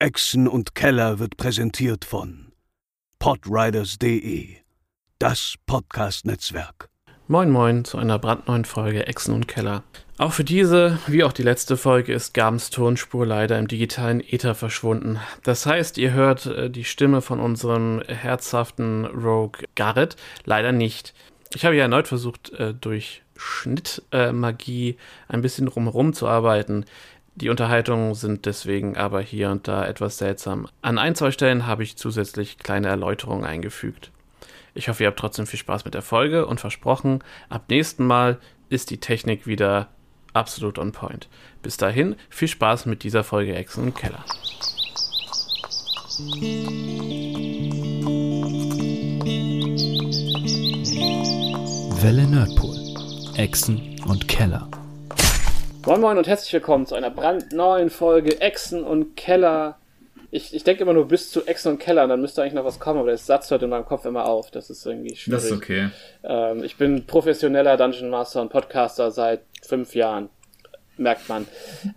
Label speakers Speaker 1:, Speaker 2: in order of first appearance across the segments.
Speaker 1: Echsen und Keller wird präsentiert von podriders.de, das Podcast-Netzwerk.
Speaker 2: Moin Moin zu einer brandneuen Folge Echsen und Keller. Auch für diese, wie auch die letzte Folge, ist Gabens Tonspur leider im digitalen Äther verschwunden. Das heißt, ihr hört äh, die Stimme von unserem herzhaften Rogue Garrett leider nicht. Ich habe ja erneut versucht, äh, durch Schnittmagie äh, ein bisschen drumherum zu arbeiten. Die Unterhaltungen sind deswegen aber hier und da etwas seltsam. An ein, zwei Stellen habe ich zusätzlich kleine Erläuterungen eingefügt. Ich hoffe, ihr habt trotzdem viel Spaß mit der Folge und versprochen, ab nächsten Mal ist die Technik wieder absolut on point. Bis dahin, viel Spaß mit dieser Folge Echsen und Keller.
Speaker 3: Welle Nerdpool. Echsen und Keller.
Speaker 2: Moin Moin und herzlich willkommen zu einer brandneuen Folge Echsen und Keller. Ich, ich denke immer nur bis zu Echsen und Keller, dann müsste eigentlich noch was kommen, aber der Satz hört in meinem Kopf immer auf. Das ist irgendwie schwierig.
Speaker 4: Das ist okay.
Speaker 2: Ähm, ich bin professioneller Dungeon Master und Podcaster seit fünf Jahren. Merkt man.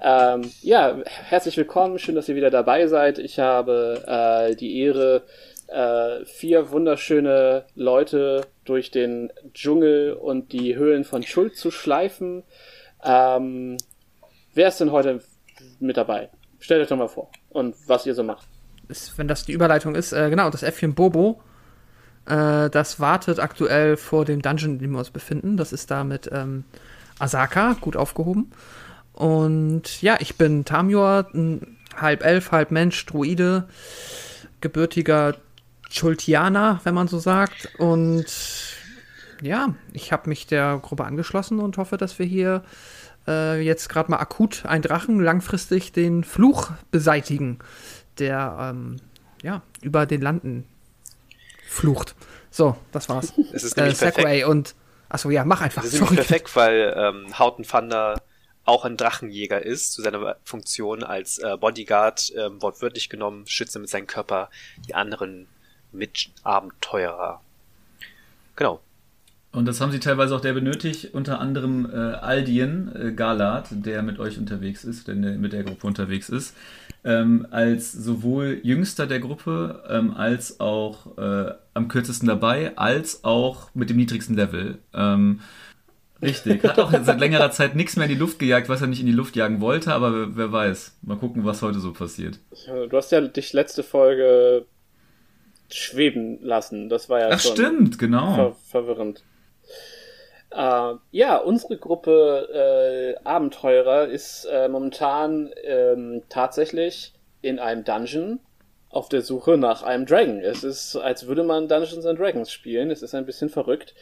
Speaker 2: Ähm, ja, herzlich willkommen. Schön, dass ihr wieder dabei seid. Ich habe äh, die Ehre, äh, vier wunderschöne Leute durch den Dschungel und die Höhlen von Schuld zu schleifen. Ähm, wer ist denn heute mit dabei? Stellt euch doch mal vor und was ihr so macht.
Speaker 5: Ist, wenn das die Überleitung ist, äh, genau, das Äffchen Bobo, äh, das wartet aktuell vor dem Dungeon, in dem wir uns befinden. Das ist da mit ähm, Asaka, gut aufgehoben. Und ja, ich bin Tamior, halb Elf, halb Mensch, Druide, gebürtiger Chultianer, wenn man so sagt. Und ja, ich habe mich der Gruppe angeschlossen und hoffe, dass wir hier äh, jetzt gerade mal akut ein Drachen langfristig den Fluch beseitigen, der ähm, ja über den Landen flucht. So, das war's.
Speaker 6: Es ist nämlich
Speaker 5: äh, Segway und achso, ja, mach einfach.
Speaker 6: Es ist perfekt, weil ähm, Hauten Thunder auch ein Drachenjäger ist, zu seiner Funktion als äh, Bodyguard, äh, wortwörtlich genommen, schütze mit seinem Körper die anderen Mitabenteurer. Genau.
Speaker 4: Und das haben sie teilweise auch der benötigt, unter anderem äh, Aldien äh, Galat, der mit euch unterwegs ist, der mit der Gruppe unterwegs ist, ähm, als sowohl jüngster der Gruppe, ähm, als auch äh, am kürzesten dabei, als auch mit dem niedrigsten Level. Ähm, richtig. Hat auch seit längerer Zeit nichts mehr in die Luft gejagt, was er nicht in die Luft jagen wollte, aber wer, wer weiß. Mal gucken, was heute so passiert.
Speaker 2: Du hast ja dich letzte Folge schweben lassen. Das war ja
Speaker 4: Ach, stimmt, genau.
Speaker 2: Ver verwirrend. Äh, ja, unsere Gruppe äh, Abenteurer ist äh, momentan ähm, tatsächlich in einem Dungeon auf der Suche nach einem Dragon. Es ist, als würde man Dungeons and Dragons spielen. Es ist ein bisschen verrückt.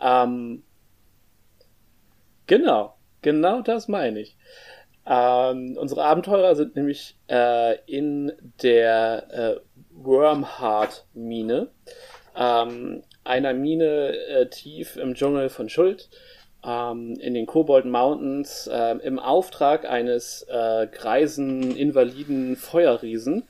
Speaker 2: Ähm, genau, genau das meine ich. Ähm, unsere Abenteurer sind nämlich äh, in der äh, Wormheart-Mine. Ähm, einer Mine äh, tief im Dschungel von Schuld, ähm, in den Kobold Mountains, äh, im Auftrag eines äh, greisen, invaliden Feuerriesen.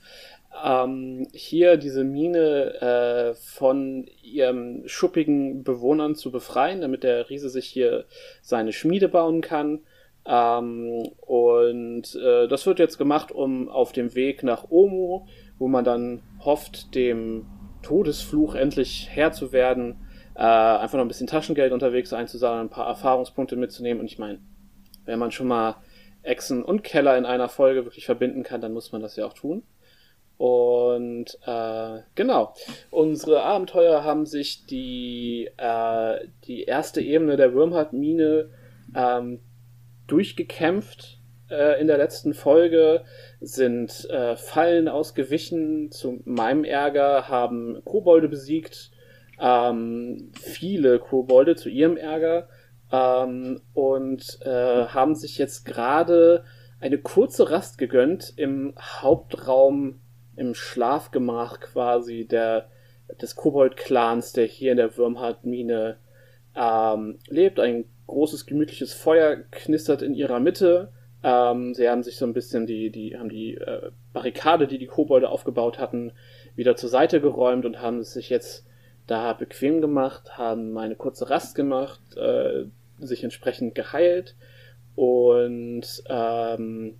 Speaker 2: Ähm, hier diese Mine äh, von ihren schuppigen Bewohnern zu befreien, damit der Riese sich hier seine Schmiede bauen kann. Ähm, und äh, das wird jetzt gemacht, um auf dem Weg nach Omu, wo man dann hofft, dem Todesfluch endlich Herr zu werden, äh, einfach noch ein bisschen Taschengeld unterwegs einzusammeln, ein paar Erfahrungspunkte mitzunehmen. Und ich meine, wenn man schon mal Echsen und Keller in einer Folge wirklich verbinden kann, dann muss man das ja auch tun. Und äh, genau, unsere Abenteuer haben sich die, äh, die erste Ebene der Würmhardt-Mine ähm, durchgekämpft äh, in der letzten Folge, sind äh, Fallen ausgewichen, zu meinem Ärger, haben Kobolde besiegt, ähm, viele Kobolde zu ihrem Ärger ähm, und äh, haben sich jetzt gerade eine kurze Rast gegönnt im Hauptraum, im Schlafgemach quasi der, des Kobold-Clans, der hier in der Würmhardt-Mine ähm, lebt. Ein großes gemütliches Feuer knistert in ihrer Mitte. Ähm, sie haben sich so ein bisschen die, die, haben die äh, Barrikade, die die Kobolde aufgebaut hatten, wieder zur Seite geräumt und haben sich jetzt da bequem gemacht, haben eine kurze Rast gemacht, äh, sich entsprechend geheilt. Und ähm,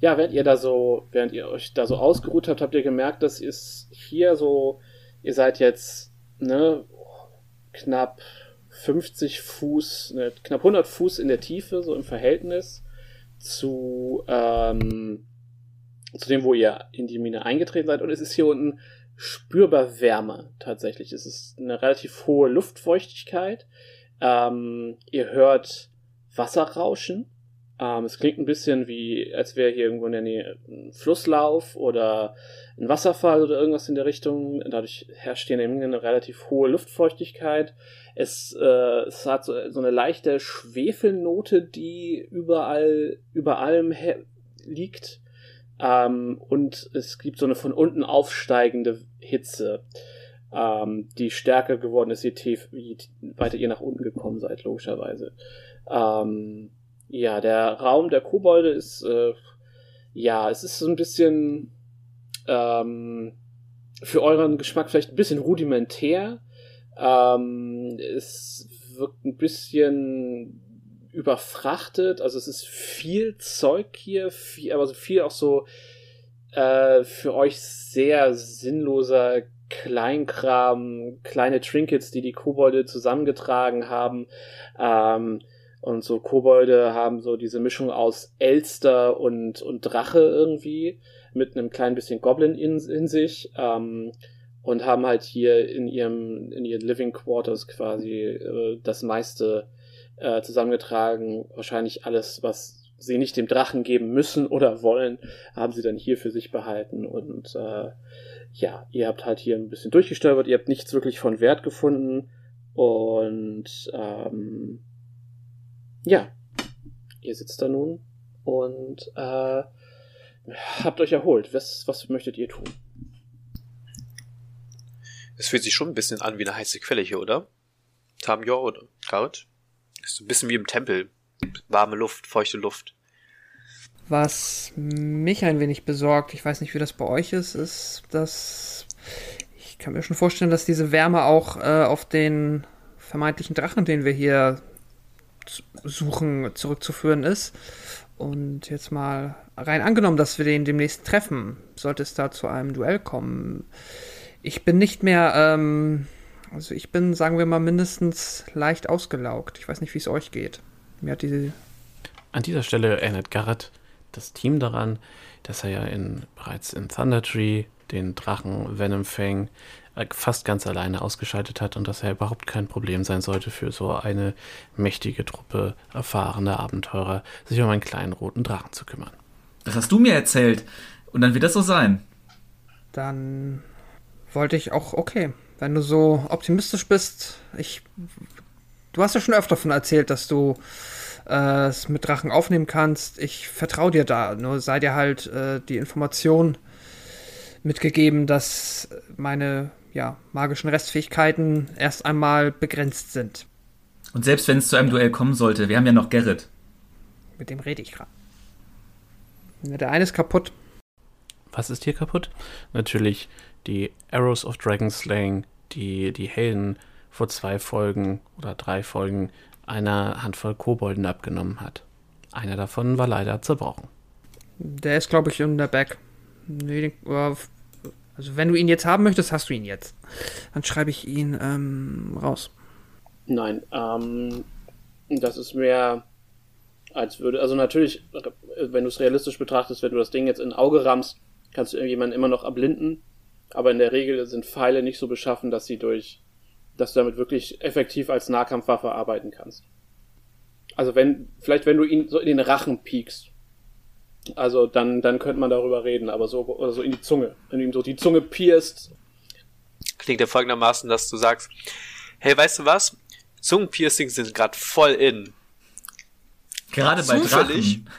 Speaker 2: ja, während ihr da so, während ihr euch da so ausgeruht habt, habt ihr gemerkt, dass es hier so, ihr seid jetzt, ne, knapp 50 Fuß, ne, knapp 100 Fuß in der Tiefe, so im Verhältnis zu, ähm, zu dem, wo ihr in die Mine eingetreten seid. Und es ist hier unten spürbar Wärme tatsächlich. Es ist eine relativ hohe Luftfeuchtigkeit. Ähm, ihr hört Wasser rauschen. Ähm, es klingt ein bisschen wie, als wäre hier irgendwo in der Nähe ein Flusslauf oder ein Wasserfall oder irgendwas in der Richtung. Dadurch herrscht hier eine relativ hohe Luftfeuchtigkeit. Es, äh, es hat so, so eine leichte Schwefelnote, die überall, über allem liegt. Ähm, und es gibt so eine von unten aufsteigende Hitze, ähm, die stärker geworden ist, je, tief, je weiter ihr nach unten gekommen seid, logischerweise. Ähm, ja, der Raum der Kobolde ist, äh, ja, es ist so ein bisschen ähm, für euren Geschmack vielleicht ein bisschen rudimentär. Ähm, es wirkt ein bisschen überfrachtet. Also es ist viel Zeug hier, viel, aber so viel auch so äh, für euch sehr sinnloser Kleinkram, kleine Trinkets, die die Kobolde zusammengetragen haben. Ähm, und so Kobolde haben so diese Mischung aus Elster und, und Drache irgendwie mit einem kleinen bisschen Goblin in, in sich. Ähm, und haben halt hier in ihrem, in ihren Living Quarters quasi äh, das meiste äh, zusammengetragen. Wahrscheinlich alles, was sie nicht dem Drachen geben müssen oder wollen, haben sie dann hier für sich behalten. Und äh, ja, ihr habt halt hier ein bisschen durchgestolpert, ihr habt nichts wirklich von Wert gefunden. Und ähm, ja, ihr sitzt da nun und äh, habt euch erholt. Was, was möchtet ihr tun?
Speaker 6: Es fühlt sich schon ein bisschen an wie eine heiße Quelle hier, oder? Tamjor oder Garrett? Ist so ein bisschen wie im Tempel. Warme Luft, feuchte Luft.
Speaker 5: Was mich ein wenig besorgt, ich weiß nicht, wie das bei euch ist, ist, dass ich kann mir schon vorstellen, dass diese Wärme auch äh, auf den vermeintlichen Drachen, den wir hier suchen, zurückzuführen ist. Und jetzt mal rein angenommen, dass wir den demnächst treffen, sollte es da zu einem Duell kommen. Ich bin nicht mehr ähm, also ich bin, sagen wir mal, mindestens leicht ausgelaugt. Ich weiß nicht, wie es euch geht. Mir hat diese.
Speaker 7: An dieser Stelle erinnert Garrett das Team daran, dass er ja in, bereits in Thunder Tree den Drachen Venomfang äh, fast ganz alleine ausgeschaltet hat und dass er überhaupt kein Problem sein sollte für so eine mächtige Truppe erfahrener Abenteurer, sich um einen kleinen roten Drachen zu kümmern.
Speaker 4: Das hast du mir erzählt. Und dann wird das so sein.
Speaker 5: Dann wollte ich auch, okay, wenn du so optimistisch bist, ich. Du hast ja schon öfter davon erzählt, dass du äh, es mit Drachen aufnehmen kannst. Ich vertraue dir da. Nur sei dir halt äh, die Information mitgegeben, dass meine ja, magischen Restfähigkeiten erst einmal begrenzt sind.
Speaker 4: Und selbst wenn es zu einem Duell kommen sollte, wir haben ja noch Gerrit.
Speaker 5: Mit dem rede ich gerade. Der eine ist kaputt.
Speaker 7: Was ist hier kaputt? Natürlich die Arrows of Dragon Slaying, die die Helden vor zwei Folgen oder drei Folgen einer Handvoll Kobolden abgenommen hat. Einer davon war leider zerbrochen.
Speaker 5: Der ist, glaube ich, in der Back. Nee, also wenn du ihn jetzt haben möchtest, hast du ihn jetzt. Dann schreibe ich ihn ähm, raus.
Speaker 2: Nein, ähm, das ist mehr als würde, also natürlich, wenn du es realistisch betrachtest, wenn du das Ding jetzt in Auge rammst, kannst du irgendjemanden immer noch erblinden. Aber in der Regel sind Pfeile nicht so beschaffen, dass sie durch, dass du damit wirklich effektiv als Nahkampfwaffe arbeiten kannst. Also wenn, vielleicht wenn du ihn so in den Rachen piekst, also dann, dann könnte man darüber reden, aber so, oder so in die Zunge. Wenn du ihm so die Zunge pierst.
Speaker 6: Klingt ja folgendermaßen, dass du sagst, hey, weißt du was? Zungenpiercings sind gerade voll in.
Speaker 4: Gerade bei zufällig, Drachen.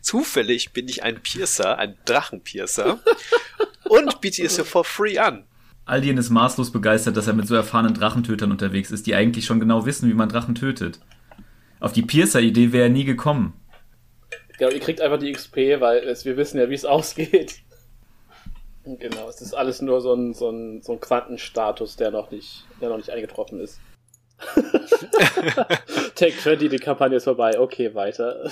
Speaker 6: Zufällig bin ich ein Piercer, ein Drachenpiercer und biete es dir for free an.
Speaker 4: Aldien ist maßlos begeistert, dass er mit so erfahrenen Drachentötern unterwegs ist, die eigentlich schon genau wissen, wie man Drachen tötet. Auf die Piercer-Idee wäre er nie gekommen.
Speaker 2: Genau, ihr kriegt einfach die XP, weil es, wir wissen ja, wie es ausgeht. Genau, es ist alles nur so ein, so ein, so ein Quantenstatus, der noch nicht, der noch nicht eingetroffen ist. Take 20, die Kampagne ist vorbei. Okay, weiter.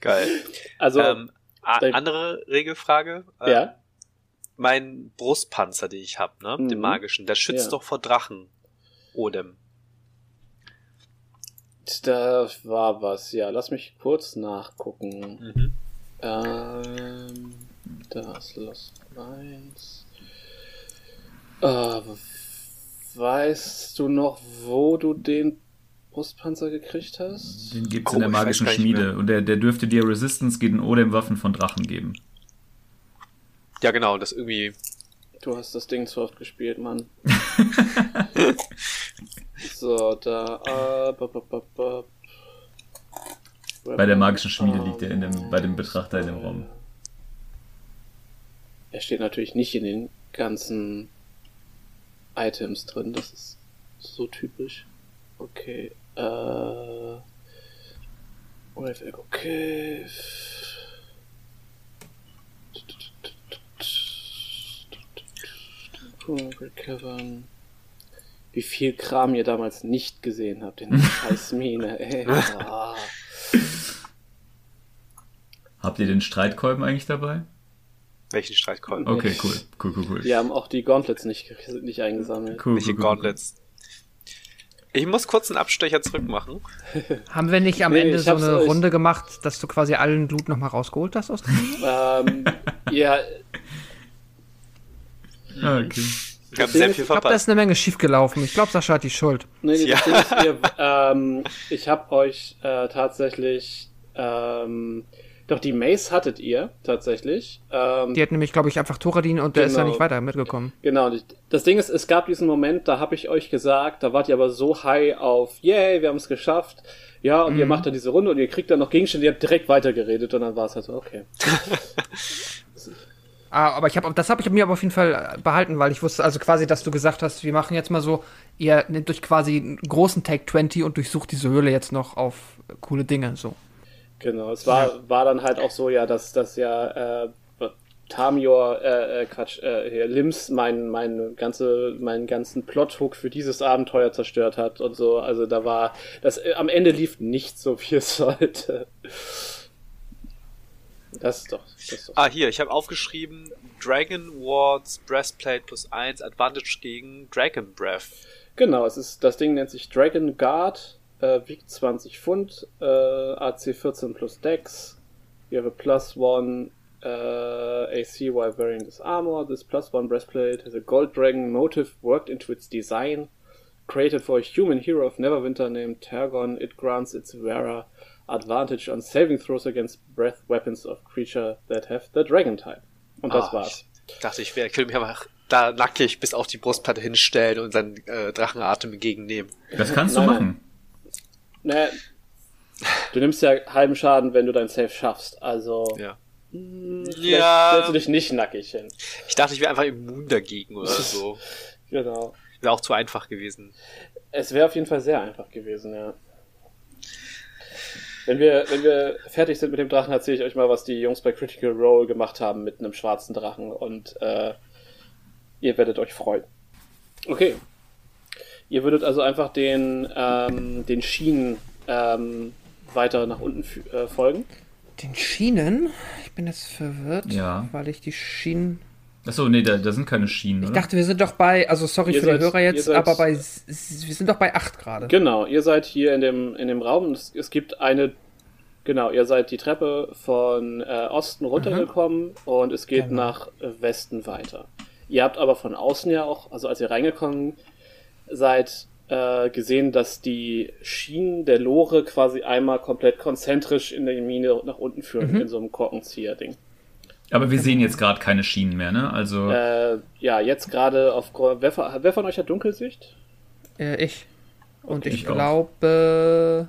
Speaker 6: Geil.
Speaker 2: Also, ähm,
Speaker 6: andere Regelfrage. Äh,
Speaker 2: Ja.
Speaker 6: Mein Brustpanzer, den ich habe, ne? Den
Speaker 2: Mhm.
Speaker 6: magischen, der schützt
Speaker 2: Ja.
Speaker 6: doch vor Drachen. Odem.
Speaker 2: Da war was, ja. Lass mich kurz nachgucken.
Speaker 6: Mhm.
Speaker 2: Ähm, das Lost Lines. Äh, weißt du noch, wo du den Brustpanzer gekriegt hast?
Speaker 4: Den gibt's
Speaker 6: Oh,
Speaker 4: in der magischen Schmiede. Und der, der dürfte dir Resistance gegen Odem-Waffen von Drachen geben.
Speaker 6: Ja, genau, das irgendwie.
Speaker 2: Du hast das Ding zu oft gespielt, Mann. so, da. Äh, bop, bop, bop.
Speaker 4: Bei der magischen Schmiede liegt er in dem, bei dem Betrachter in dem Raum.
Speaker 2: Er steht natürlich nicht in den ganzen Items drin, das ist so typisch. Okay, äh. Okay. Recovern. Wie viel Kram ihr damals nicht gesehen habt in der scheiß Mine, ey. Ah.
Speaker 4: Habt ihr den Streitkolben eigentlich dabei?
Speaker 6: Welchen Streitkolben?
Speaker 4: Okay, cool. Cool, cool, cool.
Speaker 2: Wir haben auch die Gauntlets nicht, nicht eingesammelt.
Speaker 4: cool,
Speaker 6: Welche
Speaker 4: cool, cool.
Speaker 6: Gauntlets? Ich muss kurz einen Abstecher zurück machen.
Speaker 5: Haben wir nicht am
Speaker 2: Nee,
Speaker 5: Ende so eine
Speaker 2: euch-
Speaker 5: Runde gemacht, dass du quasi allen Blut nochmal rausgeholt hast aus dem
Speaker 2: ähm, ja,
Speaker 4: okay.
Speaker 6: Wir haben sehr viel
Speaker 5: Ich glaube, da
Speaker 6: verpasst.
Speaker 5: ist eine Menge schiefgelaufen. Ich glaube, Sascha hat die Schuld.
Speaker 2: nee, nee,
Speaker 6: Ja.
Speaker 2: das Ding ist, ihr, ähm, ich habe euch äh, tatsächlich, ähm, doch die Mace hattet ihr tatsächlich. Ähm,
Speaker 5: Die hat nämlich, glaube ich, einfach Thoradin und der ist da
Speaker 2: Genau.
Speaker 5: nicht weiter mitgekommen.
Speaker 2: Genau, das Ding ist, es gab diesen Moment, da habe ich euch gesagt, da wart ihr aber so high auf, yay, wir haben es geschafft. Ja, und ihr macht dann diese Runde und ihr kriegt dann noch Gegenstände, ihr habt direkt weitergeredet und dann war es halt so, okay.
Speaker 5: Ah, aber ich habe, das habe ich mir aber auf jeden Fall äh, behalten, weil ich wusste, also quasi, dass du gesagt hast, wir machen jetzt mal so, ihr nehmt euch quasi einen großen Take 20 und durchsucht diese Höhle jetzt noch auf coole Dinge, so.
Speaker 2: Genau, es war, war dann halt auch so, ja, dass, dass ja äh, Tamior, äh, äh, Quatsch, äh, Lims mein, mein ganze, meinen ganzen Plothook für dieses Abenteuer zerstört hat und so. Also da war, das äh, am Ende lief nicht so, wie es sollte. Das ist doch, das ist doch.
Speaker 6: Ah, hier, ich habe aufgeschrieben: Dragon Wards Breastplate plus 1, Advantage gegen Dragon Breath.
Speaker 2: Genau, es ist, das Ding nennt sich Dragon Guard, äh, wiegt 20 Pfund, äh, AC 14 plus Dex. You have a plus one uh, AC while wearing this armor. This plus one breastplate has a gold dragon motive worked into its design. Created for a human hero of Neverwinter named Tergon, it grants its wearer advantage on saving throws against breath weapons of creature that have the dragon type. Und das
Speaker 6: Ah,
Speaker 2: war's.
Speaker 6: Ich dachte, ich wär, könnte mich einfach da nackig bis auf die Brustplatte hinstellen und seinen äh, Drachenatem entgegennehmen.
Speaker 4: Das kannst du
Speaker 2: Nein,
Speaker 4: machen.
Speaker 2: Naja, du nimmst ja halben Schaden, wenn du dein Safe schaffst. Also
Speaker 6: Ja.
Speaker 2: vielleicht
Speaker 6: Ja.
Speaker 2: stellst du dich nicht nackig hin.
Speaker 6: Ich dachte, ich wäre einfach immun dagegen oder so.
Speaker 2: Genau.
Speaker 6: Wäre auch zu einfach gewesen.
Speaker 2: Es wäre auf jeden Fall sehr einfach gewesen, ja. Wenn wir, wenn wir fertig sind mit dem Drachen, erzähle ich euch mal, was die Jungs bei Critical Role gemacht haben mit einem schwarzen Drachen und äh, ihr werdet euch freuen. Okay. Ihr würdet also einfach den, ähm, den Schienen ähm, weiter nach unten äh, folgen.
Speaker 5: Den Schienen? Ich bin jetzt verwirrt,
Speaker 4: Ja.
Speaker 5: weil ich die Schienen.
Speaker 4: Achso, nee, da, da sind keine Schienen,
Speaker 5: Ich
Speaker 4: oder?
Speaker 5: dachte, wir sind doch bei, also sorry
Speaker 2: Ihr
Speaker 5: für
Speaker 2: seid-
Speaker 5: die Hörer jetzt,
Speaker 2: seid-
Speaker 5: aber bei, wir sind doch bei 8 gerade.
Speaker 2: Genau, ihr seid hier in dem, in dem Raum. Es, es gibt eine. Genau, ihr seid die Treppe von äh, Osten runtergekommen und es geht
Speaker 5: Genau.
Speaker 2: nach Westen weiter. Ihr habt aber von außen ja auch, also als ihr reingekommen seid, äh, gesehen, dass die Schienen der Lore quasi einmal komplett konzentrisch in der Mine nach unten führen, in so einem Korkenzieher-Ding.
Speaker 4: Aber wir sehen jetzt gerade keine Schienen mehr, ne? Also,
Speaker 2: Äh, ja, jetzt gerade auf. Wer, von- wer von euch hat Dunkelsicht?
Speaker 5: Äh, ich. Und ich
Speaker 4: Ich
Speaker 5: glaube.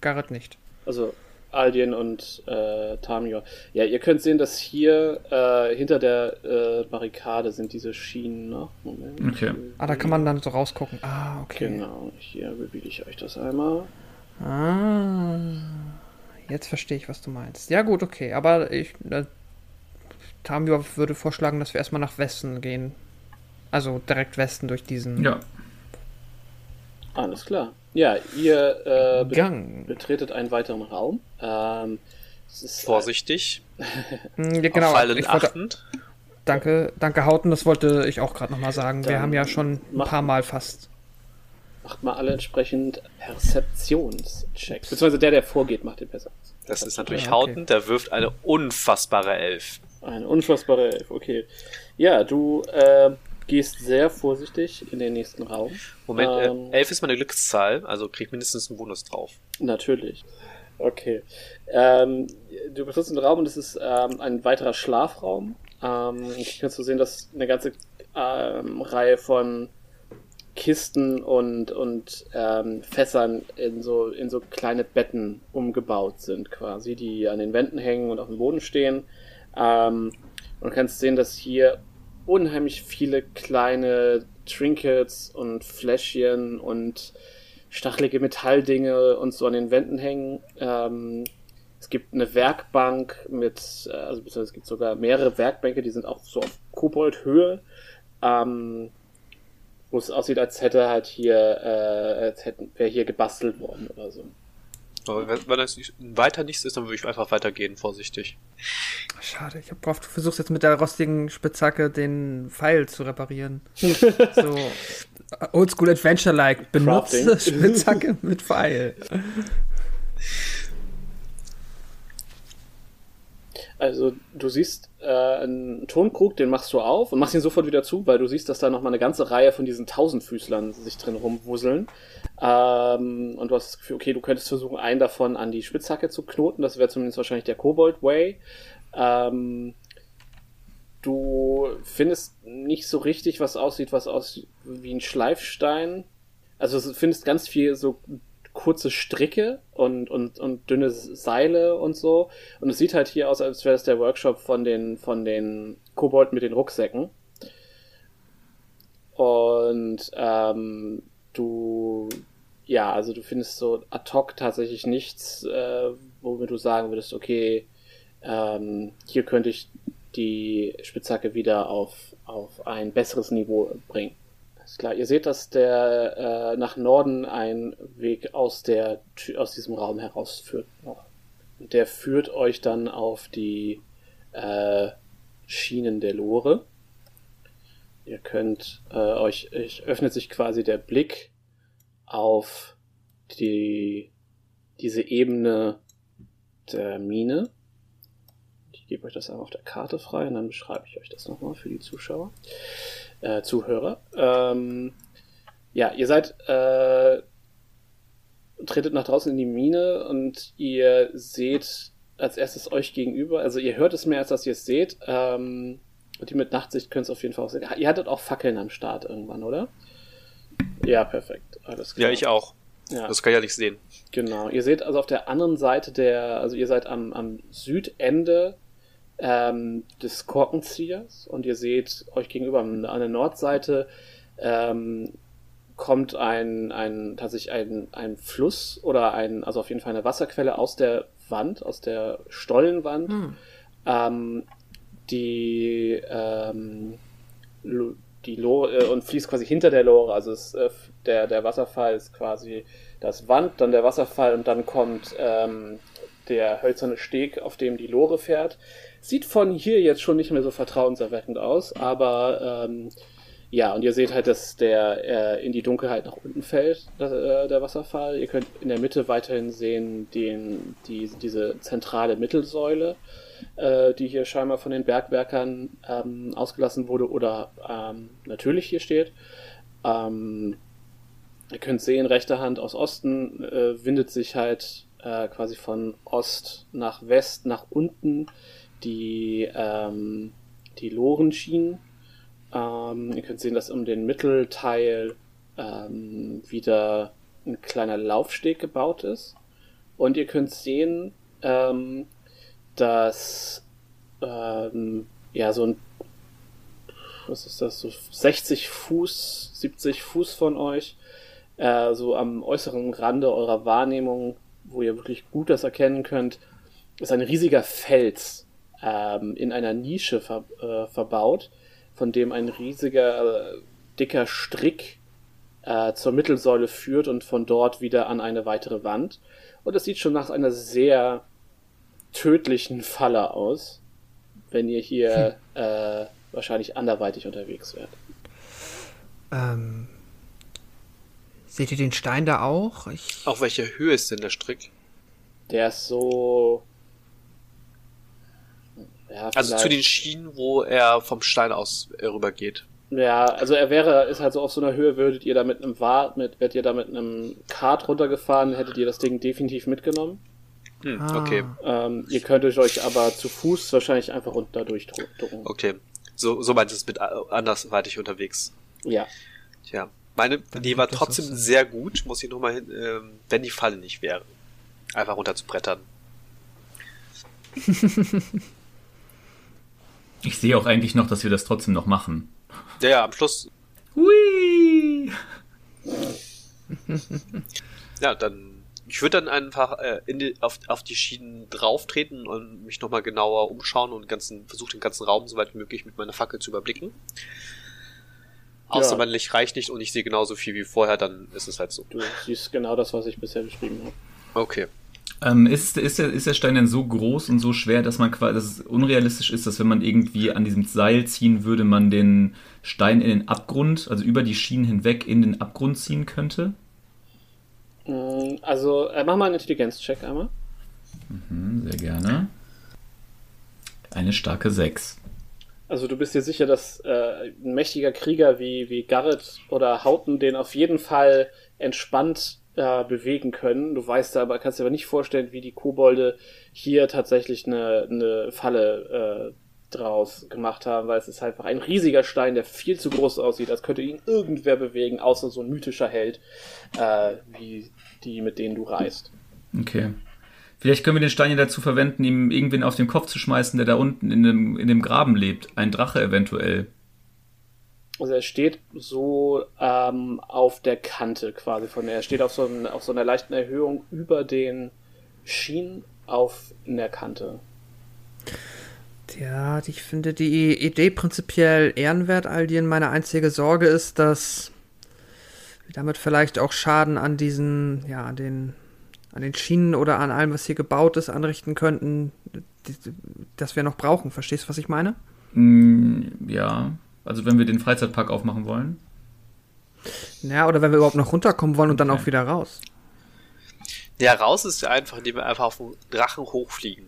Speaker 5: Garrett nicht.
Speaker 2: Also Aldien und äh, Tamior. Ja, ihr könnt sehen, dass hier äh, hinter der äh, Barrikade sind diese Schienen noch. Moment.
Speaker 4: Okay.
Speaker 5: Ah, da kann man dann so rausgucken. Ah, okay.
Speaker 2: Genau, hier bewege ich euch das einmal.
Speaker 5: Ah. Jetzt verstehe ich, was du meinst. Ja, gut, okay. Aber ich. Äh, Tamio würde vorschlagen, dass wir erstmal nach Westen gehen. Also direkt Westen durch diesen
Speaker 4: ja.
Speaker 2: Alles klar. Ja, ihr äh, be
Speaker 5: Gang.
Speaker 2: betretet einen weiteren Raum. Ähm, Es ist
Speaker 6: Vorsichtig.
Speaker 5: Hm, ja,
Speaker 6: auf
Speaker 5: genau,
Speaker 6: Fallen
Speaker 5: ich wollte,
Speaker 6: achtend.
Speaker 5: danke, danke Hauten, das wollte ich auch gerade nochmal sagen. Wir
Speaker 2: Dann
Speaker 5: haben ja schon ein
Speaker 2: mach-
Speaker 5: paar Mal fast.
Speaker 2: Macht mal alle entsprechend Perzeptionschecks. Beziehungsweise der, der vorgeht, macht den Perzeptions.
Speaker 6: Das ist natürlich
Speaker 5: Ja, okay.
Speaker 6: Hauten, der wirft eine unfassbare Elf.
Speaker 2: Eine unfassbare Elf, okay. Ja, du äh, gehst sehr vorsichtig in den nächsten Raum.
Speaker 6: Moment,
Speaker 2: Ähm,
Speaker 6: äh, 11 ist meine Glückszahl, also kriegt mindestens einen Bonus drauf.
Speaker 2: Natürlich. Okay. Ähm, du betrittst den Raum und es ist ähm, ein weiterer Schlafraum. Ähm, ich kannst du sehen, dass eine ganze ähm, Reihe von Kisten und, und ähm, Fässern in so, in so kleine Betten umgebaut sind, quasi, die an den Wänden hängen und auf dem Boden stehen. Ähm, und kannst sehen, dass hier unheimlich viele kleine Trinkets und Fläschchen und stachelige Metalldinge und so an den Wänden hängen. Ähm, es gibt eine Werkbank mit, äh, also es gibt sogar mehrere Werkbänke, die sind auch so auf Koboldhöhe, ähm, wo es aussieht, als hätte halt hier, äh, als hätten, wäre hier gebastelt worden oder so.
Speaker 6: Aber wenn, wenn das nicht- weiter nichts ist, dann würde ich einfach weitergehen, vorsichtig.
Speaker 5: Schade, ich habe gehofft, du versuchst jetzt mit der rostigen Spitzhacke den Pfeil zu reparieren. so Oldschool Adventure-like. Benutze
Speaker 2: Crafting.
Speaker 5: Spitzhacke mit Pfeil.
Speaker 2: Also du siehst äh, einen Tonkrug, den machst du auf und machst ihn sofort wieder zu, weil du siehst, dass da noch mal eine ganze Reihe von diesen Tausendfüßlern sich drin rumwuseln. Ähm, und du hast das Gefühl, okay, du könntest versuchen, einen davon an die Spitzhacke zu knoten. Das wäre zumindest wahrscheinlich der Kobold Way. Ähm, du findest nicht so richtig, was aussieht, was aussieht wie ein Schleifstein. Also du findest ganz viel so kurze Stricke und, und, und dünne Seile und so. Und es sieht halt hier aus, als wäre es der Workshop von den, von den Kobolden mit den Rucksäcken. Und ähm, du, ja, also du findest so ad hoc tatsächlich nichts, äh, womit du sagen würdest, okay, ähm, hier könnte ich die Spitzhacke wieder auf, auf ein besseres Niveau bringen. Ist klar, ihr seht, dass der äh, nach Norden ein Weg aus der Tür, aus diesem Raum herausführt. der führt euch dann auf die äh, Schienen der Lore. Ihr könnt äh, euch, euch öffnet sich quasi der Blick auf die diese Ebene der Mine. Ich gebe euch das einmal auf der Karte frei und dann beschreibe ich euch das nochmal für die Zuschauer, äh, Zuhörer. Ähm, ja, ihr seid, äh, tretet nach draußen in die Mine und ihr seht als erstes euch gegenüber, also ihr hört es mehr, als dass ihr es seht. Ähm, und die mit Nachtsicht können es auf jeden Fall auch sehen. Ihr hattet auch Fackeln am Start irgendwann, oder? Ja, perfekt. Alles klar.
Speaker 6: Ja, ich auch.
Speaker 2: Ja.
Speaker 6: Das kann ich ja nicht sehen.
Speaker 2: Genau. Ihr seht also auf der anderen Seite der, also ihr seid am, am Südende ähm, des Korkenziehers und ihr seht euch gegenüber an der Nordseite ähm, kommt ein, ein tatsächlich ein, ein Fluss oder ein, also auf jeden Fall eine Wasserquelle aus der Wand, aus der Stollenwand,
Speaker 5: Hm.
Speaker 2: ähm, die ähm, die Lore äh, und fließt quasi hinter der Lore. Also es, äh, der, der Wasserfall ist quasi das Wand, dann der Wasserfall und dann kommt ähm, der hölzerne Steg, auf dem die Lore fährt. Sieht von hier jetzt schon nicht mehr so vertrauenserweckend aus, aber ähm, ja, und ihr seht halt, dass der äh, in die Dunkelheit nach unten fällt, das, äh, der Wasserfall. Ihr könnt in der Mitte weiterhin sehen den, die, diese zentrale Mittelsäule, äh, die hier scheinbar von den Bergwerkern ähm, ausgelassen wurde oder ähm, natürlich hier steht. Ähm, ihr könnt sehen, rechte Hand aus Osten äh, windet sich halt äh, quasi von Ost nach West nach unten die, ähm, die Lorenschienen. Ähm, ihr könnt sehen, dass um den Mittelteil ähm, wieder ein kleiner Laufsteg gebaut ist. Und ihr könnt sehen, ähm, dass ähm, ja so ein was ist das, so 60 Fuß, 70 Fuß von euch, äh, so am äußeren Rande eurer Wahrnehmung, wo ihr wirklich gut das erkennen könnt, ist ein riesiger Fels ähm, in einer Nische ver äh, verbaut, von dem ein riesiger, äh, dicker Strick äh, zur Mittelsäule führt und von dort wieder an eine weitere Wand. Und es sieht schon nach einer sehr tödlichen Falle aus, wenn ihr hier äh, wahrscheinlich anderweitig unterwegs wärt.
Speaker 5: Ähm, seht ihr den Stein da auch? Ich,
Speaker 6: Auf welcher Höhe ist denn der Strick?
Speaker 2: Der ist so. Ja,
Speaker 6: Also zu den Schienen, wo er vom Stein aus äh, rübergeht.
Speaker 2: Ja, also er wäre, ist halt so auf so einer Höhe, würdet ihr da mit einem Wart, mit, wärt ihr da mit einem Kart runtergefahren, hättet ihr das Ding definitiv mitgenommen.
Speaker 6: Hm,
Speaker 5: Ah.
Speaker 6: okay,
Speaker 2: Ähm, ihr könntet euch aber zu Fuß wahrscheinlich einfach runter durchdrucken.
Speaker 6: okay. So, so meint es mit äh, andersweitig unterwegs.
Speaker 2: Ja.
Speaker 6: Tja, meine Idee war trotzdem
Speaker 5: so
Speaker 6: sehr gut, muss ich nur mal hin, ähm, wenn die Falle nicht wäre. Einfach runter zu brettern.
Speaker 4: Ich sehe auch eigentlich noch, dass wir das trotzdem noch machen.
Speaker 6: Ja, ja, am Schluss,
Speaker 4: Hui!
Speaker 6: ja, dann, ich würde dann einfach äh, in die, auf, auf die Schienen drauftreten und mich nochmal genauer umschauen und den ganzen, versuche den ganzen Raum so weit wie möglich mit meiner Fackel zu überblicken. Außer
Speaker 2: Ja.
Speaker 6: mein Licht reicht nicht und ich sehe genauso viel wie vorher, dann ist es halt so.
Speaker 2: Du siehst genau das, was ich bisher beschrieben habe.
Speaker 6: Okay.
Speaker 4: Ähm, ist, ist, der, ist der Stein denn so groß und so schwer, dass man quasi, dass es unrealistisch ist, dass wenn man irgendwie an diesem Seil ziehen würde, man den Stein in den Abgrund, also über die Schienen hinweg in den Abgrund ziehen könnte?
Speaker 2: Mm, Also, äh, mach mal einen Intelligenzcheck einmal.
Speaker 4: Hm, sehr gerne. Eine starke 6.
Speaker 2: Also du bist dir sicher, dass äh, ein mächtiger Krieger wie, wie Garrett oder Houghton den auf jeden Fall entspannt äh, bewegen können. Du weißt aber, kannst dir aber nicht vorstellen, wie die Kobolde hier tatsächlich eine, eine Falle äh, draus gemacht haben, weil es ist einfach ein riesiger Stein, der viel zu groß aussieht, als könnte ihn irgendwer bewegen, außer so ein mythischer Held, äh, wie die, mit denen du reist.
Speaker 4: Okay. Vielleicht können wir den Stein ja dazu verwenden, ihm irgendwen auf den Kopf zu schmeißen, der da unten in dem, in dem Graben lebt. Ein Drache eventuell.
Speaker 2: Also er steht so ähm, auf der Kante quasi von der. Er steht auf so, ein, auf so einer leichten Erhöhung über den Schienen auf in der Kante.
Speaker 5: Ja, ich finde die Idee prinzipiell ehrenwert, Aldien. Meine einzige Sorge ist, dass wir damit vielleicht auch Schaden an diesen, ja, an den, an den Schienen oder an allem, was hier gebaut ist, anrichten könnten, die, das wir noch brauchen. Verstehst du, was ich meine?
Speaker 4: Hm, ja. Also wenn wir den Freizeitpark aufmachen wollen.
Speaker 5: Ja, oder wenn wir überhaupt noch runterkommen wollen und dann
Speaker 4: Okay.
Speaker 5: auch wieder raus.
Speaker 6: Ja, raus ist ja einfach, indem wir einfach auf den Drachen hochfliegen.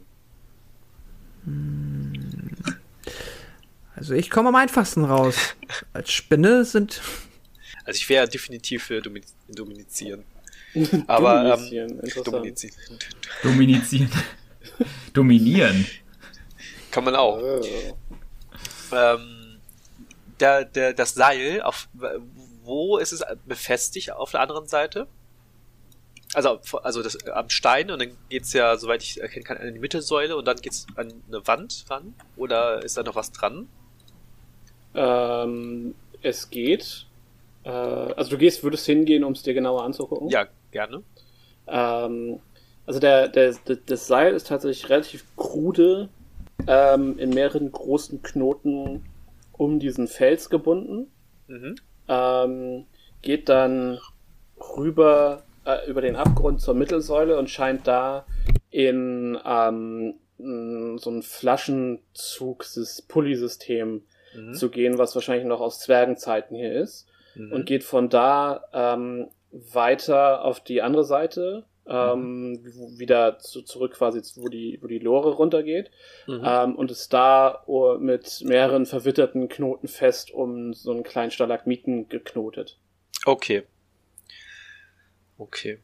Speaker 5: Also ich komme am einfachsten raus. Als Spinne sind.
Speaker 6: Also ich wäre definitiv für Domi Dominizieren. Aber ähm.
Speaker 2: Dominizieren.
Speaker 6: Dominizieren.
Speaker 4: Dominieren.
Speaker 6: Kann man auch.
Speaker 2: Oh.
Speaker 6: Ähm, der, der, das Seil, auf wo ist es befestigt auf der anderen Seite? Also, also das, am Stein und dann geht's ja, soweit ich erkennen kann, an die Mittelsäule und dann geht's an eine Wand ran? Oder ist da noch was dran?
Speaker 2: Ähm, es geht. Äh, also du gehst, würdest hingehen, um es dir genauer anzugucken.
Speaker 6: Ja, gerne.
Speaker 2: Ähm, also der, der, der, das Seil ist tatsächlich relativ krude ähm, in mehreren großen Knoten um diesen Fels gebunden.
Speaker 6: Mhm.
Speaker 2: Ähm, geht dann rüber äh, über den Abgrund zur Mittelsäule und scheint da in ähm, so ein Flaschenzug-Pulli-System
Speaker 6: Mhm.
Speaker 2: zu gehen, was wahrscheinlich noch aus Zwergenzeiten hier ist
Speaker 6: Mhm.
Speaker 2: und geht von da ähm, weiter auf die andere Seite, ähm, wieder zu, zurück quasi, wo die, wo die Lore runtergeht
Speaker 6: Mhm.
Speaker 2: ähm, und ist da oh, mit mehreren verwitterten Knoten fest um so einen kleinen Stalagmiten geknotet.
Speaker 6: Okay. Okay.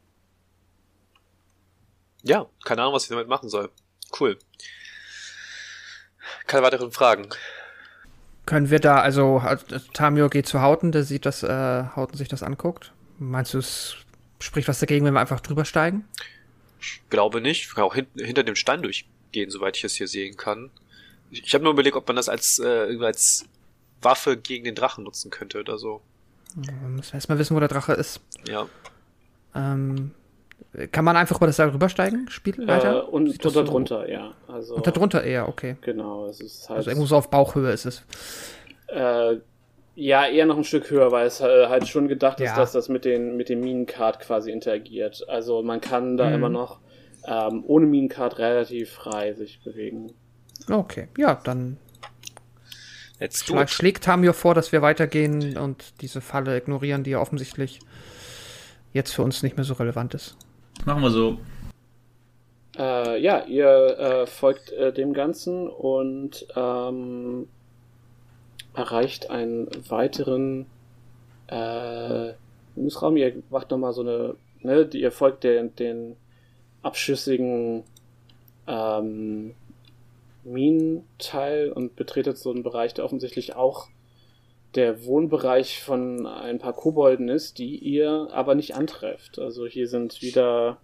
Speaker 6: Ja, keine Ahnung, was ich damit machen soll. Cool. Keine weiteren Fragen.
Speaker 5: Können wir da, also äh, Tamio geht zu Hauten, der sieht, dass äh, Hauten sich das anguckt. Meinst du, es spricht was dagegen, wenn wir einfach drüber steigen?
Speaker 6: Ich glaube nicht. Ich kann auch hin hinter dem Stein durchgehen, soweit ich es hier sehen kann. Ich, ich habe nur überlegt, ob man das als, äh, irgendwie als Waffe gegen den Drachen nutzen könnte oder so.
Speaker 5: Wir müssen erstmal wissen, wo der Drache ist.
Speaker 6: Ja.
Speaker 5: Ähm, kann man einfach über das Seil rübersteigen, Spielleiter?
Speaker 2: Äh, und
Speaker 5: Sieht das
Speaker 2: drunter
Speaker 5: so-
Speaker 2: drunter, ja. Also,
Speaker 5: Und darunter eher, okay.
Speaker 2: Genau, es ist halt
Speaker 5: Also irgendwo so auf Bauchhöhe ist es.
Speaker 2: äh, ja eher noch ein Stück höher, weil es äh, halt schon gedacht ist,
Speaker 5: Ja.
Speaker 2: dass das mit den mit dem Minencard quasi interagiert. Also man kann da
Speaker 5: Mhm.
Speaker 2: immer noch ähm, ohne Minencard relativ frei sich bewegen.
Speaker 5: Okay, ja, dann
Speaker 6: Let's do
Speaker 5: schlägt Tamio vor, dass wir weitergehen und diese Falle ignorieren, die ja offensichtlich jetzt für uns nicht mehr so relevant ist.
Speaker 4: Machen wir so.
Speaker 2: Äh, ja, ihr äh, folgt äh, dem Ganzen und ähm, erreicht einen weiteren äh, Minusraum. Ihr macht nochmal so eine, ne, die- ihr folgt den, den abschüssigen ähm, Minenteil und betretet so einen Bereich, der offensichtlich auch der Wohnbereich von ein paar Kobolden ist, die ihr aber nicht antrefft. Also hier sind wieder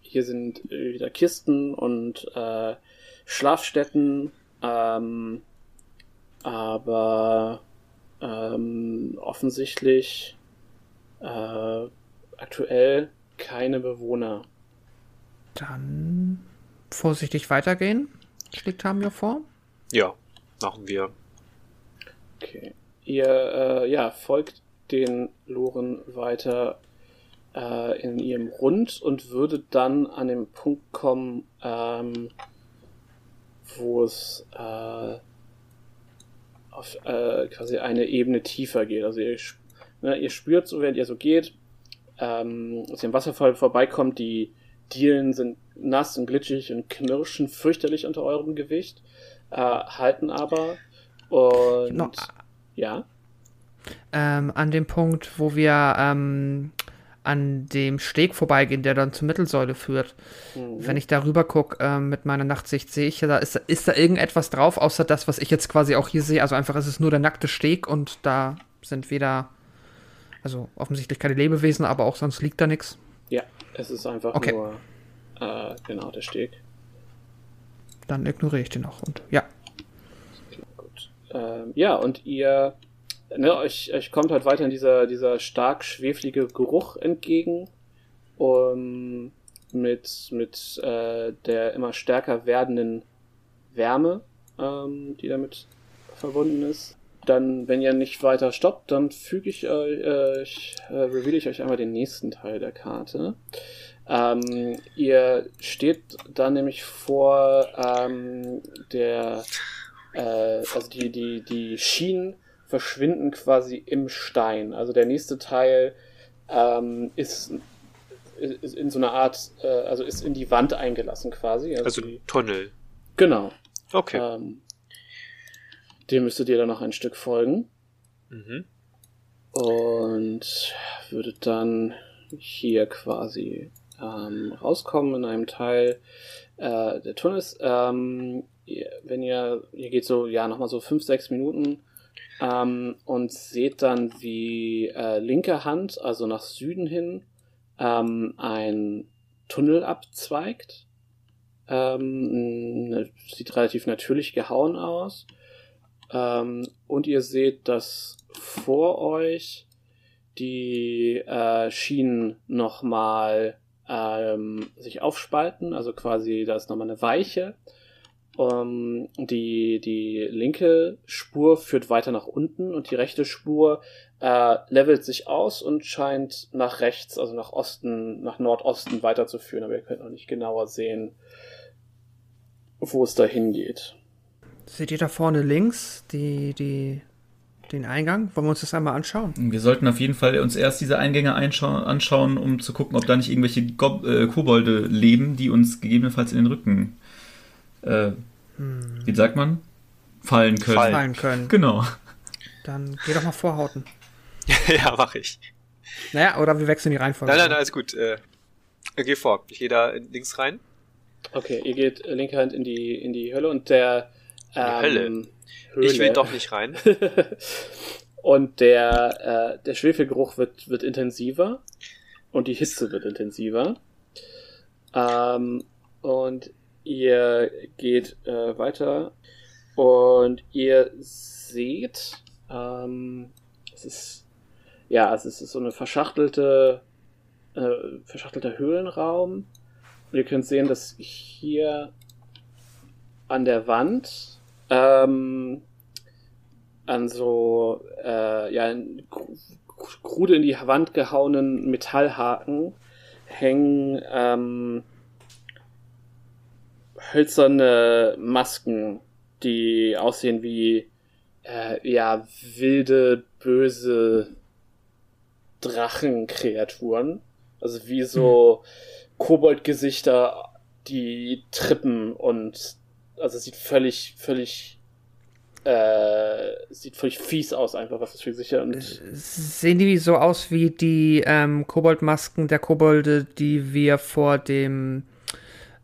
Speaker 2: hier sind äh, wieder Kisten und äh, Schlafstätten, ähm, aber ähm, offensichtlich äh, aktuell keine Bewohner.
Speaker 5: Dann vorsichtig weitergehen, schlägt Tamio vor.
Speaker 6: Ja, machen wir.
Speaker 2: Okay. Ihr äh, ja, folgt den Loren weiter äh, in ihrem Rund und würdet dann an den Punkt kommen, ähm, wo es äh, auf äh, quasi eine Ebene tiefer geht. Also ihr, ne, ihr spürt so, während ihr so geht, ähm, als ihr am Wasserfall vorbeikommt, die Dielen sind nass und glitschig und knirschen fürchterlich unter eurem Gewicht, äh, halten aber und
Speaker 5: Noch-
Speaker 2: ja.
Speaker 5: ähm, an dem Punkt, wo wir ähm, an dem Steg vorbeigehen, der dann zur Mittelsäule führt.
Speaker 2: Mhm.
Speaker 5: Wenn ich darüber gucke ähm, mit meiner Nachtsicht, sehe ich, da ist, ist da irgendetwas drauf, außer das, was ich jetzt quasi auch hier sehe. Also einfach ist es nur der nackte Steg und da sind weder, also offensichtlich keine Lebewesen, aber auch sonst liegt da nichts.
Speaker 2: Ja, es ist einfach
Speaker 5: Okay.
Speaker 2: nur äh, genau der Steg.
Speaker 5: Dann ignoriere ich den auch. Und ja,
Speaker 2: Gut. Ähm, ja, und ihr, ne, euch, euch kommt halt weiterhin dieser, dieser stark schweflige Geruch entgegen. Um, mit mit äh, der immer stärker werdenden Wärme, ähm, die damit verbunden ist. Dann, wenn ihr nicht weiter stoppt, dann füge ich euch, äh, ich, äh, reveal ich euch einmal den nächsten Teil der Karte. Ähm, ihr steht dann nämlich vor ähm, der äh, also die, die, die Schienen verschwinden quasi im Stein. Also der nächste Teil ähm, ist, ist in so einer Art, äh, also ist in die Wand eingelassen quasi.
Speaker 6: Also
Speaker 2: die,
Speaker 6: Tunnel.
Speaker 2: genau.
Speaker 6: Okay.
Speaker 2: Ähm, dem müsstet ihr dann noch ein Stück folgen
Speaker 6: Mhm.
Speaker 2: und würdet dann hier quasi ähm, rauskommen in einem Teil äh, der Tunnels. Ähm, ihr, wenn ihr, ihr geht so, ja, nochmal so fünf, sechs Minuten ähm, und seht dann, wie äh, linke Hand, also nach Süden hin, ähm, ein Tunnel abzweigt. Ähm, ne- sieht relativ natürlich gehauen aus. Ähm, und ihr seht, dass vor euch die äh, Schienen nochmal ähm, sich aufspalten, also quasi da ist nochmal eine Weiche. Ähm, die, die linke Spur führt weiter nach unten und die rechte Spur äh, levelt sich aus und scheint nach rechts, also nach Osten, nach Nordosten weiterzuführen, aber ihr könnt noch nicht genauer sehen, wo es da hingeht.
Speaker 5: seht ihr da vorne links die, die, den Eingang? Wollen wir uns das einmal anschauen?
Speaker 4: Wir sollten auf jeden Fall uns erst diese Eingänge anschauen, um zu gucken, ob da nicht irgendwelche Gob äh, Kobolde leben, die uns gegebenenfalls in den Rücken, äh, wie sagt man, fallen können.
Speaker 6: Fallen.
Speaker 5: Können.
Speaker 4: Genau.
Speaker 5: Dann geh doch mal vorhauten.
Speaker 6: ja, mache ich.
Speaker 5: Naja, oder wir wechseln die Reihenfolge.
Speaker 6: Nein, nein, nein, alles gut. Äh, geh vor. Ich gehe da links rein.
Speaker 2: Okay, ihr geht linke Hand in die, in die Hölle und der ähm,
Speaker 6: Hölle?
Speaker 2: Höhle.
Speaker 6: Ich will doch nicht rein.
Speaker 2: und der, äh, der Schwefelgeruch wird, wird intensiver und die Hitze wird intensiver. Ähm, und ihr geht äh, weiter und ihr seht, ähm, es ist, ja, es ist so eine verschachtelte, äh, verschachtelter Höhlenraum. Und ihr könnt sehen, dass hier an der Wand ähm, an so äh, ja, krude in die Wand gehauenen Metallhaken hängen ähm, hölzerne Masken, die aussehen wie äh, ja wilde, böse Drachenkreaturen. Also wie so Koboldgesichter, die trippen und also sieht völlig, völlig äh, sieht völlig fies aus einfach, was das für sicher und
Speaker 5: Sehen die so aus wie die ähm, Koboldmasken der Kobolde, die wir vor dem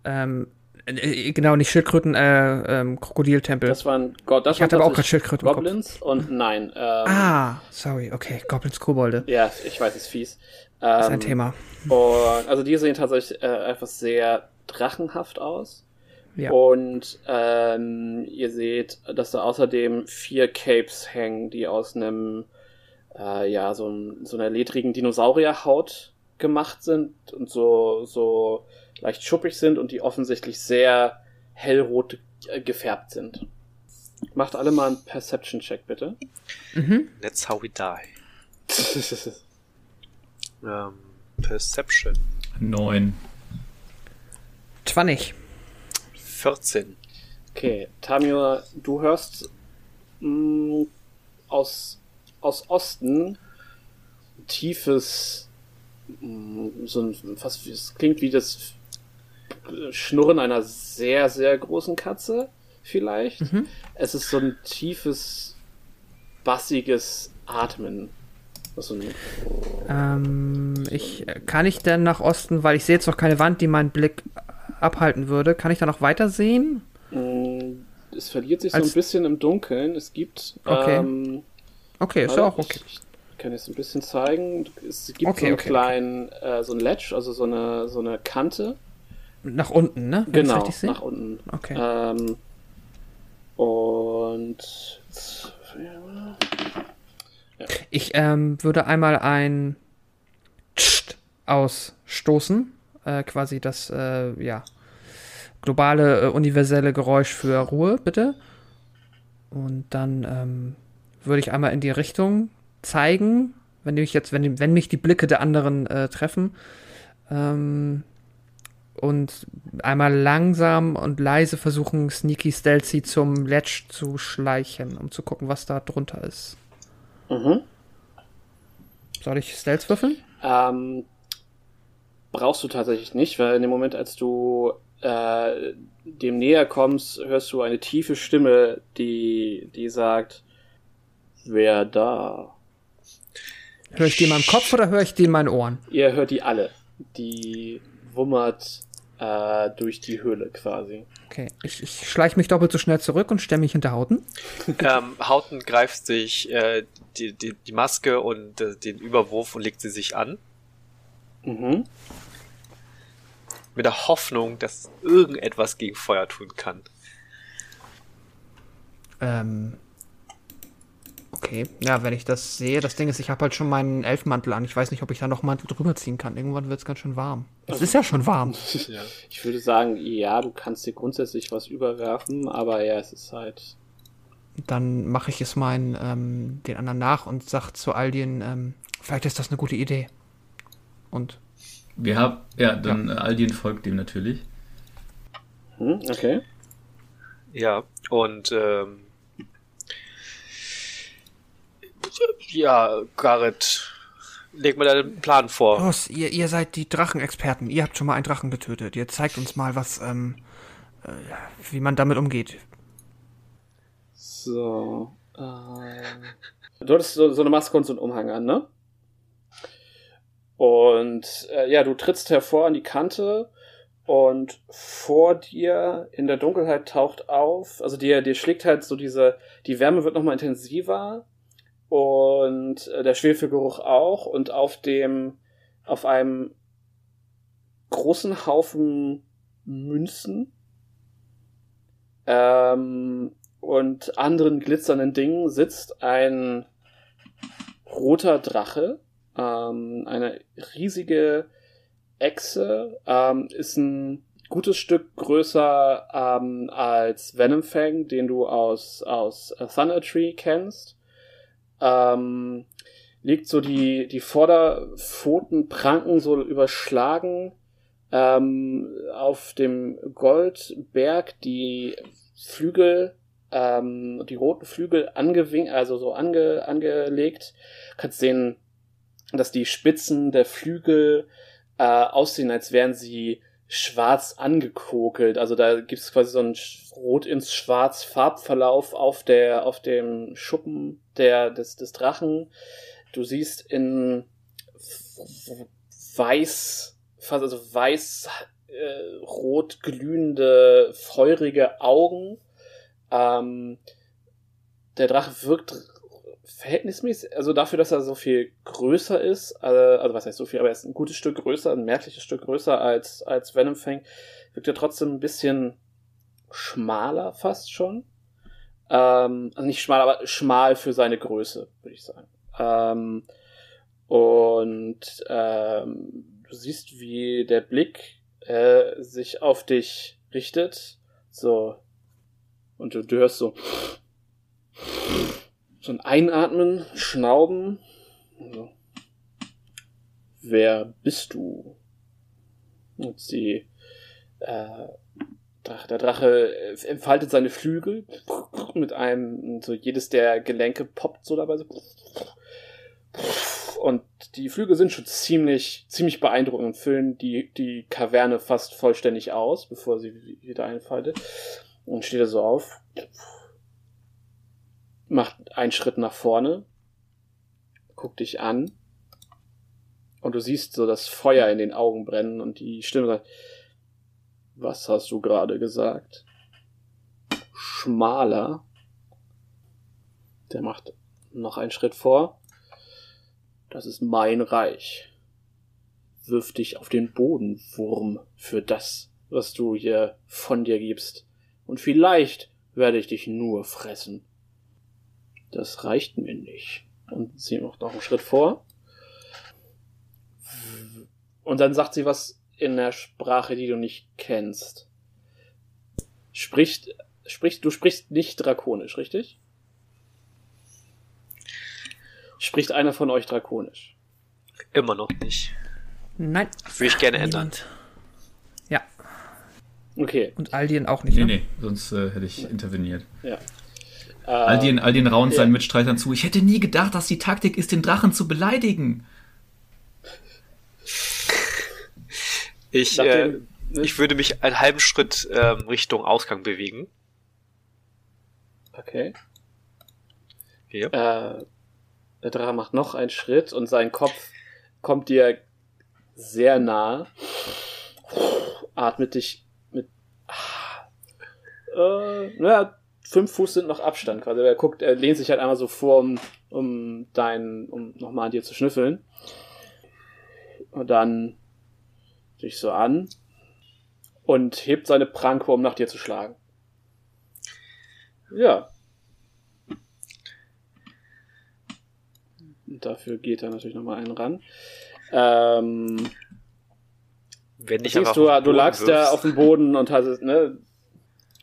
Speaker 5: ähm, äh, genau, nicht Schildkröten, äh, ähm, Krokodiltempel.
Speaker 2: das waren Gott, das
Speaker 5: ich hatte aber auch gerade Schildkröten.
Speaker 2: Goblins und nein, ähm,
Speaker 5: Ah, sorry, okay, Goblins, Kobolde.
Speaker 2: ja, ich weiß, ist fies.
Speaker 5: Das ist ein
Speaker 2: Ähm,
Speaker 5: Thema.
Speaker 2: Und, also die sehen tatsächlich äh, einfach sehr drachenhaft aus.
Speaker 5: Ja.
Speaker 2: Und ähm, ihr seht, dass da außerdem vier Capes hängen, die aus einem, äh, ja, so, so einer ledrigen Dinosaurierhaut gemacht sind und so, so leicht schuppig sind und die offensichtlich sehr hellrot äh, gefärbt sind. Macht alle mal einen Perception-Check, bitte.
Speaker 5: Mhm.
Speaker 6: That's how we die. Ähm, Perception.
Speaker 4: Neun.
Speaker 5: 20.
Speaker 6: 14.
Speaker 2: Okay, Tamio, du hörst mh, aus, aus Osten ein tiefes, mh, so ein, fast, es klingt wie das Schnurren einer sehr, sehr großen Katze, vielleicht.
Speaker 5: Mhm.
Speaker 2: Es ist so ein tiefes, bassiges Atmen. So
Speaker 5: Ähm, ich, kann ich denn nach Osten, weil ich sehe jetzt noch keine Wand, die meinen Blick abhalten würde, kann ich da noch weiter sehen?
Speaker 2: mh, es verliert sich so
Speaker 5: Als-
Speaker 2: ein bisschen im Dunkeln. Es gibt
Speaker 5: Okay.
Speaker 2: ähm,
Speaker 5: Okay, ist ja auch okay.
Speaker 2: Ich, ich kann jetzt ein bisschen zeigen. Es gibt
Speaker 5: Okay,
Speaker 2: so einen
Speaker 5: okay,
Speaker 2: kleinen, Äh, so ein Ledge, also so eine, so eine Kante.
Speaker 5: Nach unten, ne? Wenn
Speaker 2: genau, nach unten.
Speaker 5: Okay.
Speaker 2: Ähm, und
Speaker 5: Ich ähm, würde einmal ein Tst ausstoßen. Äh, quasi das, äh, ja, globale, äh, universelle Geräusch für Ruhe, bitte. Und dann ähm, würde ich einmal in die Richtung zeigen, wenn mich jetzt, wenn, wenn mich die Blicke der anderen äh, treffen. Ähm, und einmal langsam und leise versuchen, sneaky stealthy zum Ledge zu schleichen, um zu gucken, was da drunter ist.
Speaker 2: mhm.
Speaker 5: Soll ich Stealth würfeln?
Speaker 2: ähm, brauchst du tatsächlich nicht, weil in dem Moment, als du äh, dem näher kommst, hörst du eine tiefe Stimme, die, die sagt, wer da?
Speaker 5: Höre ich die in meinem Kopf oder höre ich die in meinen Ohren?
Speaker 2: Ihr hört die alle. Die wummert äh, durch die Höhle quasi.
Speaker 5: Okay, ich, ich schleiche mich doppelt so schnell zurück und stelle mich hinter Hauten.
Speaker 6: ähm, Hauten greift sich äh, die, die, die Maske und äh, den Überwurf und legt sie sich an.
Speaker 2: Mhm.
Speaker 6: Mit der Hoffnung, dass irgendetwas gegen Feuer tun kann.
Speaker 5: Ähm. Okay, ja, wenn ich das sehe, das Ding ist, ich habe halt schon meinen Elfmantel an. Ich weiß nicht, ob ich da noch Mantel drüber ziehen kann. Irgendwann wird es ganz schön warm. Es ist ja schon warm.
Speaker 2: Ich würde sagen, ja, du kannst dir grundsätzlich was überwerfen, aber ja, es ist halt.
Speaker 5: Dann mache ich es meinen, ähm, den anderen nach und sag zu Aldien, ähm, vielleicht ist das eine gute Idee. Und
Speaker 4: Wir haben, ja, dann äh, Aldien folgt dem natürlich.
Speaker 2: Hm, okay.
Speaker 6: Ja, und ähm, ja, Garrett, leg mir deinen Plan vor.
Speaker 5: los, ihr, ihr seid die Drachenexperten. Ihr habt schon mal einen Drachen getötet. Ihr zeigt uns mal, was, ähm, äh, wie man damit umgeht.
Speaker 2: So. Ähm, du hattest so, so eine Maske und so einen Umhang an, ne? Und äh, ja, du trittst hervor an die Kante und vor dir in der Dunkelheit taucht auf, also dir, dir schlägt halt so diese, die Wärme wird nochmal intensiver und äh, der Schwefelgeruch auch und auf dem, auf einem großen Haufen Münzen ähm, und anderen glitzernden Dingen sitzt ein roter Drache, ähm, eine riesige Echse, ähm, ist ein gutes Stück größer ähm, als Venomfang, den du aus, aus Thunder Tree kennst. Ähm, liegt so die, die Vorderpfoten pranken so überschlagen ähm, auf dem Goldberg die Flügel, ähm, die roten Flügel angewinkt, also so ange, angelegt. Kannst sehen, dass die Spitzen der Flügel äh, aussehen, als wären sie schwarz angekokelt. Also da gibt es quasi so einen Rot ins Schwarz Farbverlauf auf der, auf dem Schuppen der, des, des Drachen. Du siehst in weiß, fast also weiß, äh, rot glühende, feurige Augen. Ähm, der Drache wirkt verhältnismäßig, also dafür, dass er so viel größer ist, äh, also was heißt so viel, aber er ist ein gutes Stück größer, ein merkliches Stück größer als, als Venom Fang, wirkt er trotzdem ein bisschen schmaler fast schon. Ähm, also nicht schmal, aber schmal für seine Größe, würde ich sagen. Ähm, und ähm, du siehst, wie der Blick äh, sich auf dich richtet. So. Und du, du hörst so so ein Einatmen, Schnauben. Also, wer bist du? Und sie, äh, der Drache entfaltet seine Flügel mit einem, so jedes der Gelenke poppt so dabei so. Und die Flügel sind schon ziemlich, ziemlich beeindruckend und füllen die, die Kaverne fast vollständig aus, bevor sie wieder einfaltet. Und steht er so auf macht einen Schritt nach vorne, guckt dich an und du siehst so das Feuer in den Augen brennen und die Stimme sagt, was hast du gerade gesagt? Schmaler. Der macht noch einen Schritt vor. Das ist mein Reich. Wirf dich auf den Boden, Wurm, für das, was du hier von dir gibst. Und vielleicht werde ich dich nur fressen. Das reicht mir nicht. Und sie macht noch einen Schritt vor. Und dann sagt sie was in der Sprache, die du nicht kennst. Spricht, spricht, du sprichst nicht drakonisch, richtig? Spricht einer von euch drakonisch?
Speaker 6: Immer noch nicht.
Speaker 5: Nein.
Speaker 6: Würde ich gerne ändern.
Speaker 5: Niemand. Ja.
Speaker 2: Okay.
Speaker 5: Und Aldien auch nicht.
Speaker 4: Nee,
Speaker 5: ne?
Speaker 4: nee, sonst äh, hätte ich interveniert.
Speaker 2: Ja.
Speaker 4: Aldien, Aldien raunt
Speaker 2: ja.
Speaker 4: seinen Mitstreitern zu. Ich hätte nie gedacht, dass die Taktik ist, den Drachen zu beleidigen.
Speaker 6: Ich, äh,
Speaker 2: Nachdem-
Speaker 6: ich würde mich einen halben Schritt ähm, Richtung Ausgang bewegen.
Speaker 2: Okay.
Speaker 6: Hier.
Speaker 2: Äh, der Drache macht noch einen Schritt und sein Kopf kommt dir sehr nah. Atmet dich mit. Äh, naja, fünf Fuß sind noch Abstand quasi. Er guckt, er lehnt sich halt einmal so vor, um, um dein, um nochmal an dir zu schnüffeln. Und dann dich so an und hebt seine Pranke, um nach dir zu schlagen. Ja. Und dafür geht er natürlich nochmal einen ran. Ähm,
Speaker 6: Wenn ich
Speaker 2: siehst du, du lagst da
Speaker 6: wirfst.
Speaker 2: auf dem Boden und hast es, ne?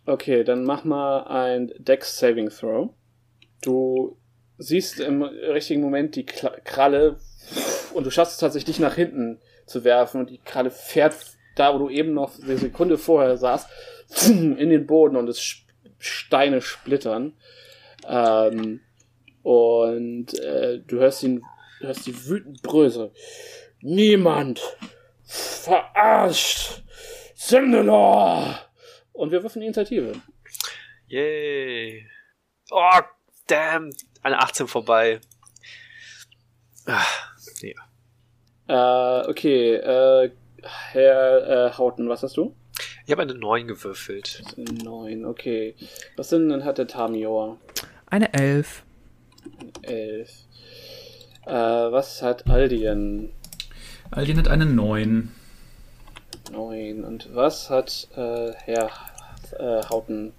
Speaker 2: Okay, dann mach mal ein Dex Saving Throw. Du siehst im richtigen Moment die Kralle und du schaffst es tatsächlich nach hinten zu werfen und die Kralle fährt da, wo du eben noch eine Sekunde vorher saßt, in den Boden und es Steine splittern. Ähm, und äh, du hörst ihn, hörst die wütend Bröse. Niemand verarscht Simnelor! Und wir würfen die Initiative.
Speaker 6: Yay. Oh, damn. Eine 18 vorbei. Ah, nee.
Speaker 2: Äh, okay, äh, Herr äh, Hauten, was hast du?
Speaker 6: Ich habe eine 9 gewürfelt.
Speaker 2: Neun, okay. Was denn dann hat der Tamior?
Speaker 5: Eine Elf.
Speaker 2: Elf. Äh, was hat Aldien?
Speaker 4: Aldien hat eine 9.
Speaker 2: Neun. Und was hat äh, Herr äh, Hauten?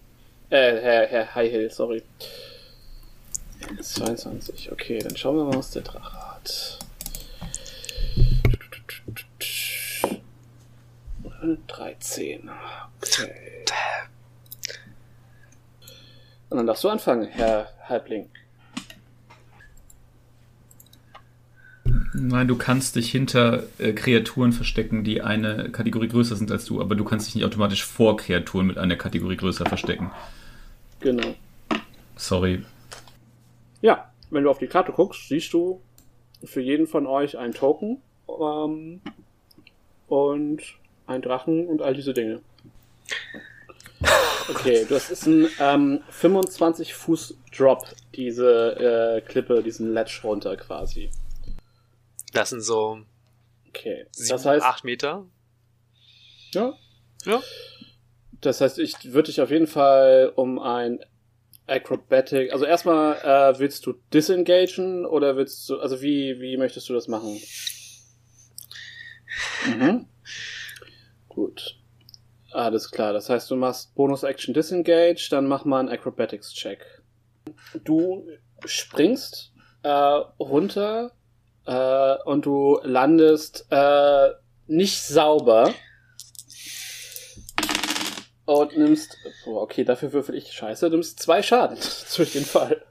Speaker 2: Äh, Herr, Herr Highhill, sorry. 22. Okay, dann schauen wir mal, was der Drache hat. 13. Okay. Und dann darfst du anfangen, Herr Halbling.
Speaker 4: Nein, du kannst dich hinter äh, Kreaturen verstecken, die eine Kategorie größer sind als du, aber du kannst dich nicht automatisch vor Kreaturen mit einer Kategorie größer verstecken.
Speaker 2: Genau.
Speaker 4: Sorry.
Speaker 2: Ja, wenn du auf die Karte guckst, siehst du für jeden von euch einen Token ähm, und einen Drachen und all diese Dinge. Okay, das ist ein ähm, 25 Fuß Drop, diese äh, Klippe, diesen Ledge runter quasi.
Speaker 6: Das sind so
Speaker 2: Okay,
Speaker 6: sieben,
Speaker 2: das heißt,
Speaker 6: acht Meter.
Speaker 2: ja,
Speaker 6: Ja.
Speaker 2: Das heißt, ich würde dich auf jeden Fall um ein Acrobatic, also erstmal äh, willst du disengagen oder willst du, also wie, wie möchtest du das machen? Mhm. Gut. Alles klar, das heißt, du machst Bonus Action Disengage, dann mach mal einen Acrobatics Check. Du springst äh, runter äh, und du landest äh, nicht sauber und nimmst, oh, okay, dafür würfel ich Scheiße, nimmst zwei Schaden durch den Fall.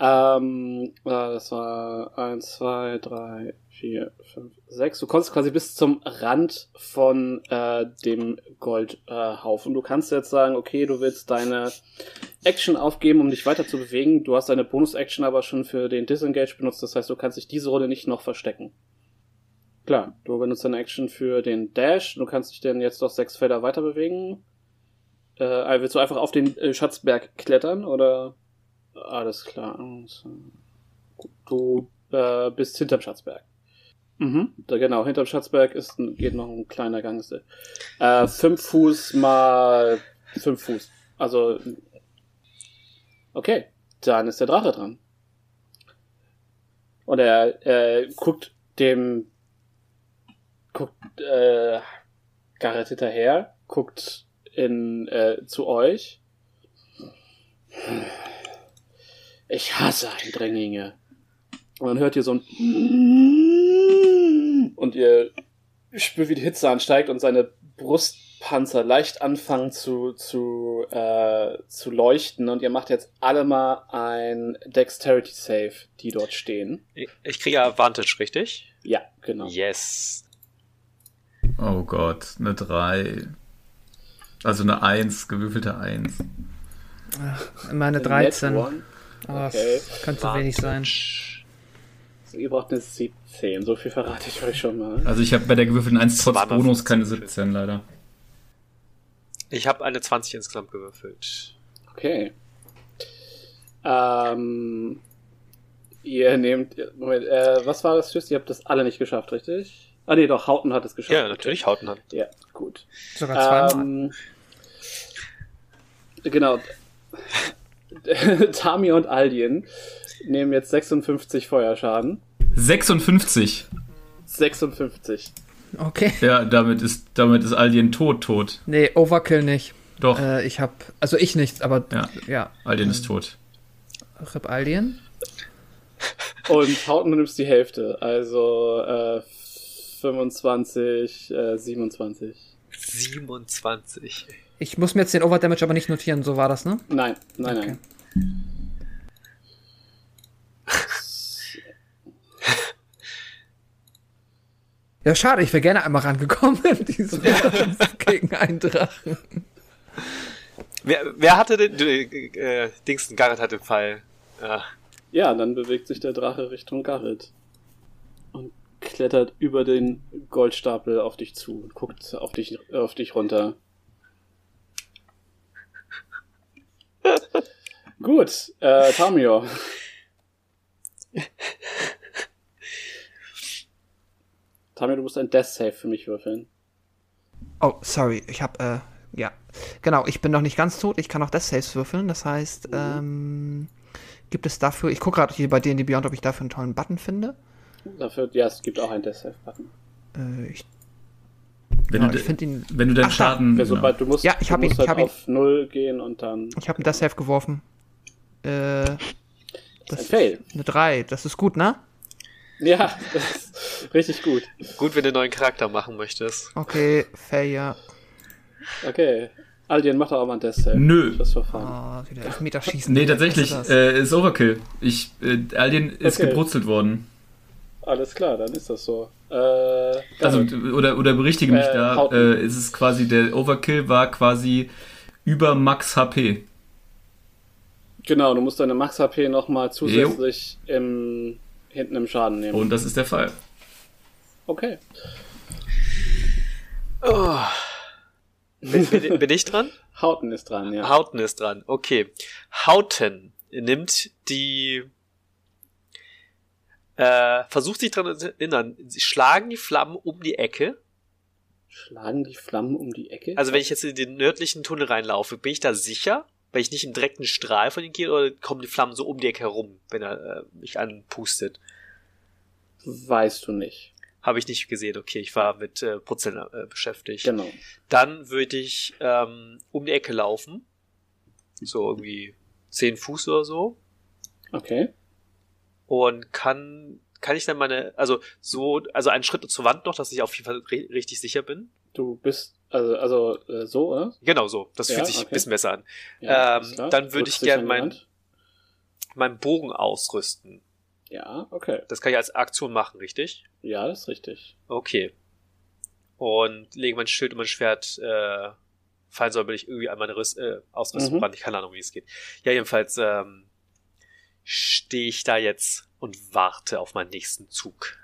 Speaker 2: Ähm, äh, das war eins, zwei, drei, vier, fünf, sechs. Du kommst quasi bis zum Rand von äh, dem Goldhaufen. du kannst jetzt sagen, okay, du willst deine Action aufgeben, um dich weiter zu bewegen. Du hast deine Bonus-Action aber schon für den Disengage benutzt. Das heißt, du kannst dich diese Runde nicht noch verstecken. Klar, du benutzt deine Action für den Dash. Du kannst dich denn jetzt noch sechs Felder weiter bewegen. Äh, willst du einfach auf den äh, Schatzberg klettern oder? Alles klar. Du äh, bist hinterm Schatzberg. Mhm. Da, genau, hinterm Schatzberg ist ein, geht noch ein kleiner Gang. Äh, fünf Fuß mal fünf Fuß. Also, okay, dann ist der Drache dran. Und er äh, guckt dem guckt äh, Garrett hinterher, guckt in äh, zu euch. Ich hasse Eindringlinge. Und dann hört ihr so ein und ihr spürt, wie die Hitze ansteigt und seine Brustpanzer leicht anfangen zu, zu, äh, zu leuchten. Und ihr macht jetzt alle mal ein Dexterity Save, die dort stehen.
Speaker 6: Ich, ich kriege Advantage, richtig?
Speaker 2: Ja, genau.
Speaker 6: Yes.
Speaker 4: Oh Gott, eine 3. Also eine 1, gewürfelte 1.
Speaker 5: Meine 13.
Speaker 2: Net one.
Speaker 5: Aber
Speaker 2: Okay.
Speaker 5: das könnte zu wenig sein.
Speaker 2: Also ihr braucht eine 17, so viel verrate ich euch schon mal.
Speaker 4: Also ich habe bei der gewürfelten 1 trotz Bonus keine
Speaker 6: 15.
Speaker 4: 17 leider.
Speaker 6: Ich habe eine 20 insgesamt gewürfelt.
Speaker 2: Okay. Ähm, ihr nehmt, Moment, äh, was war das Tschüss? Ihr habt das alle nicht geschafft, richtig? Ah nee, doch, Hauten hat es geschafft.
Speaker 6: Ja, natürlich, Hauten hat.
Speaker 2: Ja, gut.
Speaker 5: Sogar zweimal.
Speaker 2: Ähm, genau. Tami und Aldien nehmen jetzt 56 Feuerschaden.
Speaker 4: 56.
Speaker 2: 56.
Speaker 5: Okay.
Speaker 4: Ja, damit ist, damit ist Aldien tot, tot.
Speaker 5: Nee, Overkill nicht.
Speaker 4: Doch,
Speaker 5: Äh, ich hab, also ich nicht, aber
Speaker 4: Ja.
Speaker 5: ja.
Speaker 4: Aldien ist tot.
Speaker 5: Rip Alien.
Speaker 2: Und Hauten nimmst die Hälfte, also äh, 25, äh, 27.
Speaker 6: 27.
Speaker 5: Ich muss mir jetzt den Overdamage aber nicht notieren, so war das, ne?
Speaker 2: Nein, nein,
Speaker 5: Okay.
Speaker 2: nein.
Speaker 5: Ja, schade, ich wäre gerne einmal rangekommen in diesem Kampf gegen einen Drachen.
Speaker 6: Wer, wer hatte den, äh, Dingsten, Garrett hat den Pfeil. Ja.
Speaker 2: Ja, dann bewegt sich der Drache Richtung Garrett. Und klettert über den Goldstapel auf dich zu und guckt auf dich, auf dich runter. Gut, äh, Tamio. Tamio, du musst ein Death Save für mich würfeln.
Speaker 5: Oh, sorry, ich hab, äh, ja. Genau, ich bin noch nicht ganz tot, ich kann auch Death Saves würfeln, das heißt, ähm, gibt es dafür, ich gucke gerade hier bei D&D Beyond, ob ich dafür einen tollen Button finde.
Speaker 2: Dafür, ja, es gibt auch einen Death Save Button.
Speaker 5: Äh, ich,
Speaker 4: Wenn,
Speaker 5: ja,
Speaker 4: du,
Speaker 5: ihn,
Speaker 4: wenn du deinen. Schaden.
Speaker 2: Ja,
Speaker 4: genau.
Speaker 2: sobald du musst,
Speaker 5: Ja, ich
Speaker 2: du
Speaker 5: hab ihn,
Speaker 2: musst
Speaker 5: ich
Speaker 2: halt
Speaker 5: hab ihn.
Speaker 2: auf Null gehen und dann.
Speaker 5: ich habe einen Death Save geworfen. Äh,
Speaker 2: Das ist
Speaker 5: das
Speaker 2: ein Fail.
Speaker 5: eine 3, das ist gut, ne?
Speaker 2: Ja, das ist richtig gut.
Speaker 6: Gut, wenn du einen neuen Charakter machen möchtest.
Speaker 5: Okay, Failure.
Speaker 2: Okay. Aldien, mach doch auch mal ein Death Save.
Speaker 4: Nö.
Speaker 2: Das Verfahren.
Speaker 5: Oh, wieder Elfmeter schießen.
Speaker 4: Nee, tatsächlich,
Speaker 5: ist
Speaker 4: äh, ist Overkill. Ich, äh, Aldien ist
Speaker 2: Okay.
Speaker 4: gebrutzelt worden.
Speaker 2: alles klar, dann ist das so. Äh,
Speaker 4: Also, oder, oder berichtige mich
Speaker 2: Äh,
Speaker 4: da, äh, ist es quasi, der Overkill war quasi über Max HP.
Speaker 2: genau, du musst deine Max-HP nochmal zusätzlich im, hinten im Schaden nehmen.
Speaker 4: Und das ist der Fall.
Speaker 2: Okay.
Speaker 6: Oh. Bin, bin, bin ich dran?
Speaker 2: Hauten ist dran, ja.
Speaker 6: Hauten ist dran. Okay. Hauten nimmt die äh, versucht sich dran zu erinnern, sie schlagen die Flammen um die Ecke.
Speaker 2: Schlagen die Flammen um die Ecke?
Speaker 6: Also wenn ich jetzt in den nördlichen Tunnel reinlaufe, bin ich da sicher? Wenn ich nicht im direkten Strahl von ihm gehe, oder kommen die Flammen so um die Ecke herum, wenn er äh, mich anpustet?
Speaker 2: Weißt du nicht.
Speaker 6: Habe ich nicht gesehen. Okay, ich war mit äh, Prozent äh, beschäftigt.
Speaker 2: Genau.
Speaker 6: Dann würde ich ähm, um die Ecke laufen. So irgendwie 10 Fuß oder so.
Speaker 2: Okay.
Speaker 6: Und kann, kann ich dann meine, also so, also einen Schritt zur Wand noch, dass ich auf jeden Fall ri- richtig sicher bin.
Speaker 2: Du bist, also, also äh, so, oder?
Speaker 6: Genau so. Das
Speaker 2: Ja,
Speaker 6: fühlt sich
Speaker 2: okay.
Speaker 6: ein bisschen besser an.
Speaker 2: Ja,
Speaker 6: Ähm, dann würde ich
Speaker 2: dich
Speaker 6: gern
Speaker 2: an die
Speaker 6: mein-. Meinen Bogen ausrüsten.
Speaker 2: Ja, okay.
Speaker 6: Das kann ich als Aktion machen, richtig?
Speaker 2: Ja, das ist richtig.
Speaker 6: Okay. Und lege mein Schild und mein Schwert äh, fallen soll, will ich irgendwie an meine Rüst, äh, Ausrüstung
Speaker 2: Mhm.
Speaker 6: ran. Ich keine Ahnung, wie es geht. Ja, jedenfalls ähm, stehe ich da jetzt und warte auf meinen nächsten Zug.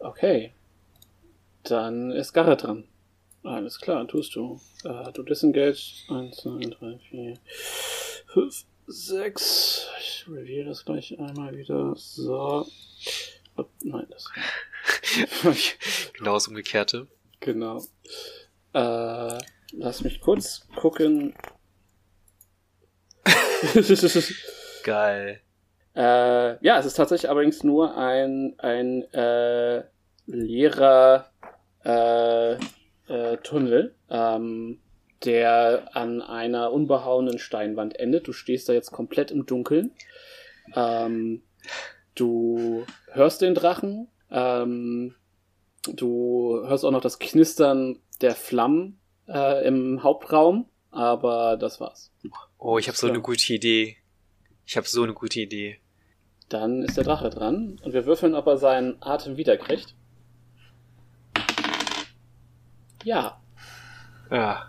Speaker 2: Okay. Dann ist Garrett dran. Alles klar, tust du. Äh, du disengage. 1, 2, 3, 4, 5, 6. Ich reviere das gleich einmal wieder. So. Oh, nein, das.
Speaker 6: genau das Umgekehrte.
Speaker 2: Genau. Äh, lass mich kurz gucken.
Speaker 6: Geil.
Speaker 2: Äh, ja, es ist tatsächlich allerdings nur ein, ein äh, leerer äh, äh, Tunnel, ähm, der an einer unbehauenen Steinwand endet. Du stehst da jetzt komplett im Dunkeln. Ähm, du hörst den Drachen. Ähm, du hörst auch noch das Knistern der Flammen äh, im Hauptraum. Aber das war's.
Speaker 6: Oh, ich habe so eine gute Idee. Ich habe so eine gute Idee.
Speaker 2: Dann ist der Drache dran und wir würfeln, ob er seinen Atem wiederkriegt. Ja,
Speaker 6: Ah,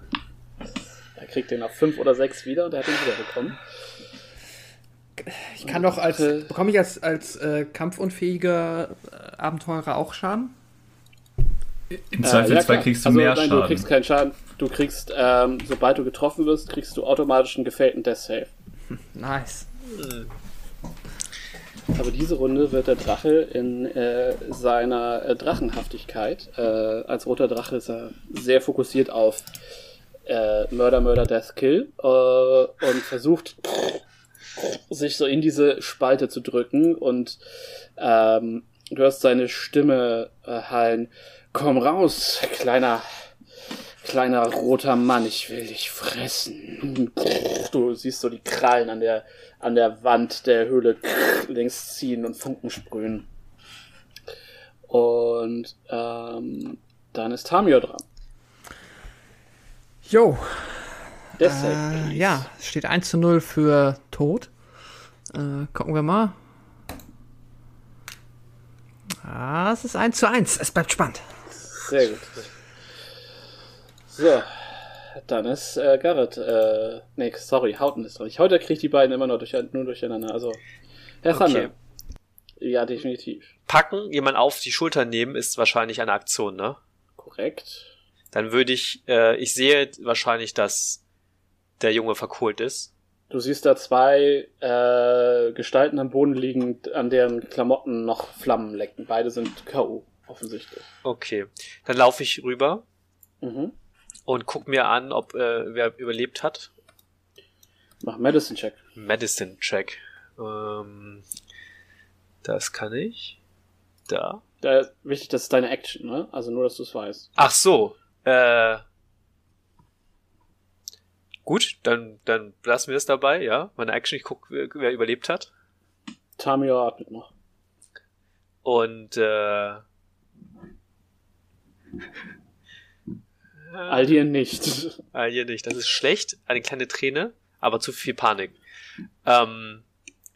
Speaker 2: er kriegt den auf 5 oder 6 wieder und er hat ihn wiederbekommen.
Speaker 5: Ich kann doch als,
Speaker 2: Äh,
Speaker 5: bekomme ich als, als äh, kampfunfähiger äh, Abenteurer auch Schaden?
Speaker 4: Im
Speaker 2: Äh,
Speaker 4: Zweifelsfall
Speaker 2: klar.
Speaker 4: kriegst du
Speaker 2: also,
Speaker 4: mehr
Speaker 2: nein,
Speaker 4: Schaden.
Speaker 2: Du kriegst keinen Schaden. Du kriegst, ähm, sobald du getroffen wirst, kriegst du automatisch einen gefällten Death Save.
Speaker 5: Nice.
Speaker 2: Aber diese Runde wird der Drache in äh, seiner äh, Drachenhaftigkeit, äh, als roter Drache ist er sehr fokussiert auf äh, Murder, Murder, Death, Kill äh, und versucht sich so in diese Spalte zu drücken und ähm, du hörst seine Stimme äh, hallen, komm raus, kleiner kleiner roter Mann, ich will dich fressen. Du siehst so die Krallen an der an der Wand der Höhle links ziehen und Funken sprühen. Und ähm, dann ist Tamio dran.
Speaker 5: Jo,
Speaker 2: Deshalb.
Speaker 5: äh, ja, es steht 1 zu 0 für Tod. Äh, gucken wir mal. Ah, es ist 1 zu 1. Es bleibt spannend.
Speaker 2: Sehr gut. So. Dann ist äh, Garrett, äh, nee, sorry, Hauten ist dran. Ich, heute kriege ich die beiden immer noch durch, nur durcheinander. Also, Herr
Speaker 6: Okay.
Speaker 2: Thunder. Ja, definitiv.
Speaker 6: packen, jemand auf die Schulter nehmen, ist wahrscheinlich eine Aktion, ne?
Speaker 2: Korrekt.
Speaker 6: Dann würde ich, äh, ich sehe wahrscheinlich, dass der Junge verkohlt ist.
Speaker 2: Du siehst da zwei äh, Gestalten am Boden liegen, an deren Klamotten noch Flammen lecken. Beide sind K.O. offensichtlich.
Speaker 6: Okay. Dann laufe ich rüber
Speaker 2: Mhm.
Speaker 6: Und guck mir an, ob äh, wer überlebt hat.
Speaker 2: Mach Medicine Check.
Speaker 6: Medicine Check. Ähm, das kann ich. Da.
Speaker 2: Da ist wichtig, das ist deine Action, ne? Also nur, dass du es weißt.
Speaker 6: Ach so. Äh, gut, dann, dann lassen wir es dabei, ja. Meine Action, ich guck, wer wer überlebt hat.
Speaker 2: Tamio atmet noch.
Speaker 6: Und äh,
Speaker 2: Aldir nicht.
Speaker 6: Ah, hier nicht. Das ist schlecht. Eine kleine Träne, aber zu viel Panik. Ähm,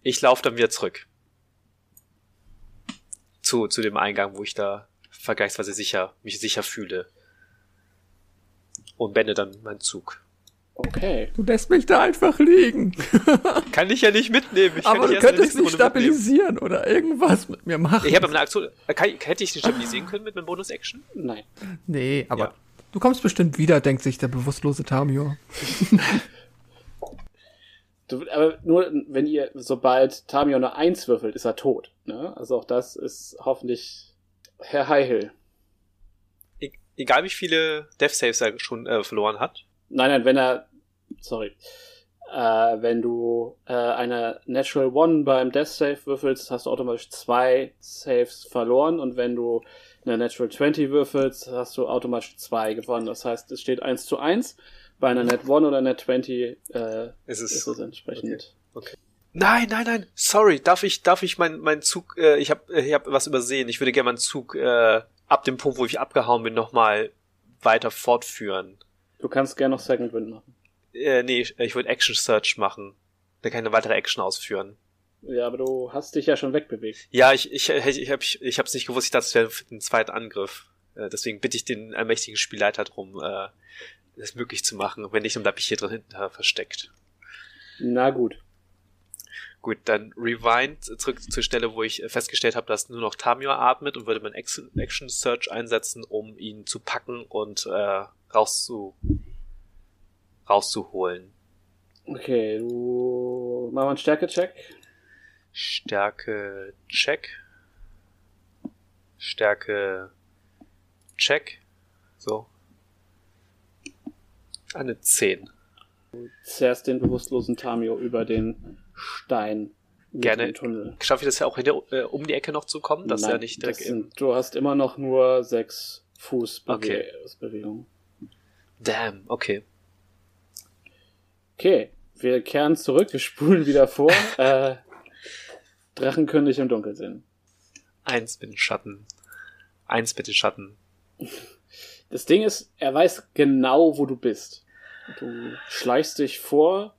Speaker 6: ich laufe dann wieder zurück. zu, zu dem Eingang, wo ich da vergleichsweise sicher, mich sicher fühle. Und beende dann meinen Zug.
Speaker 2: Okay.
Speaker 5: Du lässt mich da einfach liegen.
Speaker 6: Kann ich ja nicht mitnehmen. Ich kann
Speaker 5: Aber du könntest mich
Speaker 6: Runde mitnehmen.
Speaker 5: stabilisieren oder irgendwas mit mir machen.
Speaker 6: Ich habe eine Aktion. äh, Kann, hätte ich den stabilisieren können mit meinem Bonus-Action?
Speaker 2: Nein.
Speaker 5: nee, aber
Speaker 6: Ja.
Speaker 5: Du kommst bestimmt wieder, denkt sich der bewusstlose Tamio.
Speaker 2: Du, aber nur, wenn ihr, sobald Tamio eine Eins würfelt, ist er tot. Ne? Also auch das ist hoffentlich Herr Highhill.
Speaker 6: E egal wie viele Death Saves er schon äh, verloren hat.
Speaker 2: Nein, nein, wenn er, sorry, äh, wenn du äh, eine Natural One beim Death Save würfelst, hast du automatisch zwei Saves verloren und wenn du eine Natural 20 würfelst, hast du automatisch zwei gewonnen. Das heißt, es steht 1 zu 1. Bei einer Net One oder Net 20 äh,
Speaker 6: Es ist,
Speaker 2: ist es entsprechend.
Speaker 6: Nein, nein, nein. Sorry, darf ich, darf ich meinen mein Zug, äh, ich habe ich hab was übersehen. Ich würde gerne meinen Zug äh, ab dem Punkt, wo ich abgehauen bin, nochmal weiter fortführen.
Speaker 2: Du kannst gerne noch Second Wind machen.
Speaker 6: Äh, nee, ich würde Action Search machen. Dann kann ich eine weitere Action ausführen.
Speaker 2: Ja, aber du hast dich ja schon wegbewegt.
Speaker 6: Ja, ich, ich, ich, ich habe ich hab's nicht gewusst, ich dachte, es wäre ein zweiter Angriff. Äh, deswegen bitte ich den allmächtigen Spielleiter drum, äh, das möglich zu machen. Wenn nicht, dann bleib ich hier drin hinter versteckt.
Speaker 2: Na gut.
Speaker 6: Gut, dann Rewind zurück zur Stelle, wo ich festgestellt habe, dass nur noch Tamio atmet und würde meinen Ex- Action Search einsetzen, um ihn zu packen und äh, rauszu rauszuholen.
Speaker 2: Okay, du mach mal einen Stärke-Check.
Speaker 6: Stärke Check. Stärke Check. So. Eine 10.
Speaker 2: Zerrst den bewusstlosen Tamio über den Stein.
Speaker 6: Gerne. Schaffe ich das ja auch hinter, äh, um die Ecke noch zu kommen, dass
Speaker 2: Nein,
Speaker 6: er nicht direkt
Speaker 2: sind, Du hast immer noch nur sechs Fuß
Speaker 6: Okay.
Speaker 2: Bewegung.
Speaker 6: Damn, okay.
Speaker 2: Okay, wir kehren zurück, wir spulen wieder vor. äh, Drachen können dich im Dunkeln sehen.
Speaker 6: Eins mit den Schatten. Eins mit den Schatten.
Speaker 2: Das Ding ist, er weiß genau, wo du bist. Du schleichst dich vor,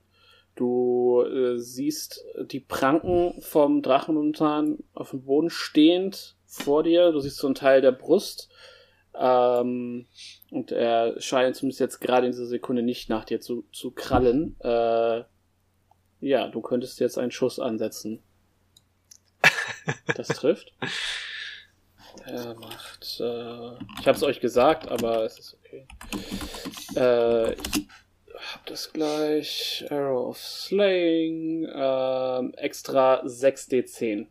Speaker 2: du äh, siehst die Pranken vom Drachen momentan auf dem Boden stehend vor dir. Du siehst so einen Teil der Brust. Ähm, und er scheint zumindest jetzt gerade in dieser Sekunde nicht nach dir zu, zu krallen. Äh, ja, du könntest jetzt einen Schuss ansetzen. Das trifft. Er macht. Äh, ich habe es euch gesagt, aber es ist okay. Äh, ich hab das gleich. Arrow of Slaying. Ähm, extra 6d10.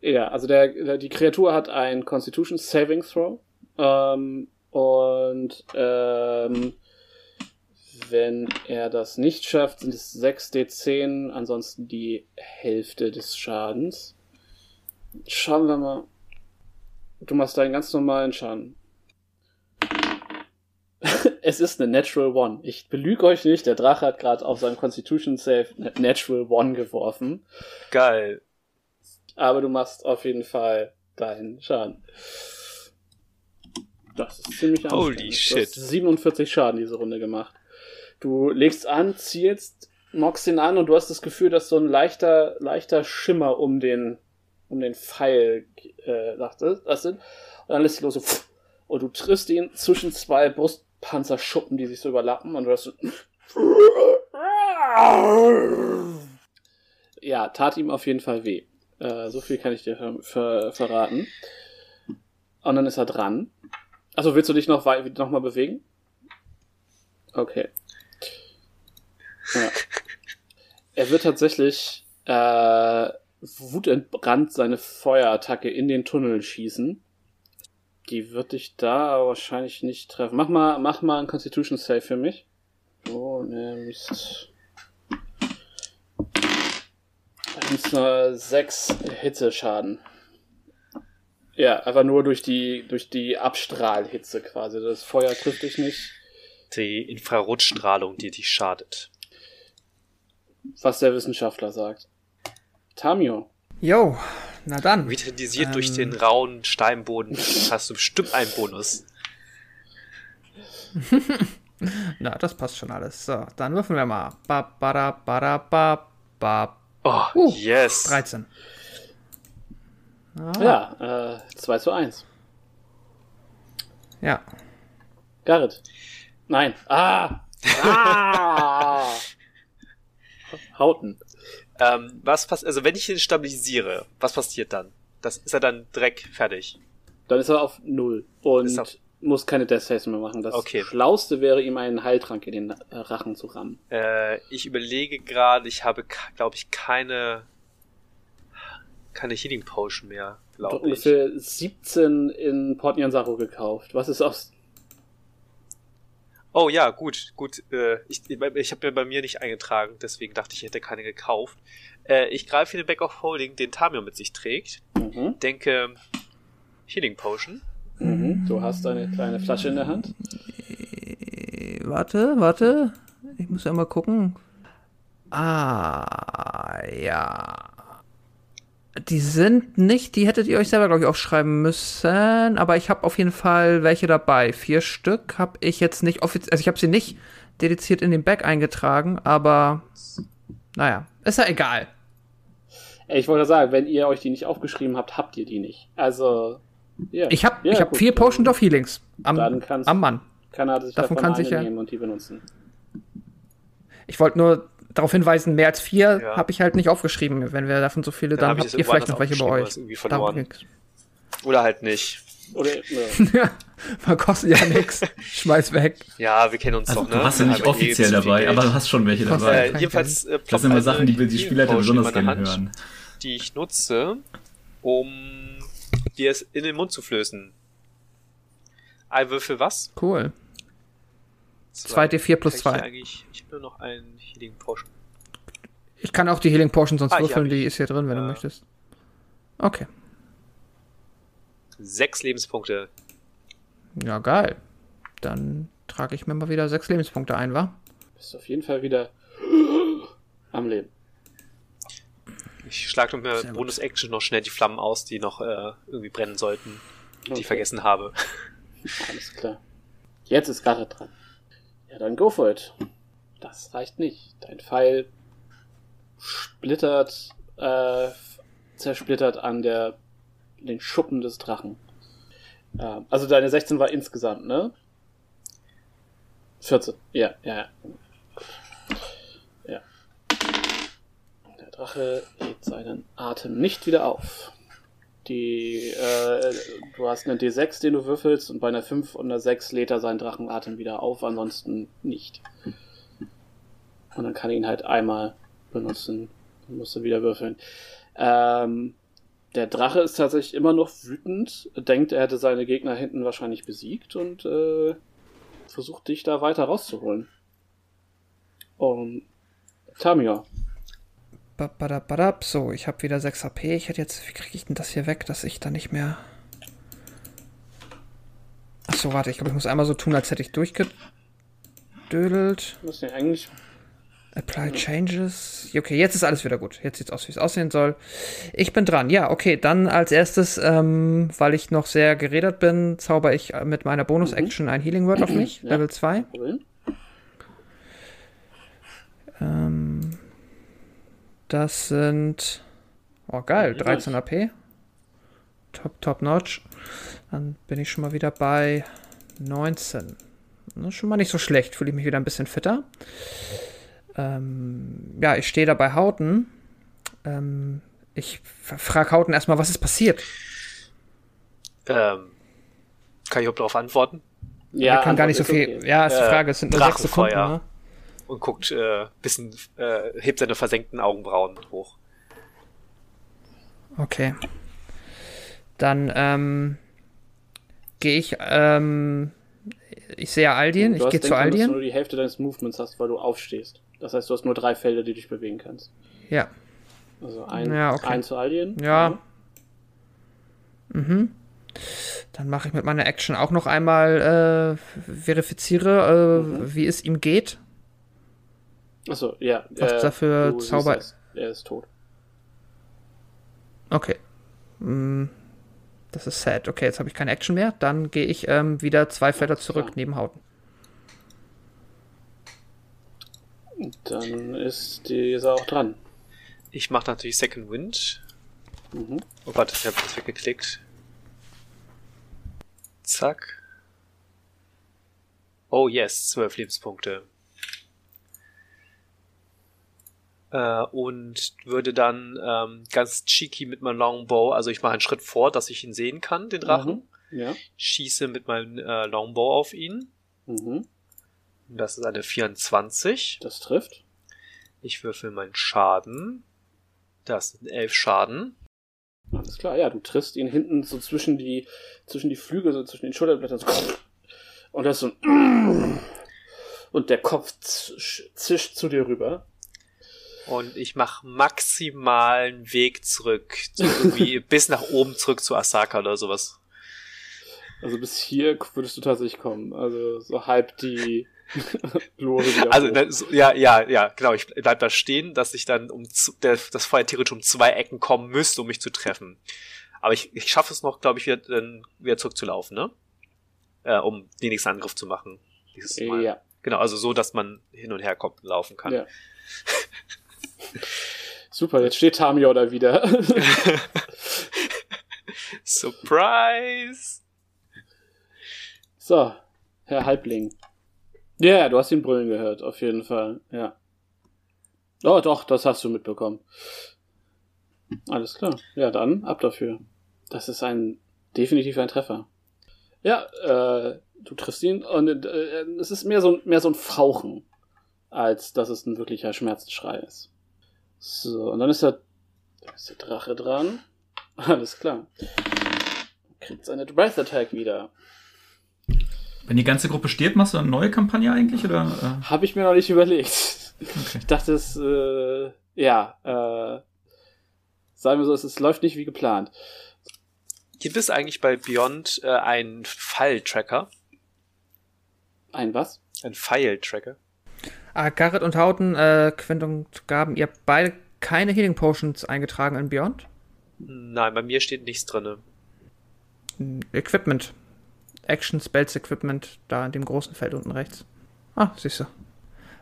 Speaker 2: Ja, also der, der, die Kreatur hat ein Constitution Saving Throw. Ähm, und ähm, wenn er das nicht schafft, sind es 6d10, ansonsten die Hälfte des Schadens. Schauen wir mal. Du machst deinen ganz normalen Schaden. es ist eine Natural One. Ich belüge euch nicht, der Drache hat gerade auf seinem Constitution Save eine Natural One geworfen.
Speaker 6: Geil.
Speaker 2: Aber du machst auf jeden Fall deinen Schaden. Das ist ziemlich
Speaker 6: Holy shit.
Speaker 2: Du hast 47 Schaden diese Runde gemacht. Du legst an, zielst, mockst ihn an und du hast das Gefühl, dass so ein leichter, leichter Schimmer um den, um den Pfeil äh, das sind. Und dann lässt sich los so, und du triffst ihn zwischen zwei Brustpanzerschuppen, die sich so überlappen und du hast so, ja, tat ihm auf jeden Fall weh. Äh, so viel kann ich dir ver ver verraten. Und dann ist er dran. Also willst du dich noch, noch mal bewegen? Okay. Er wird tatsächlich äh, wutentbrannt seine Feuerattacke in den Tunnel schießen. Die wird dich da wahrscheinlich nicht treffen. Mach mal, mach mal einen Constitution Save für mich. Du nimmst. Du nimmst nur sechs Hitzeschaden. Ja, einfach nur durch die, durch die Abstrahlhitze quasi. Das Feuer trifft dich nicht.
Speaker 6: Die Infrarotstrahlung, die dich schadet.
Speaker 2: Was der Wissenschaftler sagt. Tamio.
Speaker 5: Jo, na dann.
Speaker 6: Vitalisiert
Speaker 5: Ähm.
Speaker 6: durch den rauen Steinboden hast du bestimmt einen Bonus.
Speaker 5: Na, das passt schon alles. So, dann würfeln wir mal. Ba, ba, da, ba, da, ba, ba.
Speaker 6: Oh,
Speaker 5: Uh,
Speaker 6: yes.
Speaker 5: 13. Ah,
Speaker 2: Ja, äh, 2 zu 1.
Speaker 5: Ja.
Speaker 2: Garrett. Nein. Ah! Ah! Hauten.
Speaker 6: Ähm, was passiert, also wenn ich ihn stabilisiere, was passiert dann? Das ist er dann Dreck fertig.
Speaker 2: Dann ist er auf 0 und
Speaker 6: er-
Speaker 2: muss keine Death Saves mehr machen. Das
Speaker 6: Okay.
Speaker 2: Schlauste wäre, ihm einen Heiltrank in den Rachen zu rammen.
Speaker 6: Äh, ich überlege gerade, ich habe, glaube ich, keine, keine Healing Potion mehr, glaube ich.
Speaker 2: ungefähr 17 in Port Nyansaru gekauft. Was ist aus.
Speaker 6: Oh ja, gut, gut. Äh, ich ich habe mir bei mir nicht eingetragen, deswegen dachte ich, ich hätte keine gekauft. Äh, ich greife in den Back of Holding, den Tamio mit sich trägt.
Speaker 2: Mhm.
Speaker 6: Denke, Healing Potion.
Speaker 2: Mhm. Du hast eine kleine Flasche in der Hand.
Speaker 5: Äh, Warte, warte. Ich muss ja mal gucken. Ah, ja. Die sind nicht, die hättet ihr euch selber, glaube ich, aufschreiben müssen. Aber ich habe auf jeden Fall welche dabei. Vier Stück habe ich jetzt nicht offiziell, also ich habe sie nicht dediziert in den Back eingetragen, aber naja, ist ja egal.
Speaker 2: Ich wollte sagen, wenn ihr euch die nicht aufgeschrieben habt, habt ihr die nicht. Also. Ja.
Speaker 5: Ich habe
Speaker 2: Ja,
Speaker 5: ich hab
Speaker 2: gut,
Speaker 5: vier
Speaker 2: dann
Speaker 5: Potions of Healings am, am Mann.
Speaker 2: Kann er sich
Speaker 5: Davon
Speaker 2: davon,
Speaker 5: kann sich ja-
Speaker 2: und die benutzen.
Speaker 5: Ich wollte nur darauf hinweisen, mehr als vier
Speaker 6: Ja.
Speaker 5: habe ich halt nicht aufgeschrieben. Wenn wir davon so viele,
Speaker 6: Dann
Speaker 5: dann, habt ihr vielleicht noch welche bei euch.
Speaker 6: Oder halt nicht.
Speaker 2: Oder. Ja.
Speaker 5: Ja, man kostet ja nix. Schmeiß weg.
Speaker 6: Ja, wir kennen uns
Speaker 4: Also,
Speaker 6: doch,
Speaker 4: du
Speaker 6: ne?
Speaker 4: hast ja nicht
Speaker 6: Aber eh
Speaker 4: offiziell dabei, aber du hast schon welche
Speaker 5: Kostet-
Speaker 4: dabei.
Speaker 6: Äh, jedenfalls äh,
Speaker 4: Das sind immer Sachen, die wir die Spielleiter besonders gerne
Speaker 6: Hand,
Speaker 4: hören.
Speaker 6: Die ich nutze, um dir es in den Mund zu flößen. Ein Würfel was?
Speaker 5: Cool.
Speaker 6: Zwei.
Speaker 5: 2d4 plus
Speaker 6: Kann ich hier
Speaker 5: 2.
Speaker 6: eigentlich, ich habe nur noch einen Healing Potion.
Speaker 5: Ich kann auch die Healing Potion sonst
Speaker 6: Ah,
Speaker 5: würfeln,
Speaker 6: ich.
Speaker 5: die ist hier drin, wenn du
Speaker 6: Ja.
Speaker 5: möchtest. Okay.
Speaker 6: Sechs Lebenspunkte.
Speaker 5: Ja, geil. Dann trage ich mir mal wieder sechs Lebenspunkte ein, wa?
Speaker 2: Bist auf jeden Fall wieder am Leben.
Speaker 6: Ich schlage mir. Bonus-Action noch schnell die Flammen aus, die noch äh, irgendwie brennen sollten, die
Speaker 2: Okay.
Speaker 6: ich vergessen habe.
Speaker 2: Alles klar. Jetzt ist Garrett dran. Ja, dann go for it. Das reicht nicht. Dein Pfeil splittert, äh, zersplittert an der, den Schuppen des Drachen. Ähm, also deine 16 war insgesamt, ne? 14. Ja, ja, ja. Ja. Der Drache hebt seinen Atem nicht wieder auf. Die, äh, du hast einen D6, den du würfelst, und bei einer 5 und einer 6 lädt er seinen Drachenatem wieder auf, ansonsten nicht. Und dann kann er ihn halt einmal benutzen. Dann musst du wieder würfeln. Ähm, der Drache ist tatsächlich immer noch wütend, denkt, er hätte seine Gegner hinten wahrscheinlich besiegt und äh, versucht dich da weiter rauszuholen. Und Tamio.
Speaker 5: Badabadab. So, ich habe wieder 6 HP. Ich hätte jetzt, wie kriege ich denn das hier weg, dass ich da nicht mehr. Achso, warte, ich glaube, ich muss einmal so tun, als hätte ich durchgedödelt.
Speaker 2: Du musst ja eigentlich
Speaker 5: Apply Changes. Okay, jetzt ist alles wieder gut. Jetzt sieht's aus, wie es aussehen soll. Ich bin dran. Ja, okay, dann als erstes, ähm, weil ich noch sehr geredet bin, zauber ich mit meiner Bonus-Action ein Healing Word auf mich,
Speaker 2: Ja.
Speaker 5: Level 2.
Speaker 2: Problem.
Speaker 5: Ähm, das sind. Oh, geil,
Speaker 2: Ja,
Speaker 5: 13 AP. Top, top notch. Dann bin ich schon mal wieder bei 19. Das ist schon mal nicht so schlecht. Fühle ich mich wieder ein bisschen fitter. Ähm, ja, ich stehe da bei Hauten. Ähm, ich frage Hauten erstmal, was ist passiert?
Speaker 6: Ähm, kann ich überhaupt darauf antworten?
Speaker 2: Ja,
Speaker 5: Wir können gar nicht so
Speaker 2: Antwort
Speaker 5: viel.
Speaker 2: ist okay.
Speaker 5: Ja, ist die
Speaker 6: Äh,
Speaker 5: Frage. Es sind nur sechs Sekunden. Ne?
Speaker 6: Und guckt, äh, bisschen, äh, hebt seine versenkten Augenbrauen hoch.
Speaker 5: Okay. Dann ähm, gehe ich. Ähm, ich sehe Aldien.
Speaker 2: Du
Speaker 5: Ich gehe zu
Speaker 2: denken, dass du
Speaker 5: Aldien.
Speaker 2: nur die Hälfte deines Movements hast, weil du aufstehst. Das heißt, du hast nur drei Felder, die du dich bewegen kannst.
Speaker 5: Ja.
Speaker 2: Also ein,
Speaker 5: Ja, okay.
Speaker 2: ein zu Aldien.
Speaker 5: Ja. Mhm. Dann mache ich mit meiner Action auch noch einmal äh, verifiziere, äh,
Speaker 2: Mhm.
Speaker 5: wie es ihm geht.
Speaker 2: Achso, ja.
Speaker 5: Was dafür
Speaker 2: du
Speaker 5: Zauber-
Speaker 2: das. Er ist tot.
Speaker 5: Okay. Mm, Das ist sad. Okay, jetzt habe ich keine Action mehr. Dann gehe ich ähm, wieder zwei Felder zurück
Speaker 2: klar.
Speaker 5: neben Hauten.
Speaker 2: Dann ist dieser auch dran.
Speaker 6: Ich mache natürlich Second Wind
Speaker 2: Mhm.
Speaker 6: Oh Gott, ich habe das weggeklickt. Zack. Oh yes, zwölf Lebenspunkte. Äh, und würde dann ähm, ganz cheeky mit meinem Longbow, also ich mache einen Schritt vor, dass ich ihn sehen kann, den Drachen.
Speaker 2: Ja.
Speaker 6: Schieße mit meinem äh, Longbow auf ihn.
Speaker 2: Mhm.
Speaker 6: Das ist eine 24.
Speaker 2: Das trifft.
Speaker 6: Ich würfel meinen Schaden. Das sind elf Schaden.
Speaker 2: Alles klar, ja, du triffst ihn hinten so zwischen die, zwischen die Flügel, so zwischen den Schulterblättern. So, und das ist so ein und der Kopf zisch- zischt zu dir rüber.
Speaker 6: Und ich mache maximalen Weg zurück. So irgendwie bis nach oben zurück zu Asaka oder sowas.
Speaker 2: Also bis hier würdest du tatsächlich kommen. Also so halb die Lore wieder
Speaker 6: Also,
Speaker 2: hoch.
Speaker 6: ne, ja, ja, ja, genau. Ich bleib da stehen, dass ich dann um der, das Feuer theoretisch um zwei Ecken kommen müsste, um mich zu treffen. Aber ich, ich schaffe es noch, glaube ich, wieder, dann wieder zurückzulaufen, ne? Äh, um den nächsten Angriff zu machen. Dieses Mal.
Speaker 2: ja.
Speaker 6: Genau, also so, dass man hin und her kommt und laufen kann.
Speaker 2: Ja. Super, jetzt steht Tamio da wieder.
Speaker 6: Surprise!
Speaker 2: so, Herr Halbling. Ja, du hast ihn brüllen gehört, auf jeden Fall. Ja. Oh, doch, das hast du mitbekommen. Alles klar. Ja, dann ab dafür. Das ist ein definitiv ein Treffer. Ja, äh, du triffst ihn und äh, es ist mehr so, ein- mehr so ein Fauchen, als dass es ein wirklicher Schmerzensschrei ist. So, und dann ist der, da ist der Drache dran. Alles klar. Kriegt seine Breath Attack wieder.
Speaker 4: Wenn die ganze Gruppe stirbt, machst du eine neue Kampagne eigentlich? Oder,
Speaker 2: Habe ich mir noch nicht überlegt.
Speaker 4: äh, okay.
Speaker 2: Ich dachte, es, äh, ja, äh, sagen wir so, es, es läuft nicht wie geplant.
Speaker 6: Gibt es eigentlich bei Beyond äh, einen File-Tracker?
Speaker 2: Ein was?
Speaker 6: Ein File-Tracker?
Speaker 5: Ah, Garrett und Hauten, äh, Quint und Gaben, ihr habt beide keine Healing Potions eingetragen in Beyond?
Speaker 6: Nein, bei mir steht nichts drinne.
Speaker 5: Equipment. Action Spells Equipment, da in dem großen Feld unten rechts. Ah, siehst du.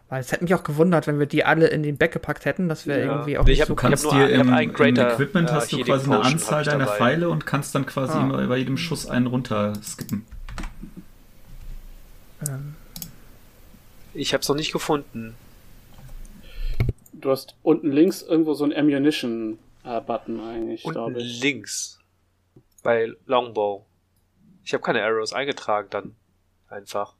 Speaker 5: Weil es hätte mich auch gewundert, wenn wir die alle in den Back gepackt hätten. Das wäre
Speaker 6: Ja.
Speaker 5: irgendwie auch
Speaker 6: Nee,
Speaker 5: nicht
Speaker 6: ich hab-
Speaker 5: so
Speaker 4: Du kannst
Speaker 6: Ich hab nur
Speaker 4: dir im, im
Speaker 6: Greater,
Speaker 4: Equipment
Speaker 6: äh,
Speaker 4: hast du
Speaker 6: Healing
Speaker 4: quasi eine Anzahl deiner. Pfeile und kannst dann quasi
Speaker 5: Ah.
Speaker 4: immer bei jedem Schuss einen runter skippen.
Speaker 5: Ähm,
Speaker 6: Ich habe es noch nicht gefunden.
Speaker 2: Du hast unten links irgendwo so einen Ammunition-Button eigentlich, glaube
Speaker 6: Unten
Speaker 2: ich.
Speaker 6: links. Bei Longbow. Ich habe keine Arrows eingetragen dann. Einfach.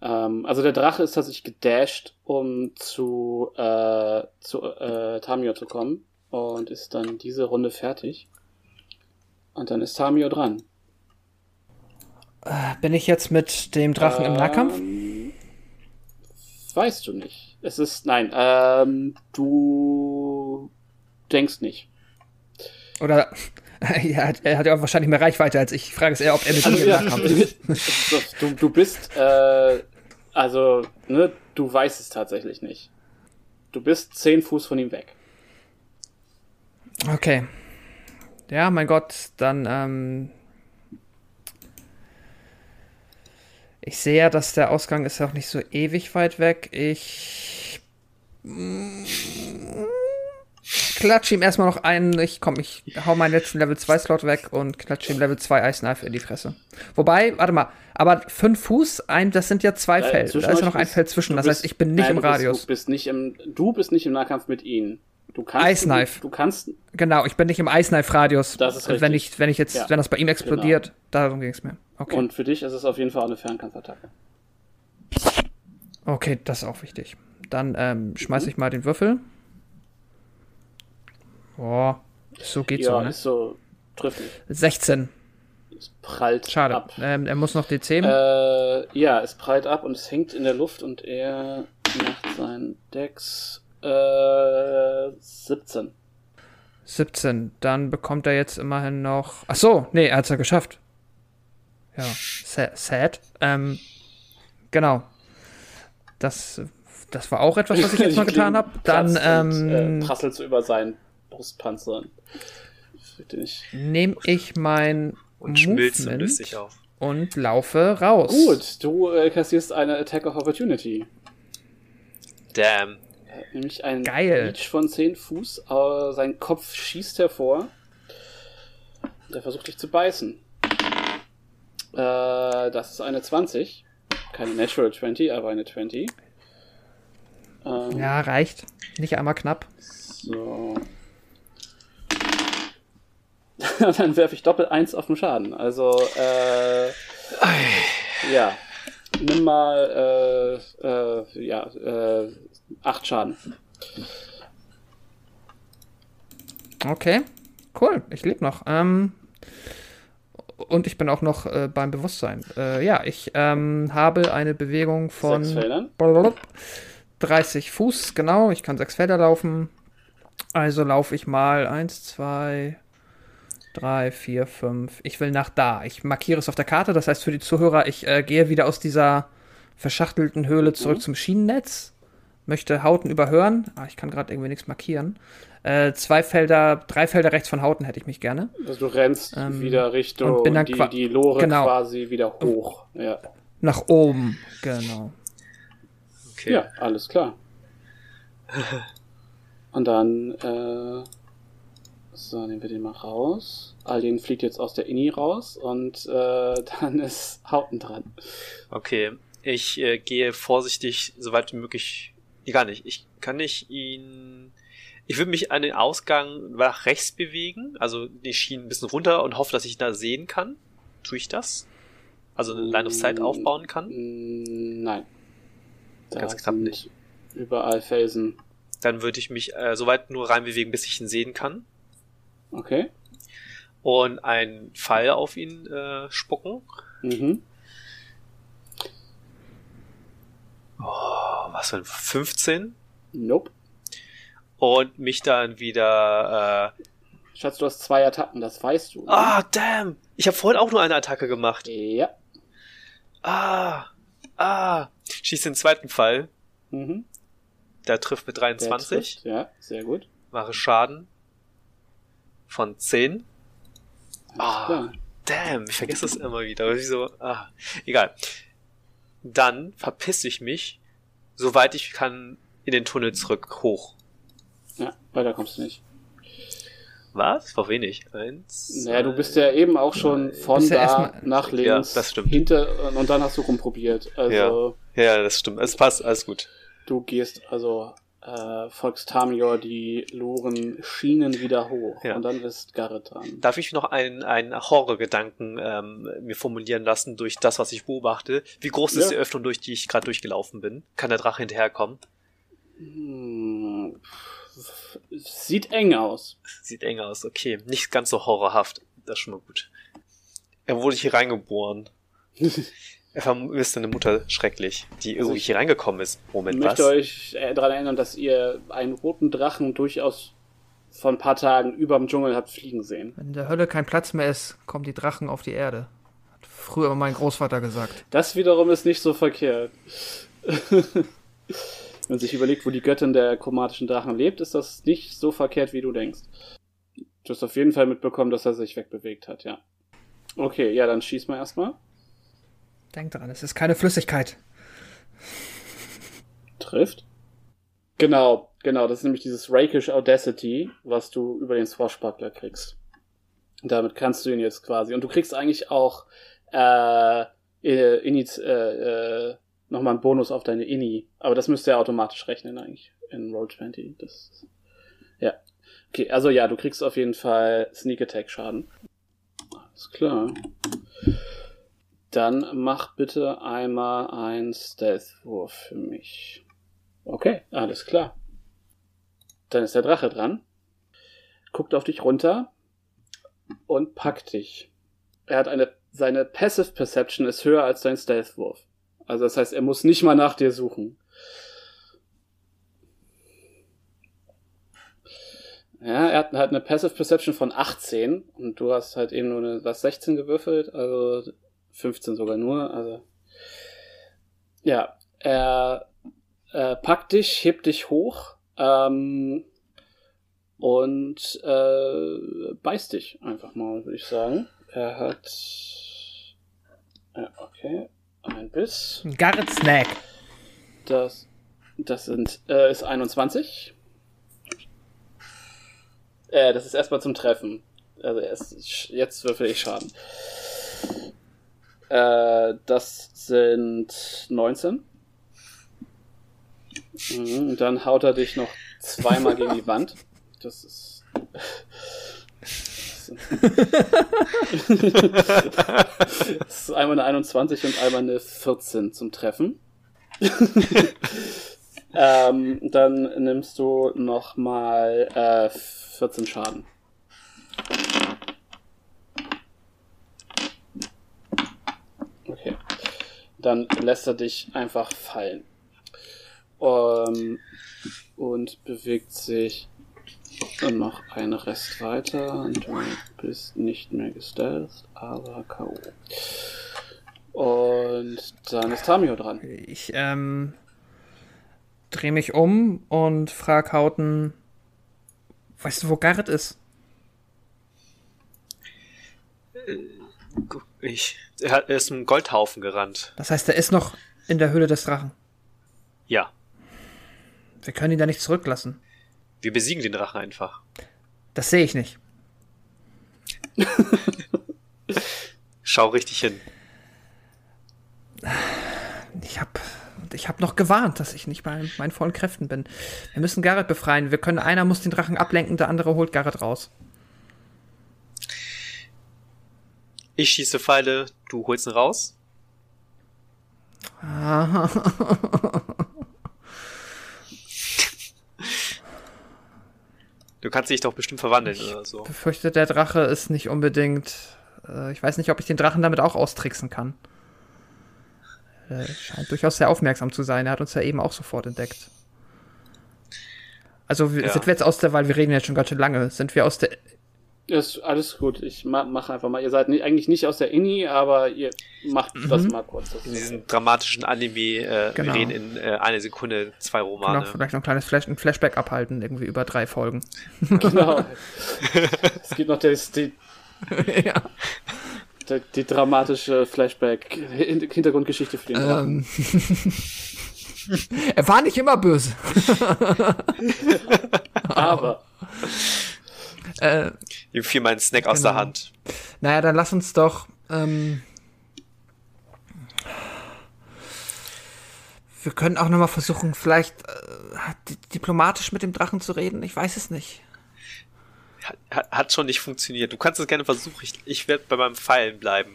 Speaker 2: Ähm, also der Drache ist tatsächlich gedasht, um zu, äh, zu äh, Tamio zu kommen. Und ist dann diese Runde fertig. Und dann ist Tamio dran.
Speaker 5: bin ich jetzt mit dem Drachen im Nahkampf?
Speaker 2: Weißt du nicht. Es ist, nein, ähm, du denkst nicht.
Speaker 5: Oder er hat, er hat ja auch wahrscheinlich mehr Reichweite als ich. Die Frage ist eher, ob er mit
Speaker 2: Also, ja, du, du bist, äh, also, ne, du weißt es tatsächlich nicht. Du bist zehn Fuß von ihm weg.
Speaker 5: Okay. Ja, mein Gott, dann, ähm. Ich sehe ja, dass der Ausgang ist ja auch nicht so ewig weit weg. Ich. Klatsche ihm erstmal noch einen. Ich komm, ich hau meinen letzten Level 2 Slot weg und klatsche ihm Level 2 Ice Knife in die Fresse. Wobei, warte mal, aber 5 Fuß, ein, das sind ja zwei
Speaker 2: Äh,
Speaker 5: Felder. Da ist ja noch ein Feld zwischen. Das
Speaker 2: bist-
Speaker 5: heißt, ich bin nicht
Speaker 2: nein,
Speaker 5: im
Speaker 2: du bist-
Speaker 5: Radius.
Speaker 2: Du bist nicht im, du bist nicht im Nahkampf mit ihnen. Du kannst.
Speaker 5: Ice Knife.
Speaker 2: Du, du kannst.
Speaker 5: Genau, ich bin nicht im Ice Knife Radius.
Speaker 2: Das ist
Speaker 5: Und wenn
Speaker 2: richtig.
Speaker 5: ich, wenn ich jetzt,
Speaker 2: Ja.
Speaker 5: wenn das bei ihm explodiert, darum ging es mir. Okay.
Speaker 2: Und für dich ist es auf jeden Fall auch eine Fernkampfattacke.
Speaker 5: okay, das ist auch wichtig. Dann ähm, schmeiße ich mal den Würfel. Boah, so geht's
Speaker 2: ja,
Speaker 5: so, ne?
Speaker 2: ist so. Trifft nicht.
Speaker 5: 16.
Speaker 2: Es prallt
Speaker 5: Schade.
Speaker 2: ab.
Speaker 5: Ähm, er muss noch DC.
Speaker 2: Äh, ja, es prallt ab und es hängt in der Luft und er macht seinen Dex äh, 17.
Speaker 5: 17. Dann bekommt er jetzt immerhin noch. Ach so, nee, er hat's ja geschafft. Ja, sa- sad. Ähm, genau. Das, das war auch etwas, was ich jetzt mal getan habe. Dann
Speaker 2: und,
Speaker 5: ähm,
Speaker 2: äh, prasselt so über seinen Brustpanzer.
Speaker 5: Nehme ich mein
Speaker 6: Und schmilzt und
Speaker 5: Movement
Speaker 6: löst sich auf.
Speaker 5: und laufe raus.
Speaker 2: Gut, du äh, kassierst eine Attack of Opportunity.
Speaker 6: Damn.
Speaker 2: Nämlich ein
Speaker 5: Geil.
Speaker 2: Reach von 10 Fuß. Äh, sein Kopf schießt hervor. Der versucht dich zu beißen. Äh, das ist eine 20. Keine Natural 20, aber eine 20. Ähm,
Speaker 5: Ja, reicht. Nicht einmal knapp.
Speaker 2: So. Dann werfe ich doppelt eins auf den Schaden. Also, äh, ja. Nimm mal, äh, äh, ja, äh, acht Schaden.
Speaker 5: Okay, cool. Ich lebe noch. Ähm, und ich bin auch noch äh, beim Bewusstsein. Äh, ja, ich ähm, habe eine Bewegung von
Speaker 2: Sechs Feldern.
Speaker 5: blablabla, 30 Fuß, genau. Ich kann sechs Felder laufen. Also laufe ich mal eins, zwei, drei, vier, fünf. Ich will nach da. Ich markiere es auf der Karte. Das heißt für die Zuhörer, ich äh, gehe wieder aus dieser verschachtelten Höhle zurück zum Schienennetz. Möchte Hauten überhören. Ah, ich kann gerade irgendwie nichts markieren. Äh, zwei Felder, drei Felder rechts von Hauten hätte ich mich gerne.
Speaker 2: Also du rennst
Speaker 5: Ähm,
Speaker 2: wieder Richtung
Speaker 5: und bin dann
Speaker 2: die, die Lore
Speaker 5: genau.
Speaker 2: quasi wieder hoch. Ja.
Speaker 5: Nach oben, genau.
Speaker 6: Okay.
Speaker 2: ja, alles klar. Und dann, äh, so, nehmen wir den mal raus. Alien fliegt jetzt aus der Inni raus und äh, dann ist Hauten dran.
Speaker 6: Okay, ich äh, gehe vorsichtig, soweit wie möglich. Nee, gar nicht. Ich kann nicht ihn. Ich würde mich an den Ausgang nach rechts bewegen, also die Schienen ein bisschen runter und hoffe, dass ich ihn da sehen kann. Tue ich das? Also eine Line of Sight
Speaker 2: Mm,
Speaker 6: aufbauen kann?
Speaker 2: Mm, Nein. Da
Speaker 6: Ganz knapp nicht.
Speaker 2: Überall Felsen.
Speaker 6: Dann würde ich mich äh, soweit nur reinbewegen, bis ich ihn sehen kann.
Speaker 2: Okay.
Speaker 6: Und einen Pfeil auf ihn äh, spucken.
Speaker 2: Mhm.
Speaker 6: Oh, was für ein 15?
Speaker 2: Nope.
Speaker 6: Und mich dann wieder. Äh,
Speaker 2: Schatz, du hast zwei Attacken, das weißt du. ne?
Speaker 6: ah, damn! Ich habe vorhin auch nur eine Attacke gemacht.
Speaker 2: Ja.
Speaker 6: Ah, ah. Schießt den zweiten Pfeil.
Speaker 2: Mhm.
Speaker 6: Der trifft mit
Speaker 2: Der
Speaker 6: 23.
Speaker 2: trifft, Ja, sehr gut.
Speaker 6: Mache Schaden von 10.
Speaker 2: Alles
Speaker 6: Ah. Damn, ich vergesse das immer wieder. weil ich so, ah, egal. Dann verpiss ich mich, soweit ich kann, in den Tunnel zurück hoch.
Speaker 2: Ja, weiter kommst du nicht.
Speaker 6: Was? War wenig. Eins.
Speaker 2: Naja, du bist ja eben auch schon von
Speaker 5: ja
Speaker 2: da
Speaker 5: erstmal-
Speaker 2: nach links,
Speaker 6: Ja, das stimmt.
Speaker 2: hinter und dann hast du rumprobiert. Also
Speaker 6: Ja, das stimmt. Es passt, alles gut.
Speaker 2: du gehst also äh, folgst Tamior die Loren Schienen wieder hoch
Speaker 6: Ja.
Speaker 2: und dann ist Garrett dran.
Speaker 6: Darf ich noch einen, einen Horrorgedanken ähm, mir formulieren lassen durch das, was ich beobachte? Wie groß ist
Speaker 2: Ja.
Speaker 6: die Öffnung, durch die ich gerade durchgelaufen bin? Kann der Drache hinterherkommen?
Speaker 2: Hm, sieht eng aus.
Speaker 6: Sieht eng aus, okay. Nicht ganz so horrorhaft. Das ist schon mal gut. Er wurde hier reingeboren. er vermisst eine Mutter schrecklich, die
Speaker 2: Also
Speaker 6: irgendwie
Speaker 2: ich-
Speaker 6: hier reingekommen ist.
Speaker 2: Ich
Speaker 6: Moment, was?
Speaker 2: möchte euch äh, daran erinnern, dass ihr einen roten Drachen durchaus vor ein paar Tagen überm Dschungel habt fliegen sehen.
Speaker 5: Wenn in der Hölle kein Platz mehr ist, kommen die Drachen auf die Erde. Hat früher mein Großvater gesagt.
Speaker 2: Das wiederum ist nicht so verkehrt. Wenn man sich überlegt, wo die Göttin der chromatischen Drachen lebt, ist das nicht so verkehrt, wie du denkst. Du hast auf jeden Fall mitbekommen, dass er sich wegbewegt hat, ja. Okay, ja, dann schieß mal erstmal.
Speaker 5: Denk dran, es ist keine Flüssigkeit.
Speaker 2: Trifft. Genau, genau, das ist nämlich dieses Rakish Audacity, was du über den Swashbuckler kriegst. Und damit kannst du ihn jetzt quasi. Und du kriegst eigentlich auch äh, äh, äh, äh, nochmal einen Bonus auf deine Ini. Aber das müsste er automatisch rechnen eigentlich in Roll20. Das, ja. Okay, also ja, du kriegst auf jeden Fall Sneak Attack Schaden. Alles klar. Dann mach bitte einmal ein Stealth-Wurf für mich. Okay, alles klar. Dann ist der Drache dran. Guckt auf dich runter und packt dich. Er hat eine, seine Passive Perception ist höher als dein Stealth-Wurf. Also das heißt, er muss nicht mal nach dir suchen. Ja, er hat halt eine Passive Perception von 18 und du hast halt eben nur eine, was, 16 gewürfelt, also 15 sogar nur, also. Ja, er äh, packt dich, hebt dich hoch ähm, und äh, beißt dich einfach mal, würde ich sagen. Er hat. Ja, okay. Ein Biss.
Speaker 5: Garrett Snack.
Speaker 2: Das, das sind, äh, ist 21. Äh, das ist erstmal zum Treffen. Also erst, jetzt würfel ich Schaden. Äh, das sind 19. Mhm, und dann haut er dich noch zweimal gegen die Wand. Das ist. das ist einmal eine 21 und einmal eine 14 zum Treffen. ähm, dann nimmst du nochmal äh, 14 Schaden. Okay. Dann lässt er dich einfach fallen. Ähm, und bewegt sich noch einen Rest weiter. Du bist nicht mehr gestellt, aber K.O. Und dann ist Tamio dran.
Speaker 5: Ich ähm, drehe mich um und frage Hauten, weißt du, wo Garrett ist?
Speaker 6: Ich, er, ist im Goldhaufen gerannt.
Speaker 5: Das heißt, er ist noch in der Höhle des Drachen.
Speaker 6: Ja,
Speaker 5: Wir können ihn da nicht zurücklassen.
Speaker 6: wir besiegen den Drachen einfach.
Speaker 5: Das sehe ich nicht.
Speaker 6: Schau richtig hin.
Speaker 5: Ich habe ich hab noch gewarnt, dass ich nicht bei meinen vollen Kräften bin. Wir müssen Garrett befreien. Wir können, einer muss den Drachen ablenken, der andere holt Garrett raus.
Speaker 6: Ich schieße Pfeile, du holst ihn raus. Du kannst dich doch bestimmt verwandeln oder so.
Speaker 5: Befürchte, der Drache ist nicht unbedingt. Äh, ich weiß nicht, ob ich den Drachen damit auch austricksen kann. Er scheint durchaus sehr aufmerksam zu sein. Er hat uns ja eben auch sofort entdeckt. Also
Speaker 6: Ja.
Speaker 5: sind wir jetzt aus der, weil wir reden jetzt schon ganz schön lange, sind wir aus der.
Speaker 2: Ist alles gut. Ich ma mache einfach mal. Ihr seid ni- eigentlich nicht aus der Inni, aber ihr macht das mal kurz. Das
Speaker 6: In diesem dramatischen Anime, äh,
Speaker 5: Genau.
Speaker 6: wir reden in äh, einer Sekunde zwei
Speaker 5: Genau,
Speaker 6: Romane.
Speaker 5: vielleicht noch ein kleines Flash, ein Flashback abhalten, irgendwie über drei Folgen.
Speaker 2: genau. es gibt noch das, die,
Speaker 5: ja.
Speaker 2: die, die dramatische Flashback, Hin- Hintergrundgeschichte für den.
Speaker 5: Ähm. er war nicht immer böse.
Speaker 2: Aber
Speaker 5: Äh,
Speaker 6: Ihm fiel mein Snack aus
Speaker 5: Genau.
Speaker 6: der Hand.
Speaker 5: naja, dann lass uns doch. Ähm, wir können auch nochmal versuchen, vielleicht äh, di- diplomatisch mit dem Drachen zu reden. Ich weiß es nicht.
Speaker 6: Hat, hat, schon nicht funktioniert. Du kannst es gerne versuchen. Ich, ich werde bei meinem Pfeilen bleiben.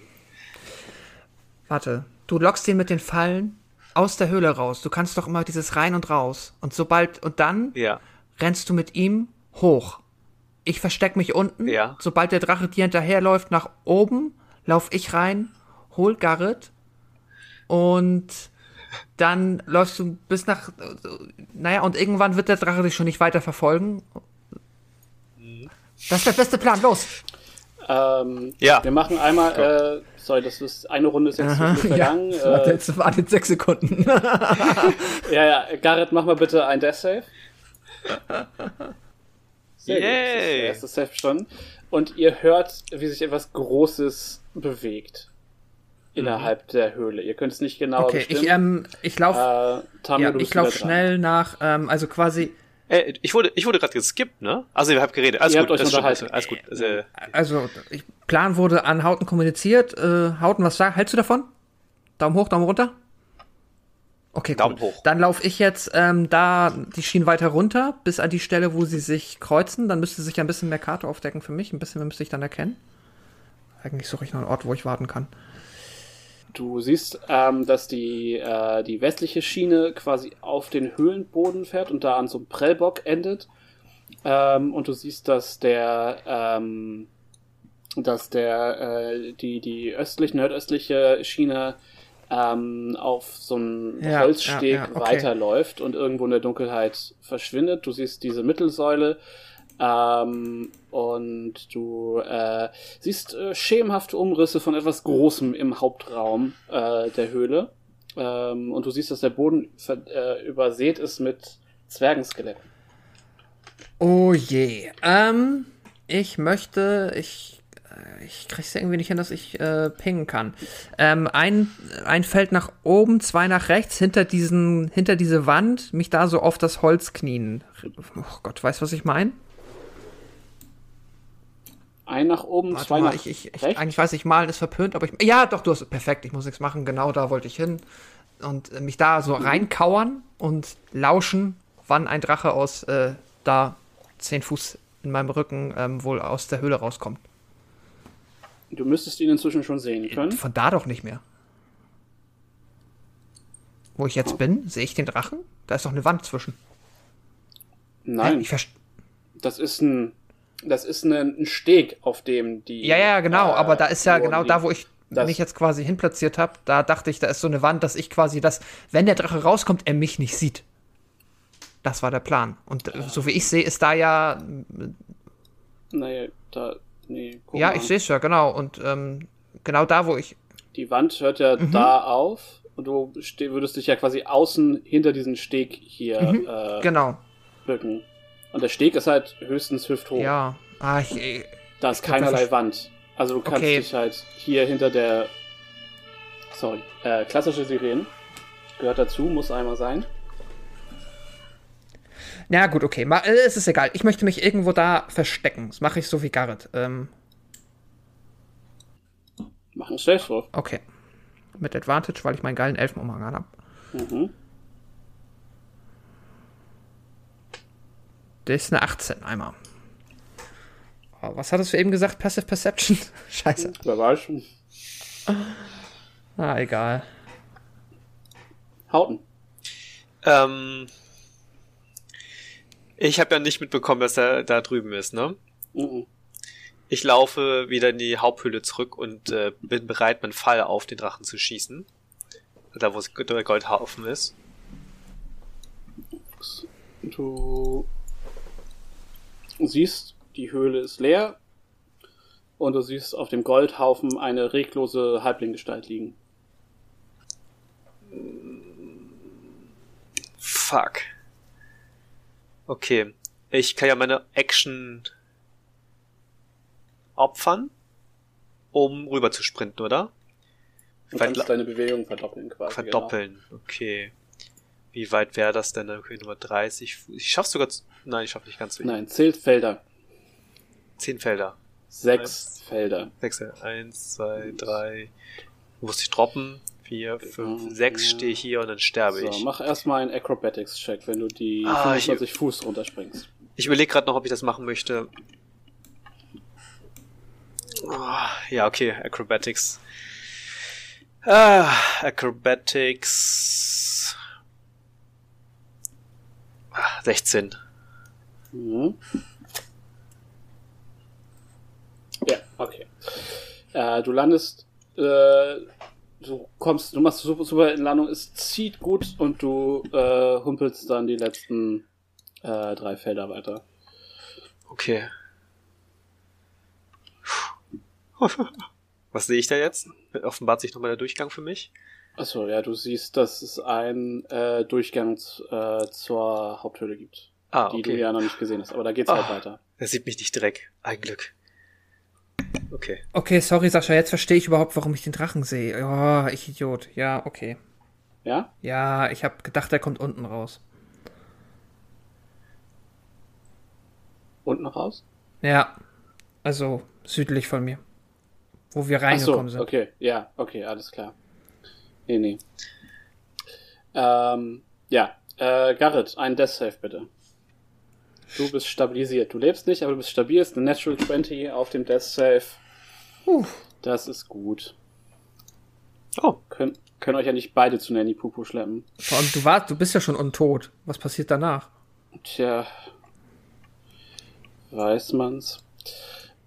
Speaker 5: Warte, du lockst ihn mit den Fallen aus der Höhle raus. Du kannst doch immer dieses rein und raus. Und sobald, und dann
Speaker 6: Ja.
Speaker 5: rennst du mit ihm hoch. Ich versteck mich unten.
Speaker 6: Ja.
Speaker 5: Sobald der Drache dir hinterherläuft nach oben, lauf ich rein, hol Garrett und dann läufst du bis nach. Naja, und irgendwann wird der Drache dich schon nicht weiter verfolgen. Das ist der beste Plan, los!
Speaker 2: ähm,
Speaker 6: Ja.
Speaker 2: wir machen einmal, äh, sorry, das ist eine Runde ist jetzt viel vergangen.
Speaker 5: Warte,
Speaker 2: äh,
Speaker 5: jetzt waren jetzt sechs Sekunden.
Speaker 2: ja, ja, Garrett, mach mal bitte ein Death Save. Sehr gut, das ist der
Speaker 6: Yay.
Speaker 2: erste Save bestanden. Und ihr hört, wie sich etwas Großes bewegt innerhalb der Höhle. Ihr könnt es nicht genau
Speaker 5: Okay, ich, ähm, ich lauf,
Speaker 2: äh,
Speaker 5: ja, ich lauf schnell nach, ähm, also quasi,
Speaker 6: Äh, ich wurde, ich wurde gerade geskippt, ne? Also ihr habt geredet. Alles
Speaker 2: Ihr
Speaker 6: gut,
Speaker 2: habt euch
Speaker 6: das
Speaker 2: unterhalten.
Speaker 6: alles gut. Also, äh,
Speaker 5: also, ich, Plan wurde an Hauten kommuniziert. Äh, Hauten, was sag, hältst du davon? Daumen hoch, Daumen runter? Okay,
Speaker 6: Daumen
Speaker 5: cool.
Speaker 6: hoch.
Speaker 5: Dann laufe ich jetzt ähm, da die Schienen weiter runter, bis an die Stelle, wo sie sich kreuzen. Dann müsste sich ja ein bisschen mehr Karte aufdecken für mich. Ein bisschen mehr müsste ich dann erkennen. Eigentlich suche ich noch einen Ort, wo ich warten kann.
Speaker 2: Du siehst, ähm, dass die, äh, die westliche Schiene quasi auf den Höhlenboden fährt und da an so einem Prellbock endet. Ähm, und du siehst, dass der, ähm, dass der, äh, die, die östlich, nordöstliche Schiene ähm, auf so einen
Speaker 5: Ja,
Speaker 2: Holzsteg
Speaker 5: ja, ja, okay.
Speaker 2: weiterläuft und irgendwo in der Dunkelheit verschwindet. Du siehst diese Mittelsäule ähm, und du äh, siehst äh, schemenhafte Umrisse von etwas Großem im Hauptraum äh, der Höhle. Ähm, und du siehst, dass der Boden äh, übersät ist mit Zwergenskeletten.
Speaker 5: Oh je. Ähm, ich möchte, ich, ich krieg's ja irgendwie nicht hin, dass ich äh, pingen kann. Ähm, ein, ein Feld nach oben, zwei nach rechts, hinter diesen, hinter diese Wand, mich da so auf das Holz knien. Oh Gott, weißt du, was ich meine?
Speaker 2: Ein nach oben,
Speaker 5: Warte
Speaker 2: zwei
Speaker 5: mal,
Speaker 2: nach
Speaker 5: ich, ich, ich,
Speaker 2: rechts.
Speaker 5: eigentlich weiß ich, malen ist verpönt, aber ich. Ja, doch, du hast perfekt, ich muss nichts machen, genau da wollte ich hin. Und äh, mich da so reinkauern und lauschen, wann ein Drache aus äh, da zehn Fuß in meinem Rücken ähm, wohl aus der Höhle rauskommt.
Speaker 2: Du müsstest ihn inzwischen schon sehen können.
Speaker 5: Von da doch nicht mehr. Wo ich jetzt bin, sehe ich den Drachen? Da ist doch eine Wand zwischen.
Speaker 2: Nein,
Speaker 5: Ich
Speaker 2: das ist ein, das ist ein, ein Steg, auf dem die.
Speaker 5: ja, ja, genau,
Speaker 2: äh,
Speaker 5: aber da ist ja genau da, wo ich mich jetzt quasi hinplatziert habe, da dachte ich, da ist so eine Wand, dass ich quasi das, wenn der Drache rauskommt, er mich nicht sieht. Das war der Plan. Und äh, so wie ich sehe, ist da ja,
Speaker 2: Nee, da. Nee, guck
Speaker 5: ja,
Speaker 2: mal.
Speaker 5: ich sehe es ja, genau. Und ähm, genau da, wo ich,
Speaker 2: Die Wand hört ja
Speaker 5: Mhm.
Speaker 2: da auf und du würdest dich ja quasi außen hinter diesen Steg hier äh,
Speaker 5: genau,
Speaker 2: bücken. Und der Steg ist halt höchstens hüfthoch.
Speaker 5: ja. Ah, ich, ich,
Speaker 2: Da ist keinerlei Wand. Also du kannst
Speaker 5: Okay.
Speaker 2: dich halt hier hinter der. Sorry. Äh, klassische Sirenen. Gehört dazu, muss einmal sein.
Speaker 5: Na gut, okay, ma, äh, es ist egal. Ich möchte mich irgendwo da verstecken. Das mache ich so wie Garrett. Ähm,
Speaker 2: Mach einen Stealth-Wurf.
Speaker 5: okay. Mit Advantage, weil ich meinen geilen Elfenumhang an habe.
Speaker 2: Mhm.
Speaker 5: Das ist eine 18 einmal. Oh, was hattest du eben gesagt? Passive Perception? Scheiße.
Speaker 2: Wer weiß schon.
Speaker 5: Ah, egal.
Speaker 2: Hauten.
Speaker 6: Ähm, ich habe ja nicht mitbekommen, dass er da drüben ist, ne?
Speaker 2: Mhm.
Speaker 6: Ich laufe wieder in die Haupthöhle zurück und äh, bin bereit, meinen Pfeil auf den Drachen zu schießen. Da, wo der Goldhaufen ist.
Speaker 2: Du siehst, die Höhle ist leer. Und du siehst auf dem Goldhaufen eine reglose Halblinggestalt liegen.
Speaker 6: Fuck. Okay. Ich kann ja meine Action opfern, um rüber zu sprinten, oder?
Speaker 2: Du
Speaker 6: Weit
Speaker 2: kannst deine Bewegung verdoppeln quasi.
Speaker 6: verdoppeln. Okay. Wie weit wäre das denn? Okay, Nummer 30. Fuß. Ich schaff's sogar. zu- Nein, ich schaff nicht ganz so.
Speaker 2: Genau. Nein, zählt Felder.
Speaker 6: Zehn Felder.
Speaker 2: Sechs Felder.
Speaker 6: Sechs. Eins, zwei, drei. Muss ich droppen? Vier, fünf,
Speaker 2: Genau,
Speaker 6: sechs
Speaker 2: ja.
Speaker 6: stehe ich hier und dann sterbe
Speaker 2: So,
Speaker 6: ich.
Speaker 2: mach erstmal einen Acrobatics-Check, wenn du die
Speaker 6: Ah, ich-
Speaker 2: 25 Fuß runterspringst.
Speaker 6: Ich überlege gerade noch, ob ich das machen möchte. Oh, ja, okay, Acrobatics. Ah, Acrobatics. Ah, 16.
Speaker 2: Mhm. Ja, okay. Äh, du landest, äh, du kommst, du machst super, super in Landung, es zieht gut und du äh, humpelst dann die letzten äh, drei Felder weiter.
Speaker 6: Okay. Was sehe ich da jetzt? Offenbart sich nochmal der Durchgang für mich.
Speaker 2: Achso, ja, du siehst, dass es einen äh, Durchgang äh, zur Haupthöhle gibt,
Speaker 6: Ah,
Speaker 2: die du
Speaker 6: okay.
Speaker 2: ja noch nicht gesehen hast. Aber da geht's
Speaker 6: Ah.
Speaker 2: halt weiter.
Speaker 6: Er sieht mich nicht direkt. Ein Glück. Okay.
Speaker 5: Okay, sorry, Sascha, jetzt verstehe ich überhaupt, warum ich den Drachen sehe. Oh, ich Idiot. Ja, okay.
Speaker 2: Ja?
Speaker 5: Ja, ich habe gedacht, der kommt unten raus.
Speaker 2: Unten raus?
Speaker 5: Ja, also südlich von mir. Wo wir reingekommen sind.
Speaker 2: okay, ja, okay, alles klar. Nee, nee. Ähm, ja, äh, Garrett, ein Death Save bitte. Du bist stabilisiert. Du lebst nicht, aber du bist stabil. Ist eine Natural 20 auf dem Death Save.
Speaker 5: Puh.
Speaker 2: Das ist gut.
Speaker 6: Oh,
Speaker 2: Können, können euch ja nicht beide zu Nanny Pupu schleppen.
Speaker 5: Vor allem, du, warst, du bist ja schon untot. Was passiert danach?
Speaker 2: Tja. Weiß man's.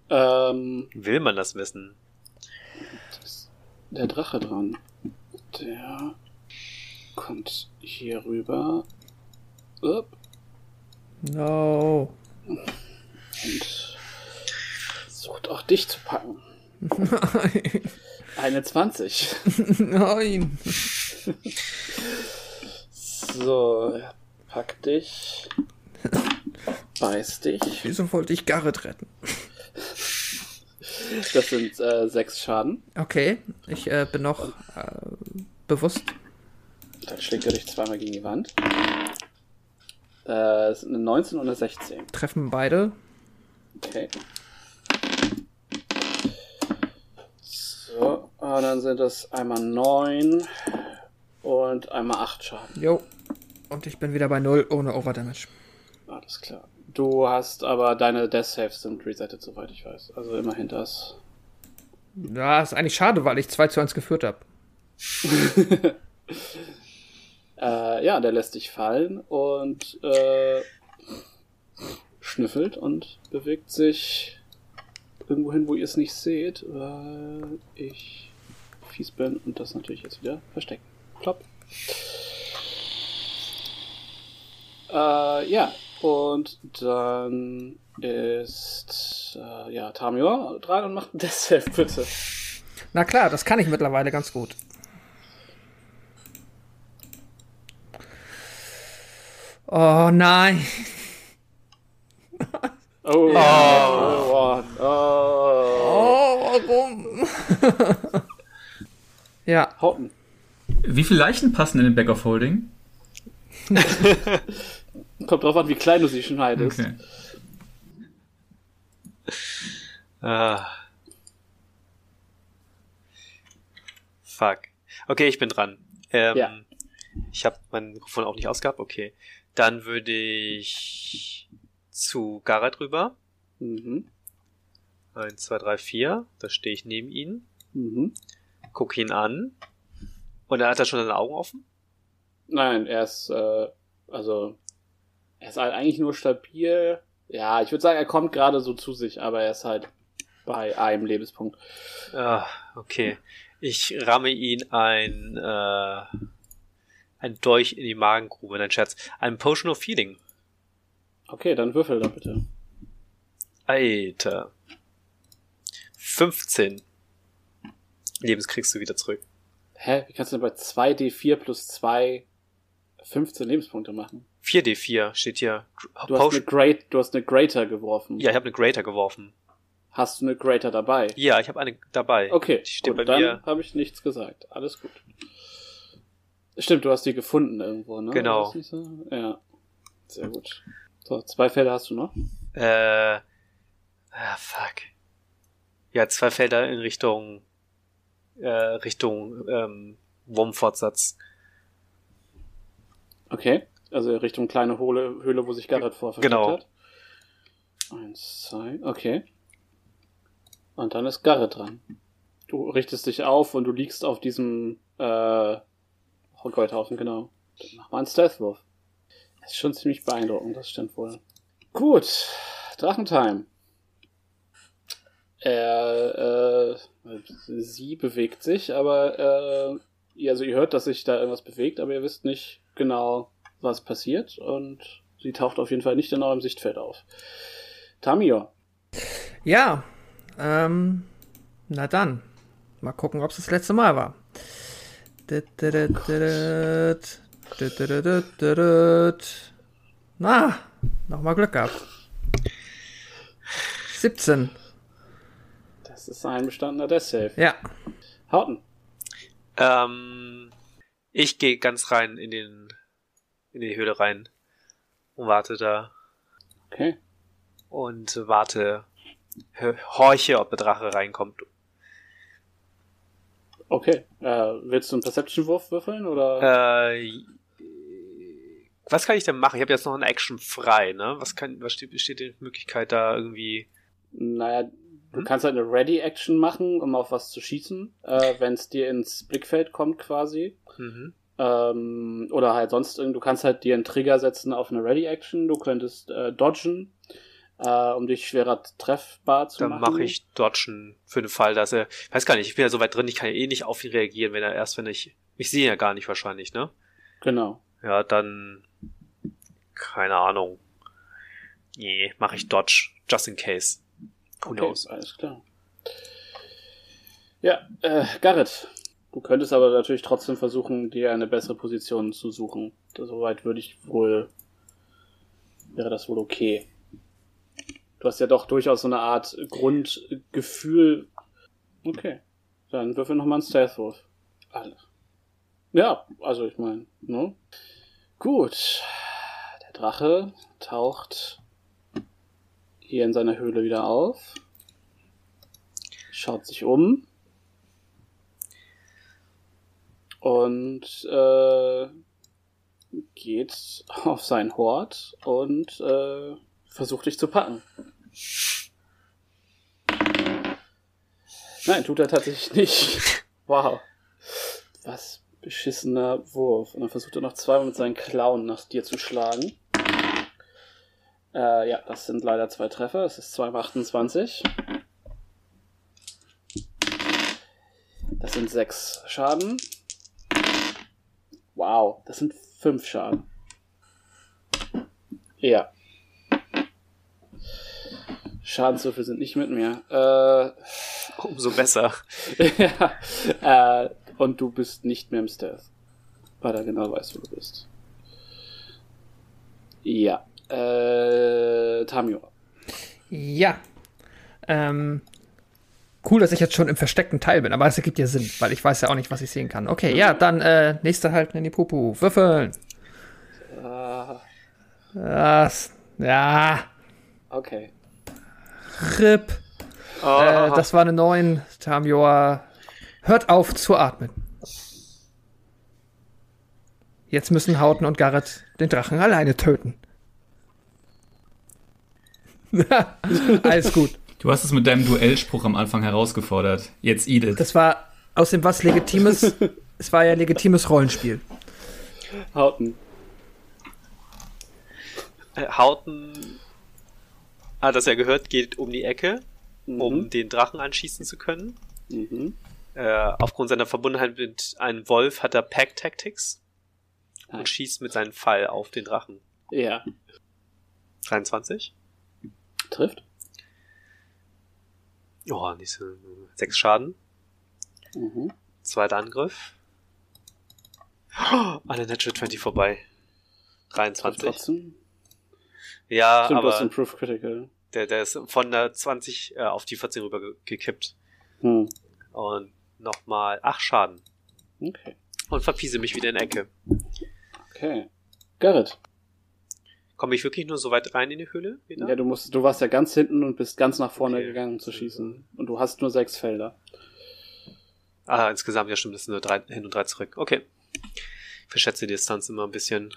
Speaker 2: Ähm,
Speaker 6: will man das wissen?
Speaker 2: ist der Drache dran. Der kommt hier rüber. Upp.
Speaker 5: No.
Speaker 2: und versucht auch dich zu packen. Eine 20.
Speaker 5: Nein.
Speaker 2: So, packt dich. Beißt dich.
Speaker 5: Wieso wollte ich Garrett retten?
Speaker 2: Das sind äh, sechs Schaden.
Speaker 5: Okay, ich äh, bin noch äh, bewusst.
Speaker 2: Dann schlägt er dich zweimal gegen die Wand. Äh, eine 19 und eine 16.
Speaker 5: Treffen beide.
Speaker 2: Okay. So, dann sind das einmal 9 und einmal 8 Schaden.
Speaker 5: Jo. Und ich bin wieder bei 0 ohne Overdamage.
Speaker 2: Alles klar. Du hast aber deine Death Saves sind resettet, soweit ich weiß. Also immerhin das.
Speaker 5: Ja, ist eigentlich schade, weil ich 2 zu 1 geführt habe.
Speaker 2: Äh, ja, der lässt dich fallen und äh, schnüffelt und bewegt sich irgendwo hin, wo ihr es nicht seht, weil ich fies bin und das natürlich jetzt wieder verstecken. Klopp. Äh, ja, und dann ist äh, ja Tamior dran und macht das Save bitte.
Speaker 5: Na klar, das kann ich mittlerweile ganz gut. Oh nein.
Speaker 2: Oh, oh. oh.
Speaker 5: Oh, warum? ja,
Speaker 2: Horton.
Speaker 4: Wie viele Leichen passen in den Back of Holding?
Speaker 2: Kommt drauf an, wie klein du sie schneidest.
Speaker 4: Okay.
Speaker 6: Ah. Fuck. Okay, ich bin dran. Ähm,
Speaker 2: Ja.
Speaker 6: Ich habe mein Mikrofon auch nicht ausgehabt. Okay. Dann würde ich zu Garrett rüber.
Speaker 2: Mhm.
Speaker 6: Eins, zwei, drei, vier. Da stehe ich neben ihn.
Speaker 2: Mhm.
Speaker 6: Guck ihn an. Und er hat er schon seine Augen offen?
Speaker 2: Nein, er ist, äh, also, er ist halt eigentlich nur stabil. Ja, ich würde sagen, er kommt gerade so zu sich, aber er ist halt bei einem Lebenspunkt.
Speaker 6: Ah, okay. Ich ramme ihn ein, äh, ein Dolch in die Magengrube, ein Scherz. Ein Potion of Feeling.
Speaker 2: Okay, dann würfel doch bitte.
Speaker 6: Alter. 15. Lebens kriegst du wieder zurück.
Speaker 2: Hä? Wie kannst du denn bei 2d4 plus 2 15 Lebenspunkte machen?
Speaker 6: 4d4 steht hier.
Speaker 2: Du hast, eine Great, du hast eine Greater geworfen.
Speaker 6: ja, ich habe eine Greater geworfen.
Speaker 2: Hast du eine Greater dabei?
Speaker 6: Ja, ich habe eine dabei.
Speaker 2: Okay,
Speaker 6: Die steht
Speaker 2: gut,
Speaker 6: bei mir.
Speaker 2: dann habe ich nichts gesagt. Alles gut. Stimmt, du hast die gefunden irgendwo, ne?
Speaker 6: Genau.
Speaker 2: Ja. Sehr gut. So, zwei Felder hast du noch.
Speaker 6: Äh, ah, fuck. Ja, zwei Felder in Richtung, äh, Richtung, ähm, Wurmfortsatz.
Speaker 2: Okay. Also Richtung kleine Höhle, Höhle wo sich Garrett vor versteckt
Speaker 6: Genau.
Speaker 2: hat. Eins, zwei, okay. Und dann ist Garrett dran. Du richtest dich auf und du liegst auf diesem äh, Goldhaufen, genau. Dann mach mal einen Stealth-Wurf. Ist schon ziemlich beeindruckend, das stimmt wohl. Gut, Drachentime. Er, äh, sie bewegt sich, aber äh, also ihr hört, dass sich da irgendwas bewegt, aber ihr wisst nicht genau, was passiert und sie taucht auf jeden Fall nicht in eurem Sichtfeld auf. Tamio.
Speaker 5: Ja, ähm, na dann. Mal gucken, ob es das letzte Mal war. Na, nochmal Glück gehabt. 17.
Speaker 2: Das ist ein bestandener Death Save.
Speaker 5: Ja.
Speaker 2: Hauten.
Speaker 6: Ähm, ich gehe ganz rein in den, in die Höhle rein und warte da
Speaker 2: Okay.
Speaker 6: und warte, horche, ob der Drache reinkommt.
Speaker 2: Okay. Äh, willst du einen Perception-Wurf würfeln oder?
Speaker 6: Äh, was kann ich denn machen? Ich habe jetzt noch eine Action frei, ne? Was kann, was steht, besteht die Möglichkeit da irgendwie?
Speaker 2: Naja, du
Speaker 6: Hm?
Speaker 2: kannst halt eine Ready-Action machen, um auf was zu schießen, äh, wenn es dir ins Blickfeld kommt quasi.
Speaker 6: Mhm.
Speaker 2: Ähm, oder halt sonst du kannst halt dir einen Trigger setzen auf eine Ready-Action, du könntest äh, dodgen, äh, um dich schwerer treffbar zu
Speaker 6: Dann
Speaker 2: machen.
Speaker 6: mache ich Dodgen für den Fall, dass er. Ich weiß gar nicht, ich bin ja so weit drin, ich kann ja eh nicht auf ihn reagieren, wenn er erst, wenn ich. Ich sehe ihn ja gar nicht wahrscheinlich, ne?
Speaker 2: Genau.
Speaker 6: Ja, dann. Keine Ahnung. Nee, mache ich Dodge. Just in case. Who
Speaker 2: Okay,
Speaker 6: knows?
Speaker 2: alles klar. Ja, äh, Garrett, du könntest aber natürlich trotzdem versuchen, dir eine bessere Position zu suchen. Soweit würde ich wohl, wäre das wohl okay. Du hast ja doch durchaus so eine Art Grundgefühl. Okay, dann würfel nochmal einen Stealth-Wurf. Alles. Ja, also ich meine, ne? Gut. Der Drache taucht hier in seiner Höhle wieder auf. Schaut sich um. und äh, geht auf sein Hort und äh, versucht dich zu packen. Nein, tut er tatsächlich nicht. Wow. Was beschissener Wurf. Und dann versucht er noch zweimal mit seinen Klauen nach dir zu schlagen. Äh, ja, das sind leider zwei Treffer. Es ist 2 28. Das sind sechs Schaden. Wow, das sind fünf Schaden. Ja. Schadenswürfel sind nicht mit mir. Äh,
Speaker 6: Umso besser.
Speaker 2: ja, äh, und du bist nicht mehr im Stealth. Weil er genau weiß, wo du bist. Ja. Äh, Tamio.
Speaker 5: Ja. Ähm, cool, dass ich jetzt schon im versteckten Teil bin, aber es ergibt ja Sinn, weil ich weiß ja auch nicht, was ich sehen kann. Okay, ja, dann äh, nächster halt in die Pupu. Würfeln.
Speaker 2: Ah,
Speaker 5: Das, ja,
Speaker 2: okay.
Speaker 5: RIP.
Speaker 6: Oh,
Speaker 5: Äh, das war eine 9. Tamioa, hört auf zu atmen. Jetzt müssen Hauten und Garrett den Drachen alleine töten. Alles gut.
Speaker 4: Du hast es mit deinem Duellspruch am Anfang herausgefordert. Jetzt Edith.
Speaker 5: Das war aus dem was Legitimes. es war ja legitimes Rollenspiel.
Speaker 2: Hauten.
Speaker 6: Äh, Hauten hat das ja gehört, geht um die Ecke, um
Speaker 2: Mhm.
Speaker 6: den Drachen anschießen zu können.
Speaker 2: Mhm.
Speaker 6: Äh, aufgrund seiner Verbundenheit mit einem Wolf hat er Pack Tactics
Speaker 2: Ah.
Speaker 6: und schießt mit seinem Pfeil auf den Drachen.
Speaker 2: Ja.
Speaker 6: 23.
Speaker 2: Trifft.
Speaker 6: Ja, diese sechs Schaden.
Speaker 2: Mhm.
Speaker 6: Zweiter Angriff. Oh, eine Natural 20 vorbei.
Speaker 2: Trifft
Speaker 6: 23.
Speaker 2: trotzdem.
Speaker 6: Ja,
Speaker 2: Stimmt,
Speaker 6: aber
Speaker 2: Improved Critical.
Speaker 6: der, der ist von der 20 äh, auf die 14 rüber ge- gekippt.
Speaker 2: Hm.
Speaker 6: Und nochmal 8 Schaden.
Speaker 2: Okay.
Speaker 6: Und verpiese mich wieder in die Ecke.
Speaker 2: Okay. Garrett.
Speaker 6: Komme ich wirklich nur so weit rein in die Höhle? Wieder?
Speaker 2: Ja, du musst, du warst ja ganz hinten und bist ganz nach vorne
Speaker 6: Okay.
Speaker 2: gegangen, um zu schießen. Und du hast nur sechs Felder.
Speaker 6: Ah, insgesamt, ja stimmt, das sind nur drei hin und drei zurück. Okay. Ich verschätze die Distanz immer ein bisschen.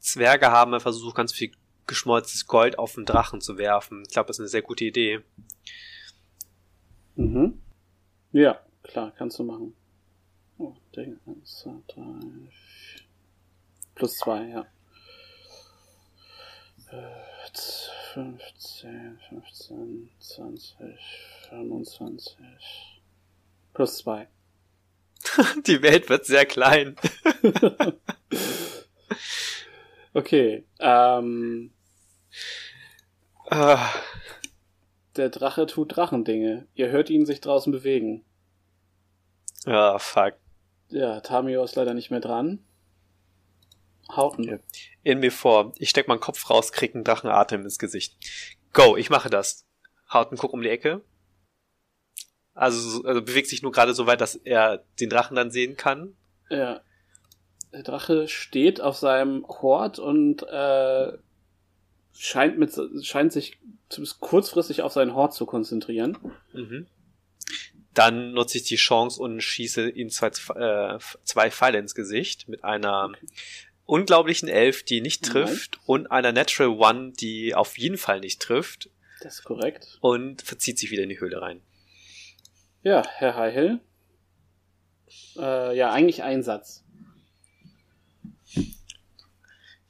Speaker 6: Zwerge haben versucht, ganz viel geschmolzenes Gold auf den Drachen zu werfen. Ich glaube, das ist eine sehr gute Idee.
Speaker 2: Mhm. Ja, klar, kannst du machen. Oh, Ding. Eins, zwei, drei. Plus zwei, ja. Äh, 15, 15, 20, 25. Plus zwei.
Speaker 6: Die Welt wird sehr klein.
Speaker 2: Okay, ähm,
Speaker 6: Ah,
Speaker 2: der Drache tut Drachendinge. Ihr hört ihn sich draußen bewegen.
Speaker 6: Ah, fuck.
Speaker 2: Ja, Tamio ist leider nicht mehr dran. Hauten.
Speaker 6: In mir vor. Ich steck meinen Kopf raus, krieg einen Drachenatem ins Gesicht. Go, ich mache das. Hauten, guck um die Ecke. Also, so- also bewegt sich nur gerade so weit, dass er den Drachen dann sehen kann.
Speaker 2: Ja. Der Drache steht auf seinem Hort und äh, scheint mit scheint sich zumindest kurzfristig auf seinen Hort zu konzentrieren.
Speaker 6: Mhm. Dann nutze ich die Chance und schieße ihm zwei, äh, zwei Pfeile ins Gesicht mit einer unglaublichen Elf, die nicht
Speaker 2: Nein.
Speaker 6: trifft, und einer Natural One, die auf jeden Fall nicht trifft
Speaker 2: Das ist korrekt.
Speaker 6: und verzieht sich wieder in die Höhle rein.
Speaker 2: Ja, Herr Highhill. Äh, ja, eigentlich ein Satz.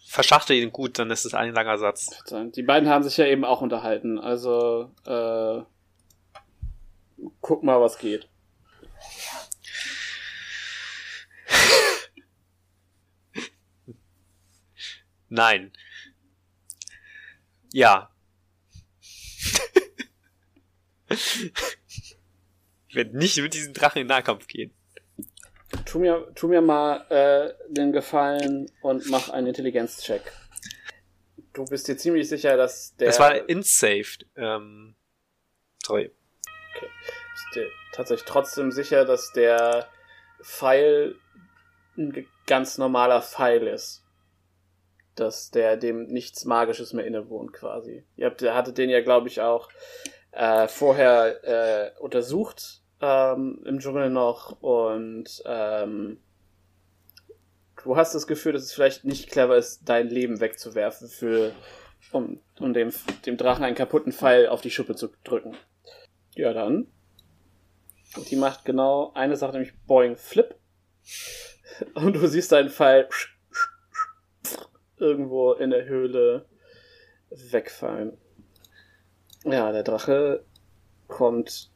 Speaker 6: Verschachte ihn gut, dann ist es ein langer Satz.
Speaker 2: Die beiden haben sich ja eben auch unterhalten. Also, äh, guck mal, was geht.
Speaker 6: Nein. Ja. ich werde nicht mit diesem Drachen in Nahkampf gehen.
Speaker 2: Tu mir, tu mir mal äh, den Gefallen und mach einen Intelligenzcheck. Du bist dir ziemlich sicher, dass der.
Speaker 6: Das war insaved. Ähm, sorry.
Speaker 2: bist dir tatsächlich trotzdem sicher, dass der Pfeil ein ganz normaler Pfeil ist. Dass der dem nichts Magisches mehr innewohnt, quasi. Ihr habt, ihr hattet den ja, glaube ich, auch äh, vorher äh, untersucht, ähm, im Dschungel noch und ähm, du hast das Gefühl, dass es vielleicht nicht clever ist, dein Leben wegzuwerfen, für, um, um dem, dem Drachen einen kaputten Pfeil auf die Schuppe zu drücken. Ja, dann. Die macht genau eine Sache, nämlich Boing Flip. Und du siehst deinen Pfeil irgendwo in der Höhle wegfallen. Ja, der Drache kommt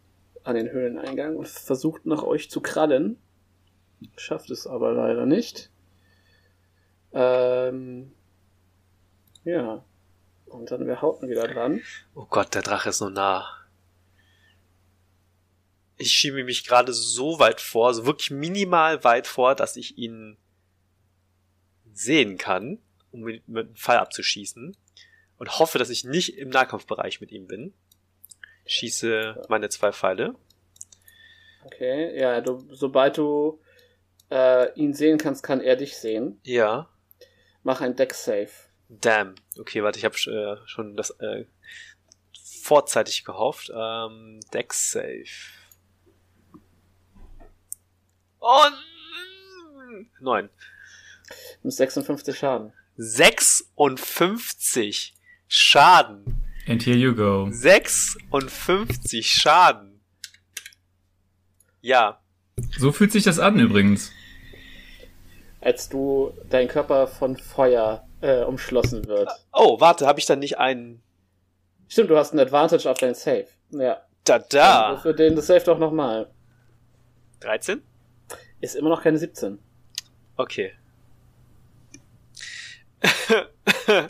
Speaker 2: an den Höhleneingang und versucht nach euch zu krallen. Schafft es aber leider nicht. Ähm, ja. Und dann wäre Hauten wieder dran.
Speaker 6: Oh Gott, der Drache ist so nah. Ich schiebe mich gerade so weit vor, so wirklich minimal weit vor, dass ich ihn sehen kann, um mit, mit einem Pfeil abzuschießen. Und hoffe, dass ich nicht im Nahkampfbereich mit ihm bin. Schieße meine zwei Pfeile.
Speaker 2: Okay, ja, du, sobald du äh, ihn sehen kannst, kann er dich sehen.
Speaker 6: Ja.
Speaker 2: Mach ein Deck-Save.
Speaker 6: Damn. Okay, warte, ich habe äh, schon das äh, vorzeitig gehofft. Ähm, Deck Save. Oh, neun.
Speaker 2: Mit 56 Schaden.
Speaker 6: 56 Schaden.
Speaker 4: And here you go.
Speaker 6: 56 Schaden. Ja.
Speaker 4: So fühlt sich das an übrigens.
Speaker 2: Als du dein Körper von Feuer äh, umschlossen wird.
Speaker 6: Oh, warte, habe ich dann nicht einen.
Speaker 2: Stimmt, du hast einen Advantage auf dein Save. Ja.
Speaker 6: Da,
Speaker 2: Dann
Speaker 6: da.
Speaker 2: Für den das Save doch nochmal.
Speaker 6: 13?
Speaker 2: Ist immer noch keine 17.
Speaker 6: Okay.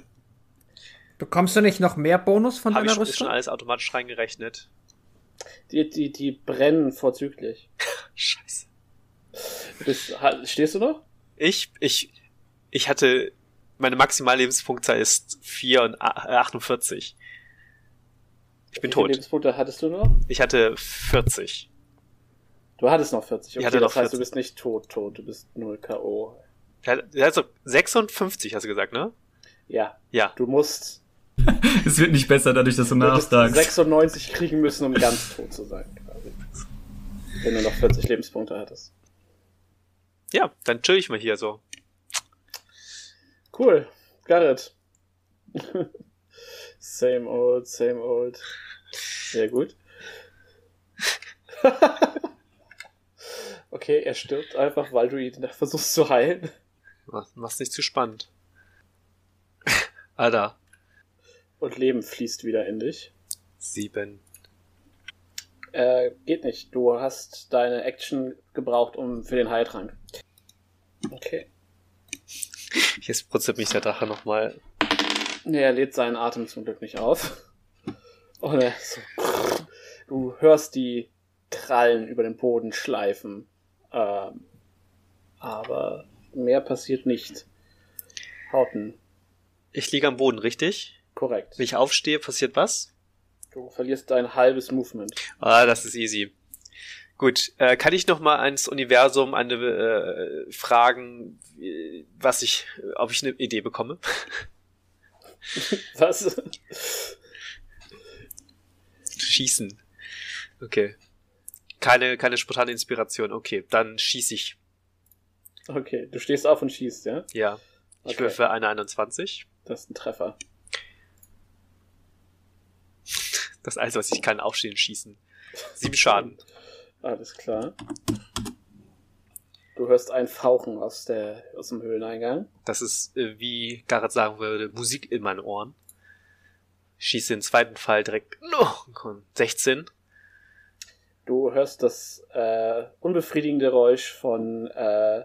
Speaker 5: Bekommst du nicht noch mehr Bonus von
Speaker 6: ich
Speaker 5: deiner
Speaker 6: schon, ist schon
Speaker 5: Rüstung?
Speaker 6: alles automatisch reingerechnet.
Speaker 2: Die, die, die brennen vorzüglich.
Speaker 6: Scheiße.
Speaker 2: Bist, ha, stehst du noch?
Speaker 6: Ich, ich, ich hatte, meine Maximallebenspunktzahl ist 4 und a- äh, 48. Ich bin
Speaker 2: Wie viele
Speaker 6: tot.
Speaker 2: Lebenspunkte hattest du noch?
Speaker 6: Ich hatte 40.
Speaker 2: Du hattest noch 40. Okay,
Speaker 6: Ich hatte
Speaker 2: das
Speaker 6: noch
Speaker 2: heißt, du
Speaker 6: 40.
Speaker 2: bist nicht tot, tot. Du bist 0 K.O.
Speaker 6: Also 56 hast du gesagt, ne?
Speaker 2: Ja,
Speaker 6: Ja.
Speaker 2: du musst,
Speaker 4: Es wird nicht besser, dadurch, dass du
Speaker 2: du
Speaker 4: nachfragst.
Speaker 2: 96 kriegen müssen, um ganz tot zu sein. Quasi. Wenn du noch 40 Lebenspunkte hattest.
Speaker 6: Ja, dann chill ich mal hier so.
Speaker 2: Cool. Garrett. same old, same old. Sehr gut. okay, er stirbt einfach, weil du ihn versuchst zu heilen.
Speaker 6: Mach- Mach's nicht zu spannend. Alter.
Speaker 2: Und Leben fließt wieder in dich.
Speaker 6: Sieben.
Speaker 2: Äh, geht nicht. Du hast deine Action gebraucht, um für den Heiltrank. Okay.
Speaker 6: Jetzt brutzelt mich der Drache nochmal.
Speaker 2: Nee, er lädt seinen Atem zum Glück nicht auf. Und er so, du hörst die Krallen über den Boden schleifen. Ähm, aber mehr passiert nicht. Hauten,
Speaker 6: Ich liege am Boden, richtig?
Speaker 2: korrekt.
Speaker 6: Wenn ich aufstehe, passiert was?
Speaker 2: Du verlierst dein halbes Movement.
Speaker 6: Ah, das ist easy. Gut, äh, kann ich noch mal ans Universum eine äh, fragen, was ich, ob ich eine Idee bekomme?
Speaker 2: Was?
Speaker 6: Schießen. Okay. Keine, keine spontane Inspiration. Okay, dann schieße ich.
Speaker 2: Okay, du stehst auf und schießt, ja?
Speaker 6: Ja. Ich
Speaker 2: Okay.
Speaker 6: würfe eine 21.
Speaker 2: Das ist ein Treffer.
Speaker 6: Das Einzige, was ich kann, aufstehen, schießen. Sieben Schaden.
Speaker 2: Alles klar. Du hörst ein Fauchen aus, der, aus dem Höhleneingang.
Speaker 6: Das ist, äh, wie Garrett sagen würde, Musik in meinen Ohren. Ich schieße den zweiten Fall direkt. No, komm, 16.
Speaker 2: Du hörst das äh, unbefriedigende Geräusch von äh,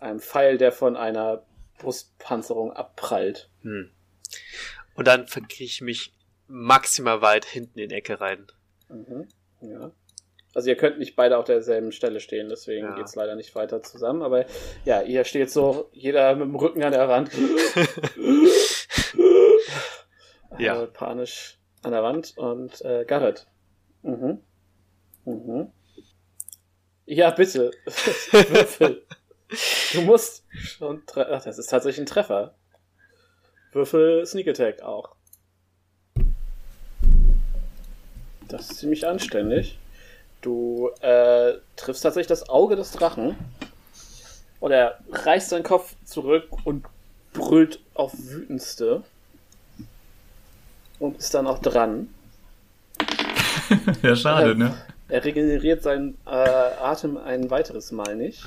Speaker 2: einem Pfeil, der von einer Brustpanzerung abprallt.
Speaker 6: Hm. Und dann verkriege ich mich maximal weit hinten in die Ecke rein.
Speaker 2: Mhm. Ja. Also ihr könnt nicht beide auf derselben Stelle stehen, deswegen
Speaker 6: Ja.
Speaker 2: geht's leider nicht weiter zusammen. Aber ja, ihr steht so, jeder mit dem Rücken an der Wand.
Speaker 6: Ja.
Speaker 2: Äh, panisch an der Wand und äh, Garrett. Mhm. Mhm. Ja, bitte. Würfel. Du musst schon tre Ach, das ist tatsächlich ein Treffer. Würfel Sneak Attack auch. Das ist ziemlich anständig. Du äh, triffst tatsächlich das Auge des Drachen. Und er reißt seinen Kopf zurück und brüllt auf wütendste. Und ist dann auch dran.
Speaker 4: ja, schade,
Speaker 2: Ja.
Speaker 4: ne?
Speaker 2: Er regeneriert seinen äh, Atem ein weiteres Mal nicht.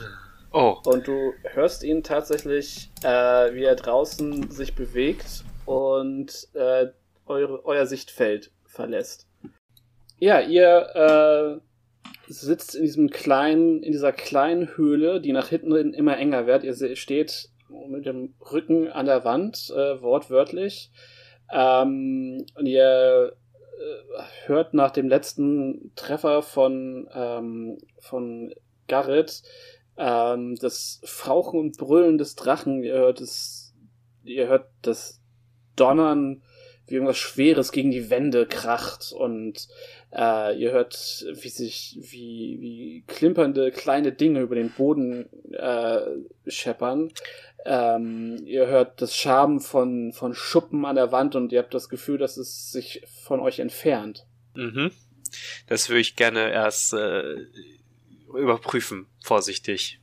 Speaker 6: Oh,
Speaker 2: Und du hörst ihn tatsächlich, äh, wie er draußen sich bewegt und äh, eure, euer Sichtfeld verlässt. Ja, ihr äh, sitzt in diesem kleinen, in dieser kleinen Höhle, die nach hinten hin immer enger wird. Ihr steht mit dem Rücken an der Wand, äh, wortwörtlich. Ähm, und ihr äh, hört nach dem letzten Treffer von, ähm, von Garrett ähm, das Fauchen und Brüllen des Drachen. Ihr hört es, ihr hört das Donnern, wie irgendwas Schweres gegen die Wände kracht und äh, ihr hört, wie sich, wie, wie klimpernde kleine Dinge über den Boden äh, scheppern. Ähm, ihr hört das Schaben von, von Schuppen an der Wand und ihr habt das Gefühl, dass es sich von euch entfernt.
Speaker 6: mhm. Das würde ich gerne erst äh, überprüfen, vorsichtig.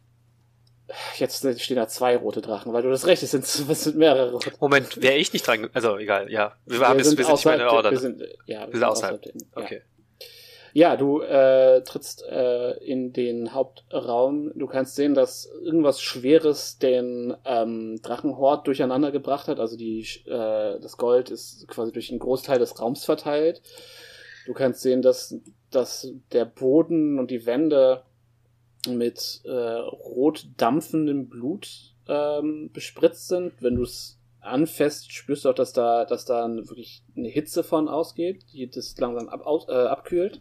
Speaker 2: Jetzt stehen da zwei rote Drachen, weil du das recht, es sind, es sind mehrere rote
Speaker 6: Moment, wäre ich nicht dran, also egal, ja. Wir, haben
Speaker 2: Wir
Speaker 6: jetzt, wir sind nicht
Speaker 2: außerhalb
Speaker 6: der
Speaker 2: der-
Speaker 6: Order.
Speaker 2: Wir sind, ja, wir
Speaker 6: sind außerhalb.
Speaker 2: der- ja.
Speaker 6: Okay.
Speaker 2: Ja, du äh, trittst äh, in den Hauptraum. Du kannst sehen, dass irgendwas Schweres den ähm, Drachenhort durcheinander gebracht hat. Also die, äh, das Gold ist quasi durch einen Großteil des Raums verteilt. Du kannst sehen, dass, dass der Boden und die Wände mit äh, rot dampfendem Blut ähm, bespritzt sind. Wenn du es anfasst, spürst du auch, dass da, dass da ein- wirklich eine Hitze von ausgeht, die das langsam ab, aus, äh, abkühlt.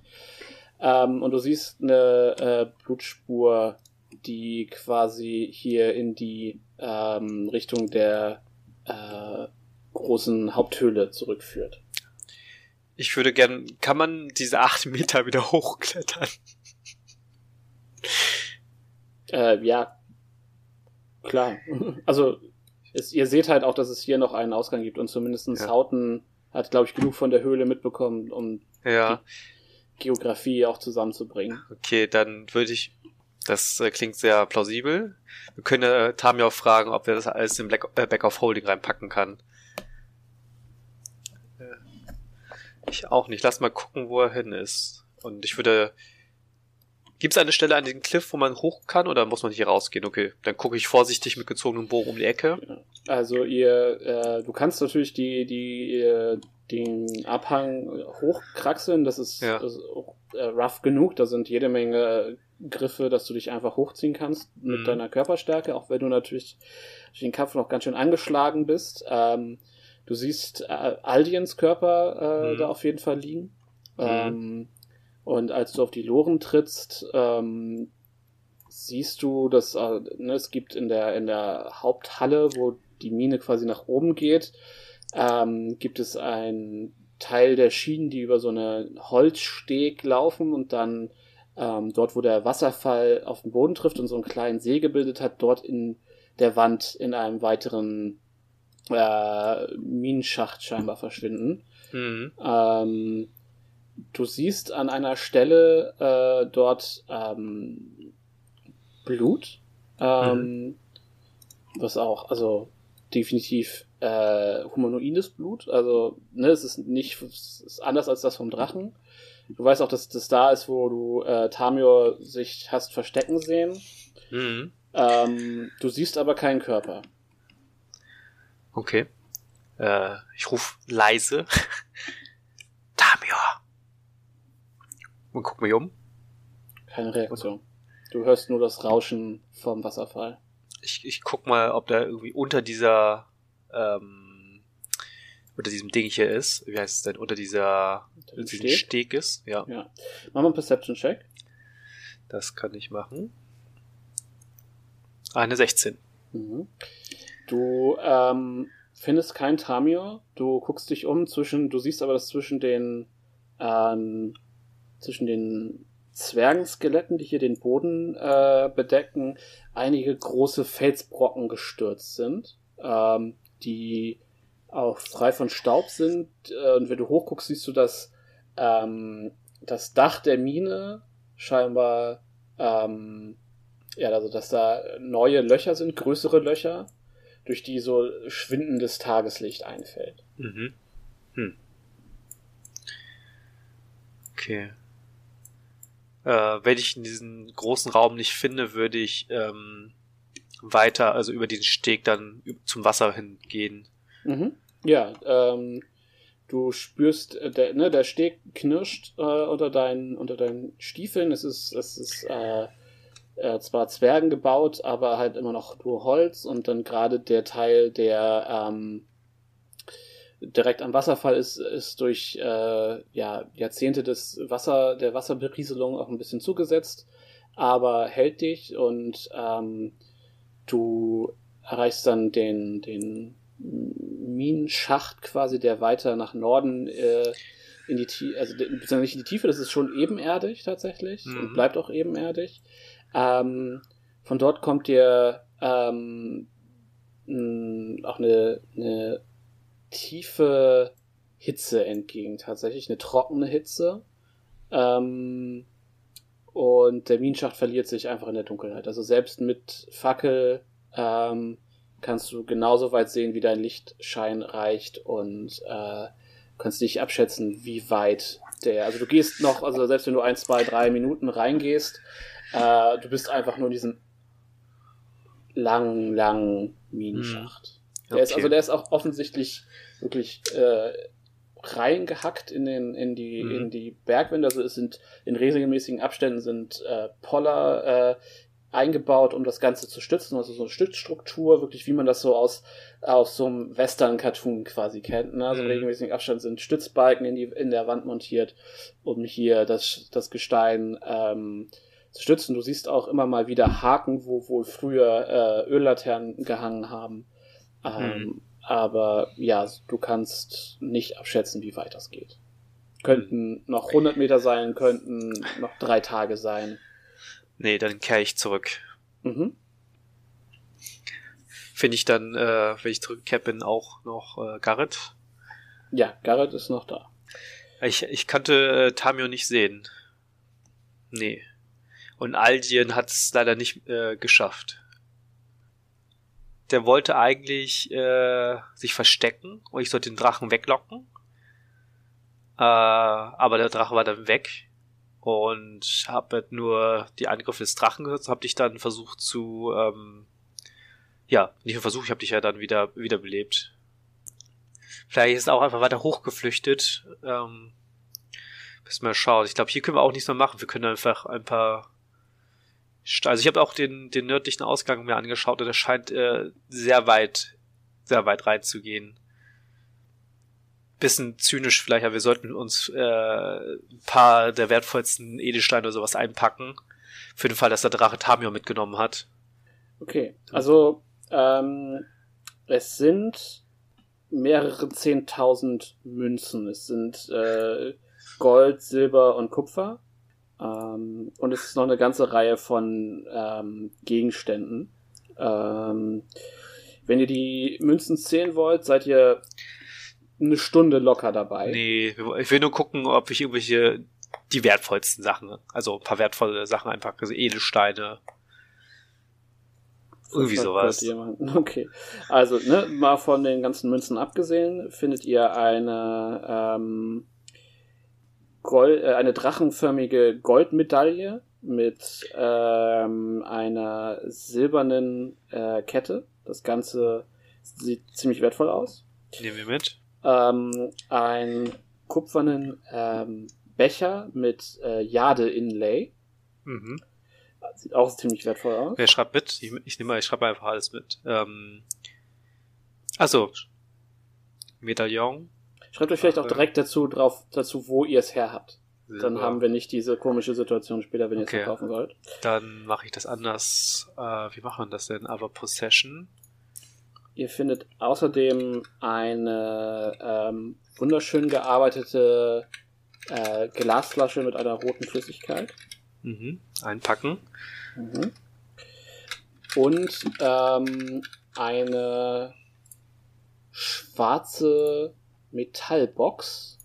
Speaker 2: Ähm, und du siehst eine äh, Blutspur, die quasi hier in die ähm, Richtung der äh, großen Haupthöhle zurückführt.
Speaker 6: Ich würde gern, kann man diese acht Meter wieder hochklettern?
Speaker 2: Äh, ja, klar. Also es, ihr seht halt auch, dass es hier noch einen Ausgang gibt und zumindestens
Speaker 6: Ja.
Speaker 2: Hauten hat, glaube ich, genug von der Höhle mitbekommen, um
Speaker 6: Ja,
Speaker 2: Geografie auch zusammenzubringen.
Speaker 6: okay, dann würde ich, das äh, klingt sehr plausibel. Wir können äh, Tami auch fragen, ob er das alles in Black, äh, Back of Holding reinpacken kann. Äh, Ich auch nicht. Lass mal gucken, wo er hin ist. Und ich würde. Gibt es eine Stelle an den Cliff, wo man hoch kann, oder muss man hier rausgehen? Okay, dann gucke ich vorsichtig mit gezogenem Bogen um die Ecke.
Speaker 2: Also ihr, äh, du kannst natürlich die, die, äh, den Abhang hochkraxeln, das ist,
Speaker 6: Ja.
Speaker 2: das ist äh, rough genug, da sind jede Menge Griffe, dass du dich einfach hochziehen kannst mit
Speaker 6: Mhm.
Speaker 2: deiner Körperstärke, auch wenn du natürlich durch den Kampf noch ganz schön angeschlagen bist. Ähm, du siehst äh, Aldiens Körper äh,
Speaker 6: Mhm.
Speaker 2: da auf jeden Fall liegen. Ähm, und als du auf die Loren trittst, ähm, siehst du, dass äh, ne, es gibt in der in der Haupthalle, wo die Mine quasi nach oben geht, ähm, gibt es einen Teil der Schienen, die über so eine Holzsteg laufen und dann ähm, dort, wo der Wasserfall auf den Boden trifft und so einen kleinen See gebildet hat, dort in der Wand in einem weiteren äh, Minenschacht scheinbar verschwinden.
Speaker 6: Mhm.
Speaker 2: Ähm, du siehst an einer Stelle äh, dort ähm, Blut, ähm, was auch, also definitiv äh, humanoides Blut. Also, ne, es ist nicht, es ist anders als das vom Drachen. Du weißt auch, dass das da ist, wo du äh, Tamio sich hast verstecken sehen.
Speaker 6: Mhm.
Speaker 2: Ähm, du siehst aber keinen Körper.
Speaker 6: Okay. Äh, ich ruf leise. Tamio. Und guck mich um.
Speaker 2: Keine Reaktion. Du hörst nur das Rauschen vom Wasserfall.
Speaker 6: Ich, ich guck mal, ob da irgendwie unter dieser, ähm, unter diesem Ding hier ist. Wie heißt es denn? Unter dieser,
Speaker 2: Unter Steg?
Speaker 6: Steg ist. Ja,
Speaker 2: Ja. Mach mal einen Perception-Check.
Speaker 6: das kann ich machen. Eine 16.
Speaker 2: Mhm. Du ähm, findest kein Tamio. Du guckst dich um zwischen, du siehst aber, dass zwischen den ähm, zwischen den Zwergenskeletten, die hier den Boden äh, bedecken, einige große Felsbrocken gestürzt sind, ähm, die auch frei von Staub sind. Äh, und wenn du hochguckst, siehst du, dass ähm, das Dach der Mine scheinbar, ähm, ja, also dass da neue Löcher sind, größere Löcher, durch die so schwindendes Tageslicht einfällt.
Speaker 6: Mhm. Hm. Okay. Äh, wenn ich in diesen großen Raum nicht finde, würde ich ähm, weiter, also über diesen Steg dann zum Wasser hingehen.
Speaker 2: Mhm. Ja, ähm, du spürst, äh, der, ne, der Steg knirscht äh, unter, deinen, unter deinen Stiefeln. Es ist, es ist äh, äh, zwar Zwergen gebaut, aber halt immer noch nur Holz und dann gerade der Teil, der ähm, direkt am Wasserfall ist, ist durch äh, ja, Jahrzehnte des Wasser, der Wasserberieselung auch ein bisschen zugesetzt, aber hält dich und ähm, du erreichst dann den, den Minenschacht quasi, der weiter nach Norden äh, in die Tiefe, also beziehungsweise nicht in die Tiefe, das ist schon ebenerdig tatsächlich
Speaker 6: Mhm.
Speaker 2: und bleibt auch ebenerdig. Ähm, von dort kommt dir ähm, auch eine, eine tiefe Hitze entgegen, tatsächlich eine trockene Hitze. Ähm, und der Minenschacht verliert sich einfach in der Dunkelheit. Also selbst mit Fackel ähm, kannst du genauso weit sehen, wie dein Lichtschein reicht und äh, kannst nicht abschätzen, wie weit der. Also du gehst noch, also selbst wenn du ein, zwei, drei Minuten reingehst, äh, du bist einfach nur in diesem langen, langen Minenschacht. Der ist,
Speaker 6: Okay.
Speaker 2: also der ist auch offensichtlich wirklich äh, reingehackt in den in die
Speaker 6: Mhm.
Speaker 2: in die Bergwände. Also es sind in regelmäßigen Abständen sind äh, Poller äh, eingebaut, um das Ganze zu stützen. Also so eine Stützstruktur, wirklich wie man das so aus aus so einem Western-Cartoon quasi kennt. Ne? Also in
Speaker 6: Mhm.
Speaker 2: regelmäßigen Abständen sind Stützbalken in die in der Wand montiert, um hier das das Gestein ähm, zu stützen. Du siehst auch immer mal wieder Haken, wo wohl früher äh, Öllaternen gehangen haben. Ähm, Aber ja, du kannst nicht abschätzen, wie weit das geht. Könnten noch 100 Meter sein, könnten noch drei Tage sein.
Speaker 6: Nee, dann kehre ich zurück.
Speaker 2: Mhm.
Speaker 6: Finde ich dann, äh, wenn ich zurückkehrt bin, auch noch äh, Garrett.
Speaker 2: Ja, Garrett ist noch da.
Speaker 6: Ich, ich kannte äh, Tamio nicht sehen. Nee. Und Aldien hat es leider nicht äh, geschafft. Der wollte eigentlich äh, sich verstecken und ich sollte den Drachen weglocken. Äh, aber der Drache war dann weg und habe halt nur die Angriffe des Drachen gehört. Habe dich dann versucht zu, ähm, ja, nicht nur versucht, ich habe dich ja dann wieder wiederbelebt. Vielleicht ist er auch einfach weiter hochgeflüchtet. Ähm, müssen wir schauen. Ich glaube, hier können wir auch nichts mehr machen. Wir können einfach ein paar. Also ich habe auch den, den nördlichen Ausgang mir angeschaut und der scheint äh, sehr weit, sehr weit reinzugehen. Bisschen zynisch vielleicht, aber wir sollten uns äh, ein paar der wertvollsten Edelsteine oder sowas einpacken. Für den Fall, dass der Drache Tamio mitgenommen hat.
Speaker 2: Okay, also ähm, es sind mehrere zehntausend Münzen. Es sind äh, Gold, Silber und Kupfer. Ähm, und es ist noch eine ganze Reihe von ähm, Gegenständen. Ähm, wenn ihr die Münzen zählen wollt, seid ihr eine Stunde locker dabei.
Speaker 6: Nee, ich will nur gucken, ob ich irgendwelche die wertvollsten Sachen, also ein paar wertvolle Sachen einfach, also Edelsteine. Irgendwie sowas.
Speaker 2: Okay. Also, ne, mal von den ganzen Münzen abgesehen, findet ihr eine, ähm, Gold, äh, eine drachenförmige Goldmedaille mit ähm, einer silbernen äh, Kette. Das Ganze sieht ziemlich wertvoll aus.
Speaker 6: Nehmen wir mit.
Speaker 2: Ähm, einen kupfernen ähm, Becher mit äh, Jade-Inlay.
Speaker 6: Mhm.
Speaker 2: Sieht auch ziemlich wertvoll aus.
Speaker 6: Wer schreibt mit? Ich, ich nehme ich schreibe einfach alles mit. Ähm, also Medaillon.
Speaker 2: Schreibt euch vielleicht auch direkt dazu drauf, dazu, wo ihr es her habt. Dann
Speaker 6: Silber.
Speaker 2: haben wir nicht diese komische Situation später, wenn ihr es
Speaker 6: Okay.
Speaker 2: verkaufen sollt.
Speaker 6: Dann mache ich das anders. Äh, wie machen wir das denn? Aber Possession.
Speaker 2: Ihr findet außerdem eine ähm, wunderschön gearbeitete äh, Glasflasche mit einer roten Flüssigkeit.
Speaker 6: Mhm. Einpacken.
Speaker 2: Mhm. Und ähm, eine schwarze Metallbox.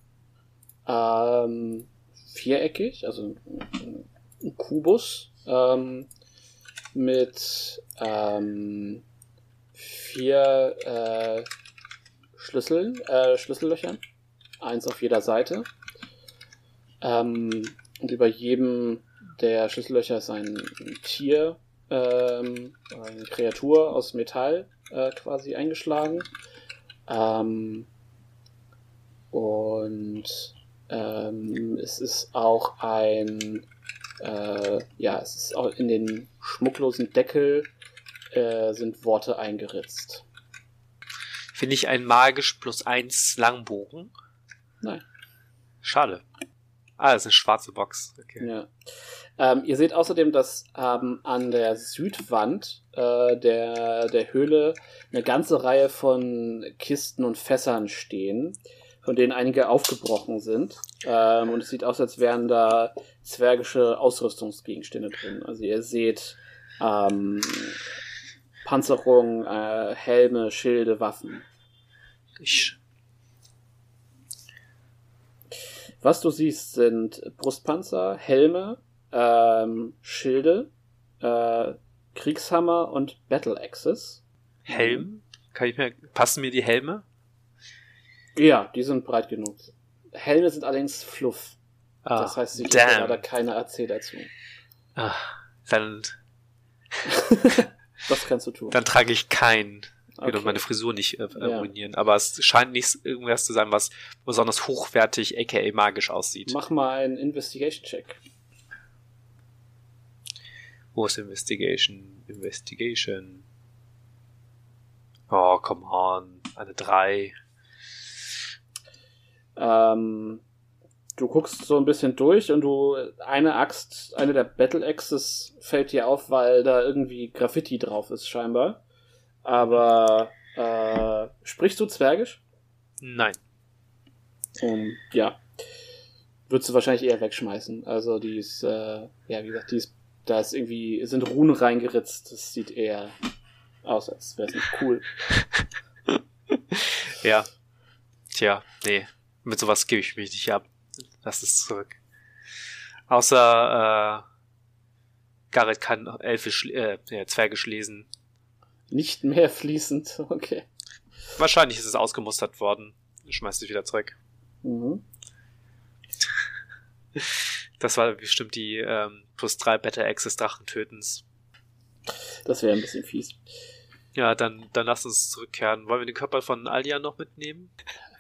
Speaker 2: Ähm, viereckig, also Kubus ähm, mit ähm, vier äh, Schlüsseln, äh, Schlüssellöchern. Eins auf jeder Seite. Ähm, und über jedem der Schlüssellöcher ist ein Tier, ähm, eine Kreatur aus Metall äh, quasi eingeschlagen. Ähm, und ähm, es ist auch ein, äh, ja, es ist auch in den schmucklosen Deckel äh, sind Worte eingeritzt.
Speaker 6: Finde ich ein magisch plus eins Langbogen?
Speaker 2: Nein.
Speaker 6: Schade. Ah, das ist eine schwarze Box. Okay.
Speaker 2: Ja. Ähm, ihr seht außerdem, dass ähm, an der Südwand äh, der, der Höhle eine ganze Reihe von Kisten und Fässern stehen, von denen einige aufgebrochen sind. Ähm, und es sieht aus, als wären da zwergische Ausrüstungsgegenstände drin. Also ihr seht ähm, Panzerung, äh, Helme, Schilde, Waffen.
Speaker 6: Ich,
Speaker 2: Was du siehst, sind Brustpanzer, Helme, ähm, Schilde, äh, Kriegshammer und Battle Axes.
Speaker 6: Helm? Kann ich mir, passen mir die Helme?
Speaker 2: Ja, die sind breit genug. Helme sind allerdings Fluff.
Speaker 6: Ah,
Speaker 2: das heißt, habe
Speaker 6: damn.
Speaker 2: leider keine AC dazu.
Speaker 6: Ah, dann,
Speaker 2: Das kannst du tun.
Speaker 6: dann trage ich keinen. Ich will
Speaker 2: Okay.
Speaker 6: meine Frisur nicht äh,
Speaker 2: Ja.
Speaker 6: ruinieren. Aber es scheint nicht irgendwas zu sein, was besonders hochwertig, aka magisch aussieht.
Speaker 2: Mach mal einen Investigation-Check.
Speaker 6: Wo ist Investigation? Investigation. Oh, come on. Eine 3.
Speaker 2: Ähm, du guckst so ein bisschen durch und du eine Axt, eine der Battle Axes fällt dir auf, weil da irgendwie Graffiti drauf ist scheinbar. Aber äh, sprichst du Zwergisch?
Speaker 6: Nein.
Speaker 2: Ähm, ja. Würdest du wahrscheinlich eher wegschmeißen. Also die ist, äh, ja, wie gesagt, die ist, da ist irgendwie, sind Runen reingeritzt. Das sieht eher aus, als wäre es nicht cool.
Speaker 6: Ja. Tja, nee. Mit sowas gebe ich mich nicht ab. Lass es zurück. Außer, äh, Garrett kann Elfisch, äh, ja, Zwergisch lesen.
Speaker 2: Nicht mehr fließend, okay.
Speaker 6: Wahrscheinlich ist es ausgemustert worden. Schmeißt es wieder zurück.
Speaker 2: Mhm.
Speaker 6: Das war bestimmt die ähm, plus drei Battle Access Drachentötens.
Speaker 2: Das wäre ein bisschen fies.
Speaker 6: Ja, dann, dann lass uns zurückkehren. Wollen wir den Körper von Alia noch mitnehmen?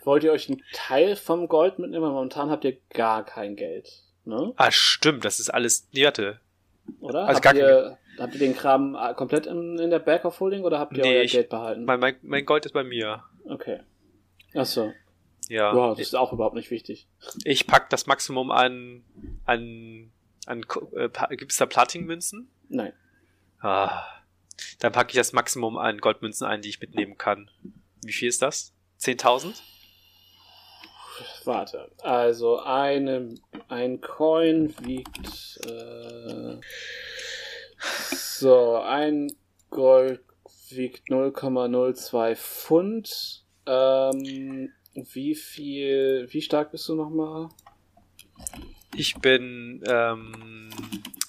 Speaker 2: Wollt ihr euch einen Teil vom Gold mitnehmen? Momentan habt ihr gar kein Geld. Ne?
Speaker 6: Ah, stimmt, das ist alles. Nee, warte.
Speaker 2: Oder?
Speaker 6: Also
Speaker 2: habt, ihr, habt ihr den Kram äh, komplett in, in der Back of Holding oder habt ihr
Speaker 6: Nee,
Speaker 2: euer
Speaker 6: ich-
Speaker 2: Geld behalten?
Speaker 6: Mein, mein, mein Gold ist bei mir.
Speaker 2: Okay. Achso.
Speaker 6: Ja.
Speaker 2: Ja, das ist auch überhaupt nicht wichtig.
Speaker 6: Ich pack das Maximum an. an. an äh, Pa- gibt's da Platinmünzen?
Speaker 2: Nein.
Speaker 6: Ah. Dann packe ich das Maximum an Goldmünzen ein, die ich mitnehmen kann. Wie viel ist das? 10.000?
Speaker 2: Warte. Also eine, ein Coin wiegt. Äh, so, ein Gold wiegt 0,02 Pfund. Ähm, wie viel. Wie stark bist du nochmal?
Speaker 6: Ich bin ähm,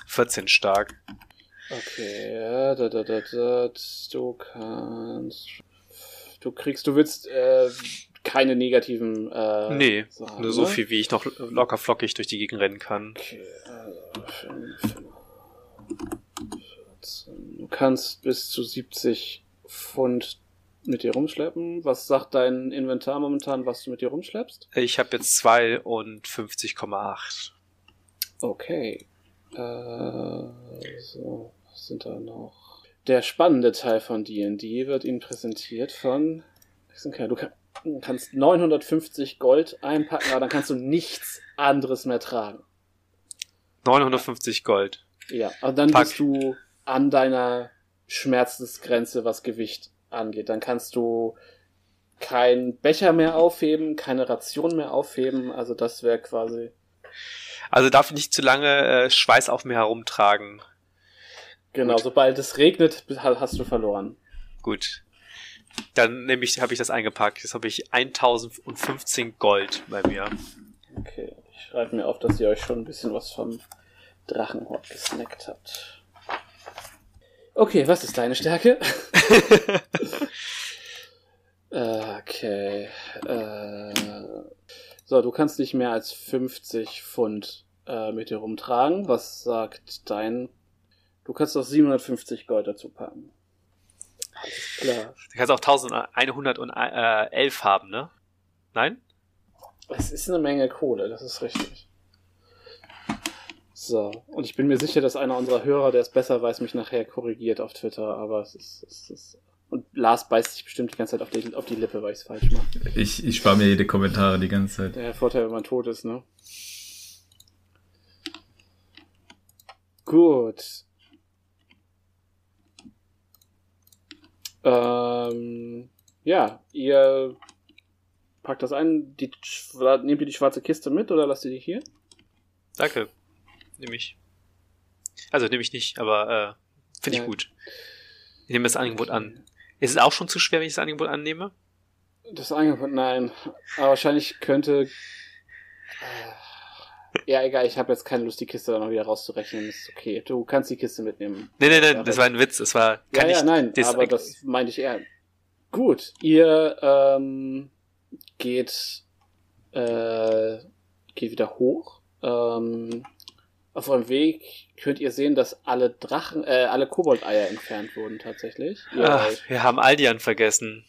Speaker 6: 14 stark.
Speaker 2: Okay, ja, da, da, da, da, du kannst. Du kriegst, du willst äh, keine negativen. Äh,
Speaker 6: nee,
Speaker 2: Sachen,
Speaker 6: nur so
Speaker 2: ne?
Speaker 6: viel, wie ich noch locker flockig durch die Gegend rennen kann.
Speaker 2: Okay, also fünf, 14. Du kannst bis zu 70 Pfund mit dir rumschleppen. Was sagt dein Inventar momentan, was du mit dir rumschleppst?
Speaker 6: Ich habe jetzt 52,8.
Speaker 2: Okay. Äh, so, was sind da noch? Der spannende Teil von D&D wird Ihnen präsentiert von... Du kann- du kannst 950 Gold einpacken, aber dann kannst du nichts anderes mehr tragen.
Speaker 6: 950 Gold.
Speaker 2: Ja, und dann
Speaker 6: Pack.
Speaker 2: bist du an deiner Schmerzensgrenze, was Gewicht angeht. Dann kannst du keinen Becher mehr aufheben, keine Ration mehr aufheben. Also das wäre quasi.
Speaker 6: Also darf ich nicht zu lange äh, Schweiß auf mir herumtragen.
Speaker 2: Genau,
Speaker 6: Gut.
Speaker 2: sobald es regnet, ha- hast du verloren.
Speaker 6: Gut. Dann nehme ich, habe ich das eingepackt. Jetzt habe ich 1015 Gold bei mir.
Speaker 2: Okay, ich schreibe mir auf, dass ihr euch schon ein bisschen was vom Drachenhort gesnackt habt. Okay, was ist deine Stärke? okay. Äh, so, du kannst nicht mehr als 50 Pfund äh, mit dir rumtragen. Was sagt dein... Du kannst noch 750 Gold dazu packen. Alles klar.
Speaker 6: Du kannst auch 1111 haben, ne? Nein?
Speaker 2: Es ist eine Menge Kohle, das ist richtig. So, und ich bin mir sicher, dass einer unserer Hörer, der es besser weiß, mich nachher korrigiert auf Twitter, aber es ist. Es ist und Lars beißt sich bestimmt die ganze Zeit auf die, auf die Lippe, weil ich es falsch mache.
Speaker 4: Ich, ich spare mir jede Kommentare die ganze Zeit.
Speaker 2: Der Vorteil, wenn man tot ist, ne? Gut. Ähm, ja, ihr packt das ein, die, nehmt ihr die schwarze Kiste mit oder lasst ihr die hier?
Speaker 6: Danke. Nehme ich. Also nehme ich nicht, aber äh, finde
Speaker 2: Ja.
Speaker 6: ich gut. Ich nehme das Angebot an. Ist es auch schon zu schwer, wenn ich das Angebot annehme?
Speaker 2: Das Angebot, nein. Aber wahrscheinlich könnte. Äh, ja, egal, ich habe jetzt keine Lust, die Kiste dann noch wieder rauszurechnen. Ist okay. Du kannst die Kiste mitnehmen.
Speaker 6: Nee, nee, nee,
Speaker 2: Ja,
Speaker 6: das war ein Witz. Das war.
Speaker 2: Ja,
Speaker 6: Kann
Speaker 2: ja,
Speaker 6: ich,
Speaker 2: nein,
Speaker 6: das-
Speaker 2: aber das meinte ich eher. Gut, ihr ähm, geht, äh, geht wieder hoch. Ähm, auf eurem Weg könnt ihr sehen, dass alle Drachen, äh, alle Koboldeier entfernt wurden tatsächlich.
Speaker 6: Ach, wir haben Aldian vergessen.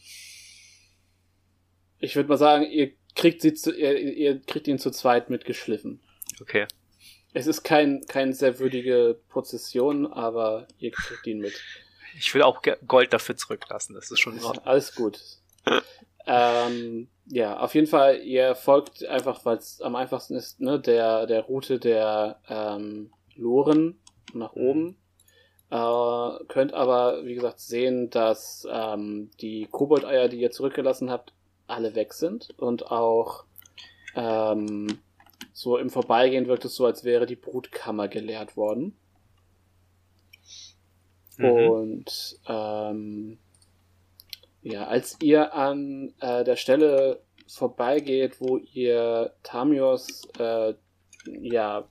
Speaker 2: ich würde mal sagen, ihr kriegt sie zu, ihr, ihr kriegt ihn zu zweit mitgeschliffen.
Speaker 6: Okay.
Speaker 2: Es ist kein, kein sehr würdige Prozession, aber ihr kriegt ihn mit.
Speaker 6: Ich will auch Gold dafür zurücklassen. Das ist schon in Ordnung.
Speaker 2: Alles gut. ähm, ja, auf jeden Fall, ihr folgt einfach, weil es am einfachsten ist, ne, der, der Route der ähm, Loren nach oben. Äh, könnt aber, wie gesagt, sehen, dass ähm, die Koboldeier, die ihr zurückgelassen habt, alle weg sind und auch ähm, so im Vorbeigehen wirkt es so, als wäre die Brutkammer geleert worden.
Speaker 6: Mhm.
Speaker 2: Und ähm, ja, als ihr an äh, der Stelle vorbeigeht, wo ihr Tamios äh, ja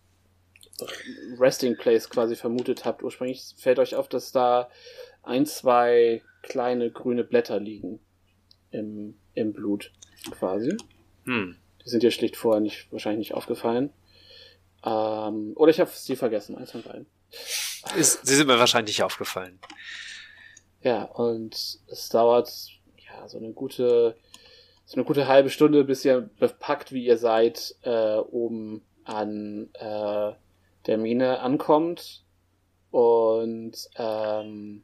Speaker 2: Resting Place quasi vermutet habt, ursprünglich fällt euch auf, dass da ein, zwei kleine grüne Blätter liegen im, im Blut quasi.
Speaker 6: Hm.
Speaker 2: Die sind dir schlicht vorher nicht, wahrscheinlich nicht aufgefallen. Ähm, oder ich habe sie vergessen, eins von beiden.
Speaker 6: Ist, sie sind mir wahrscheinlich nicht aufgefallen.
Speaker 2: Ja, und es dauert ja so eine gute, so eine gute halbe Stunde, bis ihr bepackt, wie ihr seid, äh, oben an äh, der Mine ankommt. Und ähm,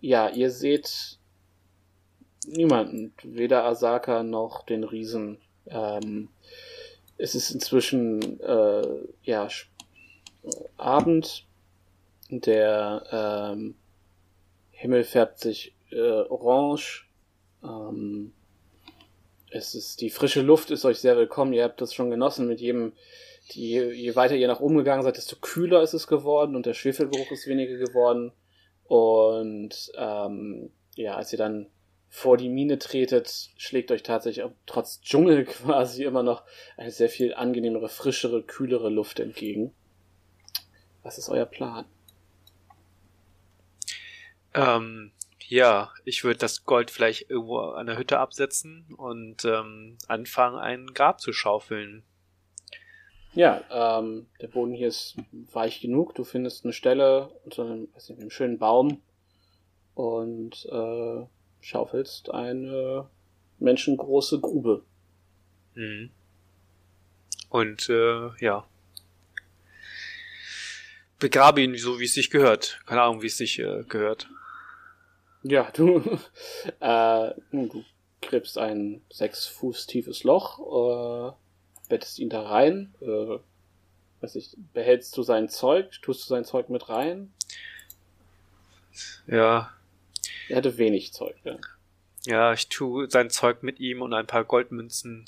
Speaker 2: ja, ihr seht niemanden, weder Asaka noch den Riesen. Ähm, es ist inzwischen äh, ja Abend. Der ähm, Himmel färbt sich äh, orange. Ähm, es ist die frische Luft ist euch sehr willkommen. Ihr habt das schon genossen mit jedem. Die, je weiter ihr nach oben gegangen seid, desto kühler ist es geworden und der Schwefelgeruch ist weniger geworden. Und ähm, ja, als ihr dann vor die Mine tretet, schlägt euch tatsächlich trotz Dschungel quasi immer noch eine sehr viel angenehmere, frischere, kühlere Luft entgegen. Was ist euer Plan?
Speaker 6: Ähm, ja, ich würde das Gold vielleicht irgendwo an der Hütte absetzen und ähm, anfangen, ein Grab zu schaufeln.
Speaker 2: Ja, ähm, der Boden hier ist weich genug. Du findest eine Stelle unter einem, weiß nicht, einem schönen Baum und äh, schaufelst eine menschengroße Grube.
Speaker 6: Mhm. Und äh, ja. Begrabe ihn so, wie es sich gehört. Keine Ahnung, wie es sich äh, gehört.
Speaker 2: Ja, du, äh, du gräbst ein sechs Fuß tiefes Loch, äh, bettest ihn da rein, äh, weiß ich, behältst du sein Zeug, tust du sein Zeug mit rein?
Speaker 6: Ja,
Speaker 2: Er hatte wenig Zeug, ja.
Speaker 6: ja, ich tue sein Zeug mit ihm und ein paar Goldmünzen.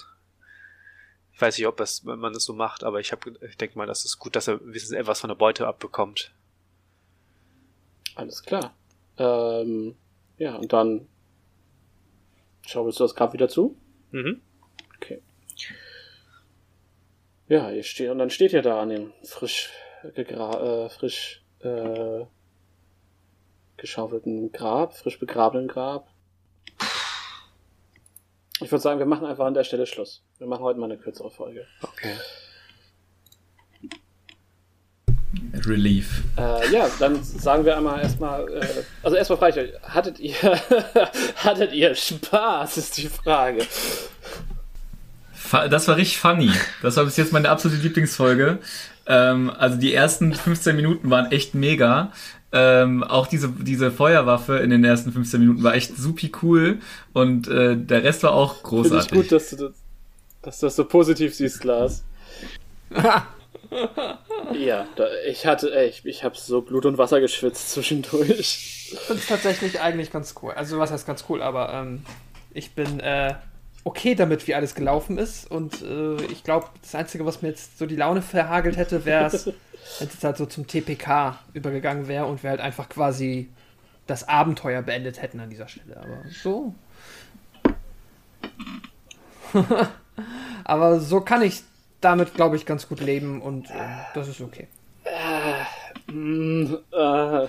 Speaker 6: Ich weiß nicht, ob das, wenn man das so macht, aber ich, hab, ich denke mal, das ist gut, dass er wenigstens etwas von der Beute abbekommt.
Speaker 2: Alles klar. Ähm, ja, und dann schaufelst du das Grab wieder zu?
Speaker 6: Mhm.
Speaker 2: Okay. Ja, ihr steht, und dann steht ihr da an dem frisch äh, frisch äh, geschaufelten Grab, frisch begrabenen Grab. Ich würde sagen, wir machen einfach an der Stelle Schluss. Wir machen heute mal eine kürzere Folge.
Speaker 6: Okay.
Speaker 4: Relief.
Speaker 2: Äh, ja, dann sagen wir einmal erstmal, äh, also erstmal frage ich euch, hattet ihr, hattet ihr Spaß, ist die Frage.
Speaker 4: Das war richtig funny. Das war bis jetzt meine absolute Lieblingsfolge. Ähm, also die ersten 15 Minuten waren echt mega. Ähm, auch diese, diese Feuerwaffe in den ersten 15 Minuten war echt supi cool und äh, der Rest war auch
Speaker 2: Finde ich
Speaker 4: großartig.
Speaker 2: gut, dass du, das, dass du das so positiv siehst, Lars. Ja, da, ich hatte, ey, ich, ich habe so Blut und Wasser geschwitzt zwischendurch.
Speaker 5: Ich finde es tatsächlich eigentlich ganz cool. Also, was heißt ganz cool, aber ähm, ich bin äh, okay damit, wie alles gelaufen ist. Und äh, ich glaube, das Einzige, was mir jetzt so die Laune verhagelt hätte, wäre es, wenn es jetzt halt so zum TPK übergegangen wäre und wir halt einfach quasi das Abenteuer beendet hätten an dieser Stelle. Aber so. aber so kann ich damit, glaube ich, ganz gut leben und äh, das ist okay.
Speaker 2: Mm, äh,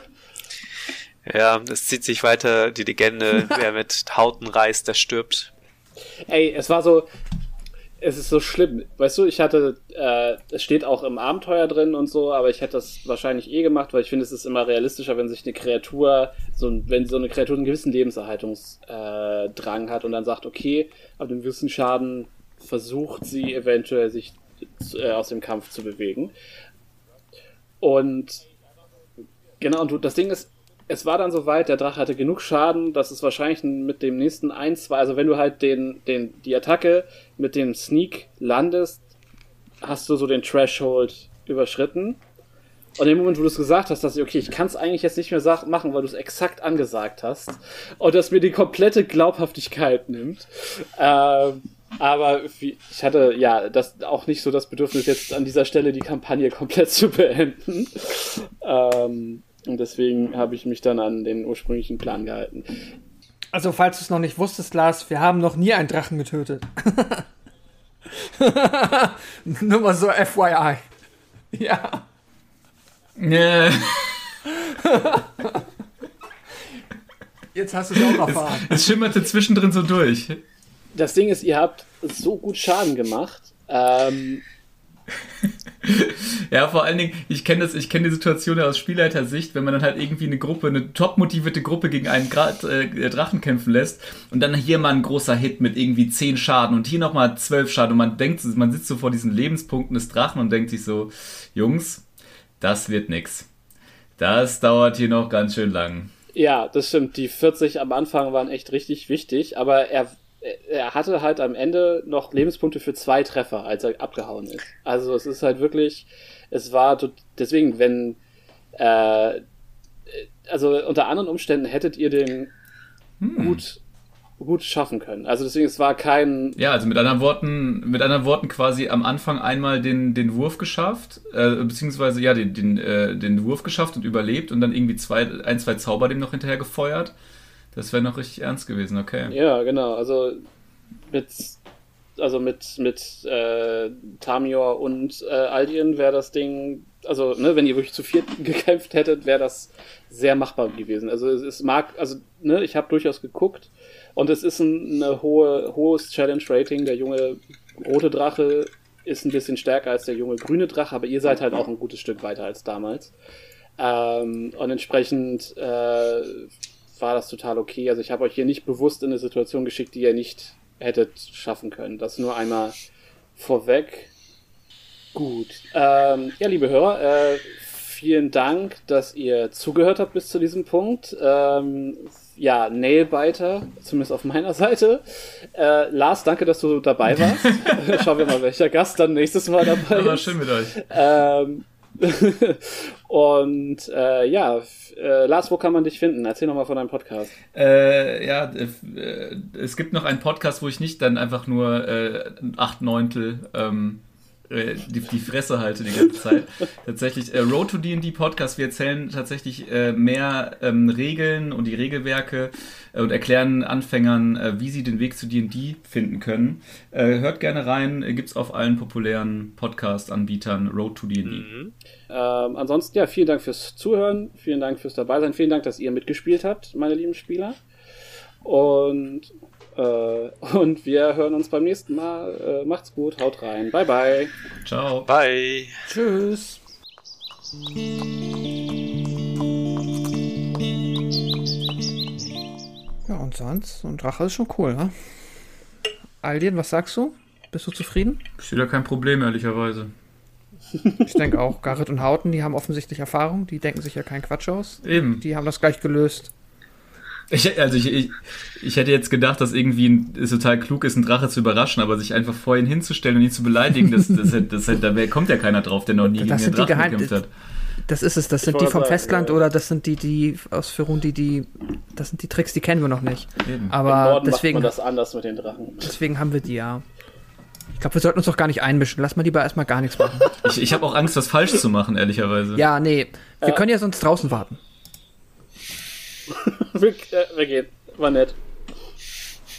Speaker 6: Ja, es zieht sich weiter die Legende, wer mit Hauten reist, der stirbt.
Speaker 2: ey, es war so, es ist so schlimm. Weißt du, ich hatte, äh, es steht auch im Abenteuer drin und so, aber ich hätte das wahrscheinlich eh gemacht, weil ich finde, es ist immer realistischer, wenn sich eine Kreatur, so, wenn so eine Kreatur einen gewissen Lebenserhaltungsdrang äh, hat und dann sagt, okay, ab einem gewissen Schaden versucht sie eventuell sich äh, aus dem Kampf zu bewegen. Und genau, und du, das Ding ist, es war dann soweit, der Drache hatte genug Schaden, dass es wahrscheinlich mit dem nächsten 1, 2, also wenn du halt den, den, die Attacke mit dem Sneak landest, hast du so den Threshold überschritten. Und im Moment, wo du es gesagt hast, dass ich, okay, ich kann es eigentlich jetzt nicht mehr machen, weil du es exakt angesagt hast. Und das mir die komplette Glaubhaftigkeit nimmt. Ähm, aber wie- ich hatte ja das auch nicht so das Bedürfnis, jetzt an dieser Stelle die Kampagne komplett zu beenden. Ähm, und deswegen habe ich mich dann an den ursprünglichen Plan gehalten.
Speaker 5: Also, falls du es noch nicht wusstest, Lars, wir haben noch nie einen Drachen getötet. Nur mal so FYI. Ja.
Speaker 4: Nee.
Speaker 5: Jetzt hast du es auch erfahren.
Speaker 4: Es schimmerte zwischendrin so durch.
Speaker 2: Das Ding ist, ihr habt so gut Schaden gemacht. Ähm,
Speaker 4: Ja, vor allen Dingen, ich kenne das, ich kenne die Situation ja aus Spielleitersicht, wenn man dann halt irgendwie eine Gruppe, eine top motivierte Gruppe gegen einen Gra äh, Drachen kämpfen lässt und dann hier mal ein großer Hit mit irgendwie 10 Schaden und hier nochmal 12 Schaden und man denkt, man sitzt so vor diesen Lebenspunkten des Drachen und denkt sich so, Jungs, das wird nix. Das dauert hier noch ganz schön lang.
Speaker 2: ja, das stimmt. Die 40 am Anfang waren echt richtig wichtig, aber er, er hatte halt am Ende noch Lebenspunkte für zwei Treffer, als er abgehauen ist. Also es ist halt wirklich, es war deswegen, wenn äh, also unter anderen Umständen hättet ihr den gut gut schaffen können. Also deswegen, es war kein
Speaker 4: Ja, also mit anderen Worten, mit anderen Worten quasi am Anfang einmal den, den Wurf geschafft, äh, beziehungsweise ja, den, den, äh, den Wurf geschafft und überlebt und dann irgendwie zwei, ein, zwei Zauber dem noch hinterher gefeuert. Das wäre noch richtig ernst gewesen, okay.
Speaker 2: Ja, genau. Also mit, also mit, mit äh, Tamior und äh, Aldien wäre das Ding, also ne, wenn ihr wirklich zu viert gekämpft hättet, wäre das sehr machbar gewesen. Also es, es mag, also ne, ich habe durchaus geguckt und es ist ein hohe, hohes Challenge-Rating. Der junge rote Drache ist ein bisschen stärker als der junge grüne Drache, aber ihr seid halt auch ein gutes Stück weiter als damals. Ähm, und entsprechend äh, war das total okay. Also ich habe euch hier nicht bewusst in eine Situation geschickt, die ihr nicht hättet schaffen können. Das nur einmal vorweg. Gut. Ähm, ja, liebe Hörer, äh, vielen Dank, dass ihr zugehört habt bis zu diesem Punkt. Ähm, ja, Nailbiter, zumindest auf meiner Seite. Äh, Lars, danke, dass du dabei warst. Schauen wir mal, welcher Gast dann nächstes Mal dabei ist.
Speaker 4: schön mit euch.
Speaker 2: Ähm, und äh, ja, äh, Lars, wo kann man dich finden? Erzähl nochmal von deinem Podcast.
Speaker 4: Äh, ja, äh, es gibt noch einen Podcast, wo ich nicht dann einfach nur äh, acht Neuntel ähm, äh, die, die Fresse halte die ganze Zeit. tatsächlich, äh, Road to D&D Podcast, wir erzählen tatsächlich äh, mehr ähm, Regeln und die Regelwerke äh, und erklären Anfängern, äh, wie sie den Weg zu D&D finden können. Äh, hört gerne rein, äh, gibt's auf allen populären Podcast-Anbietern Road to D&D.
Speaker 6: Mhm.
Speaker 2: Ähm, ansonsten, ja, vielen Dank fürs Zuhören, vielen Dank fürs Dabeisein, vielen Dank, dass ihr mitgespielt habt, meine lieben Spieler. Und, und wir hören uns beim nächsten Mal. Äh, macht's gut, haut rein. Bye, bye.
Speaker 4: Ciao.
Speaker 6: Bye.
Speaker 5: Tschüss. Ja, und sonst, so ein Drache ist schon cool, ne? Aldien, was sagst du? Bist du zufrieden?
Speaker 4: Ich sehe da kein Problem, ehrlicherweise.
Speaker 5: Ich denke auch, Garrett und Hauten, die haben offensichtlich Erfahrung, die denken sich ja keinen Quatsch aus.
Speaker 4: Eben.
Speaker 5: Die haben das gleich gelöst.
Speaker 4: Ich, also ich, ich, ich hätte jetzt gedacht, dass irgendwie es total klug ist, einen Drache zu überraschen, aber sich einfach vor ihn hinzustellen und ihn zu beleidigen, das, das, das, das, da kommt ja keiner drauf, der noch nie
Speaker 5: Das
Speaker 4: gegen
Speaker 5: sind
Speaker 4: einen
Speaker 5: die
Speaker 4: Drachen
Speaker 5: Geheim-
Speaker 4: gekämpft hat.
Speaker 5: Das ist es, das sind die vom
Speaker 2: sagen,
Speaker 5: Festland
Speaker 2: ja.
Speaker 5: oder das sind die, die Ausführungen, die, die, das sind die Tricks, die kennen wir noch nicht.
Speaker 4: Eben.
Speaker 5: Aber deswegen,
Speaker 2: macht man das anders mit den Drachen.
Speaker 5: deswegen haben wir die ja. Ich glaube, wir sollten uns doch gar nicht einmischen. Lass mal lieber erstmal gar nichts machen.
Speaker 4: Ich, ich habe auch Angst, was falsch zu machen, ehrlicherweise.
Speaker 5: Ja, nee. Wir
Speaker 2: Ja.
Speaker 5: können ja sonst draußen warten.
Speaker 2: Wir, äh, wir gehen. War nett.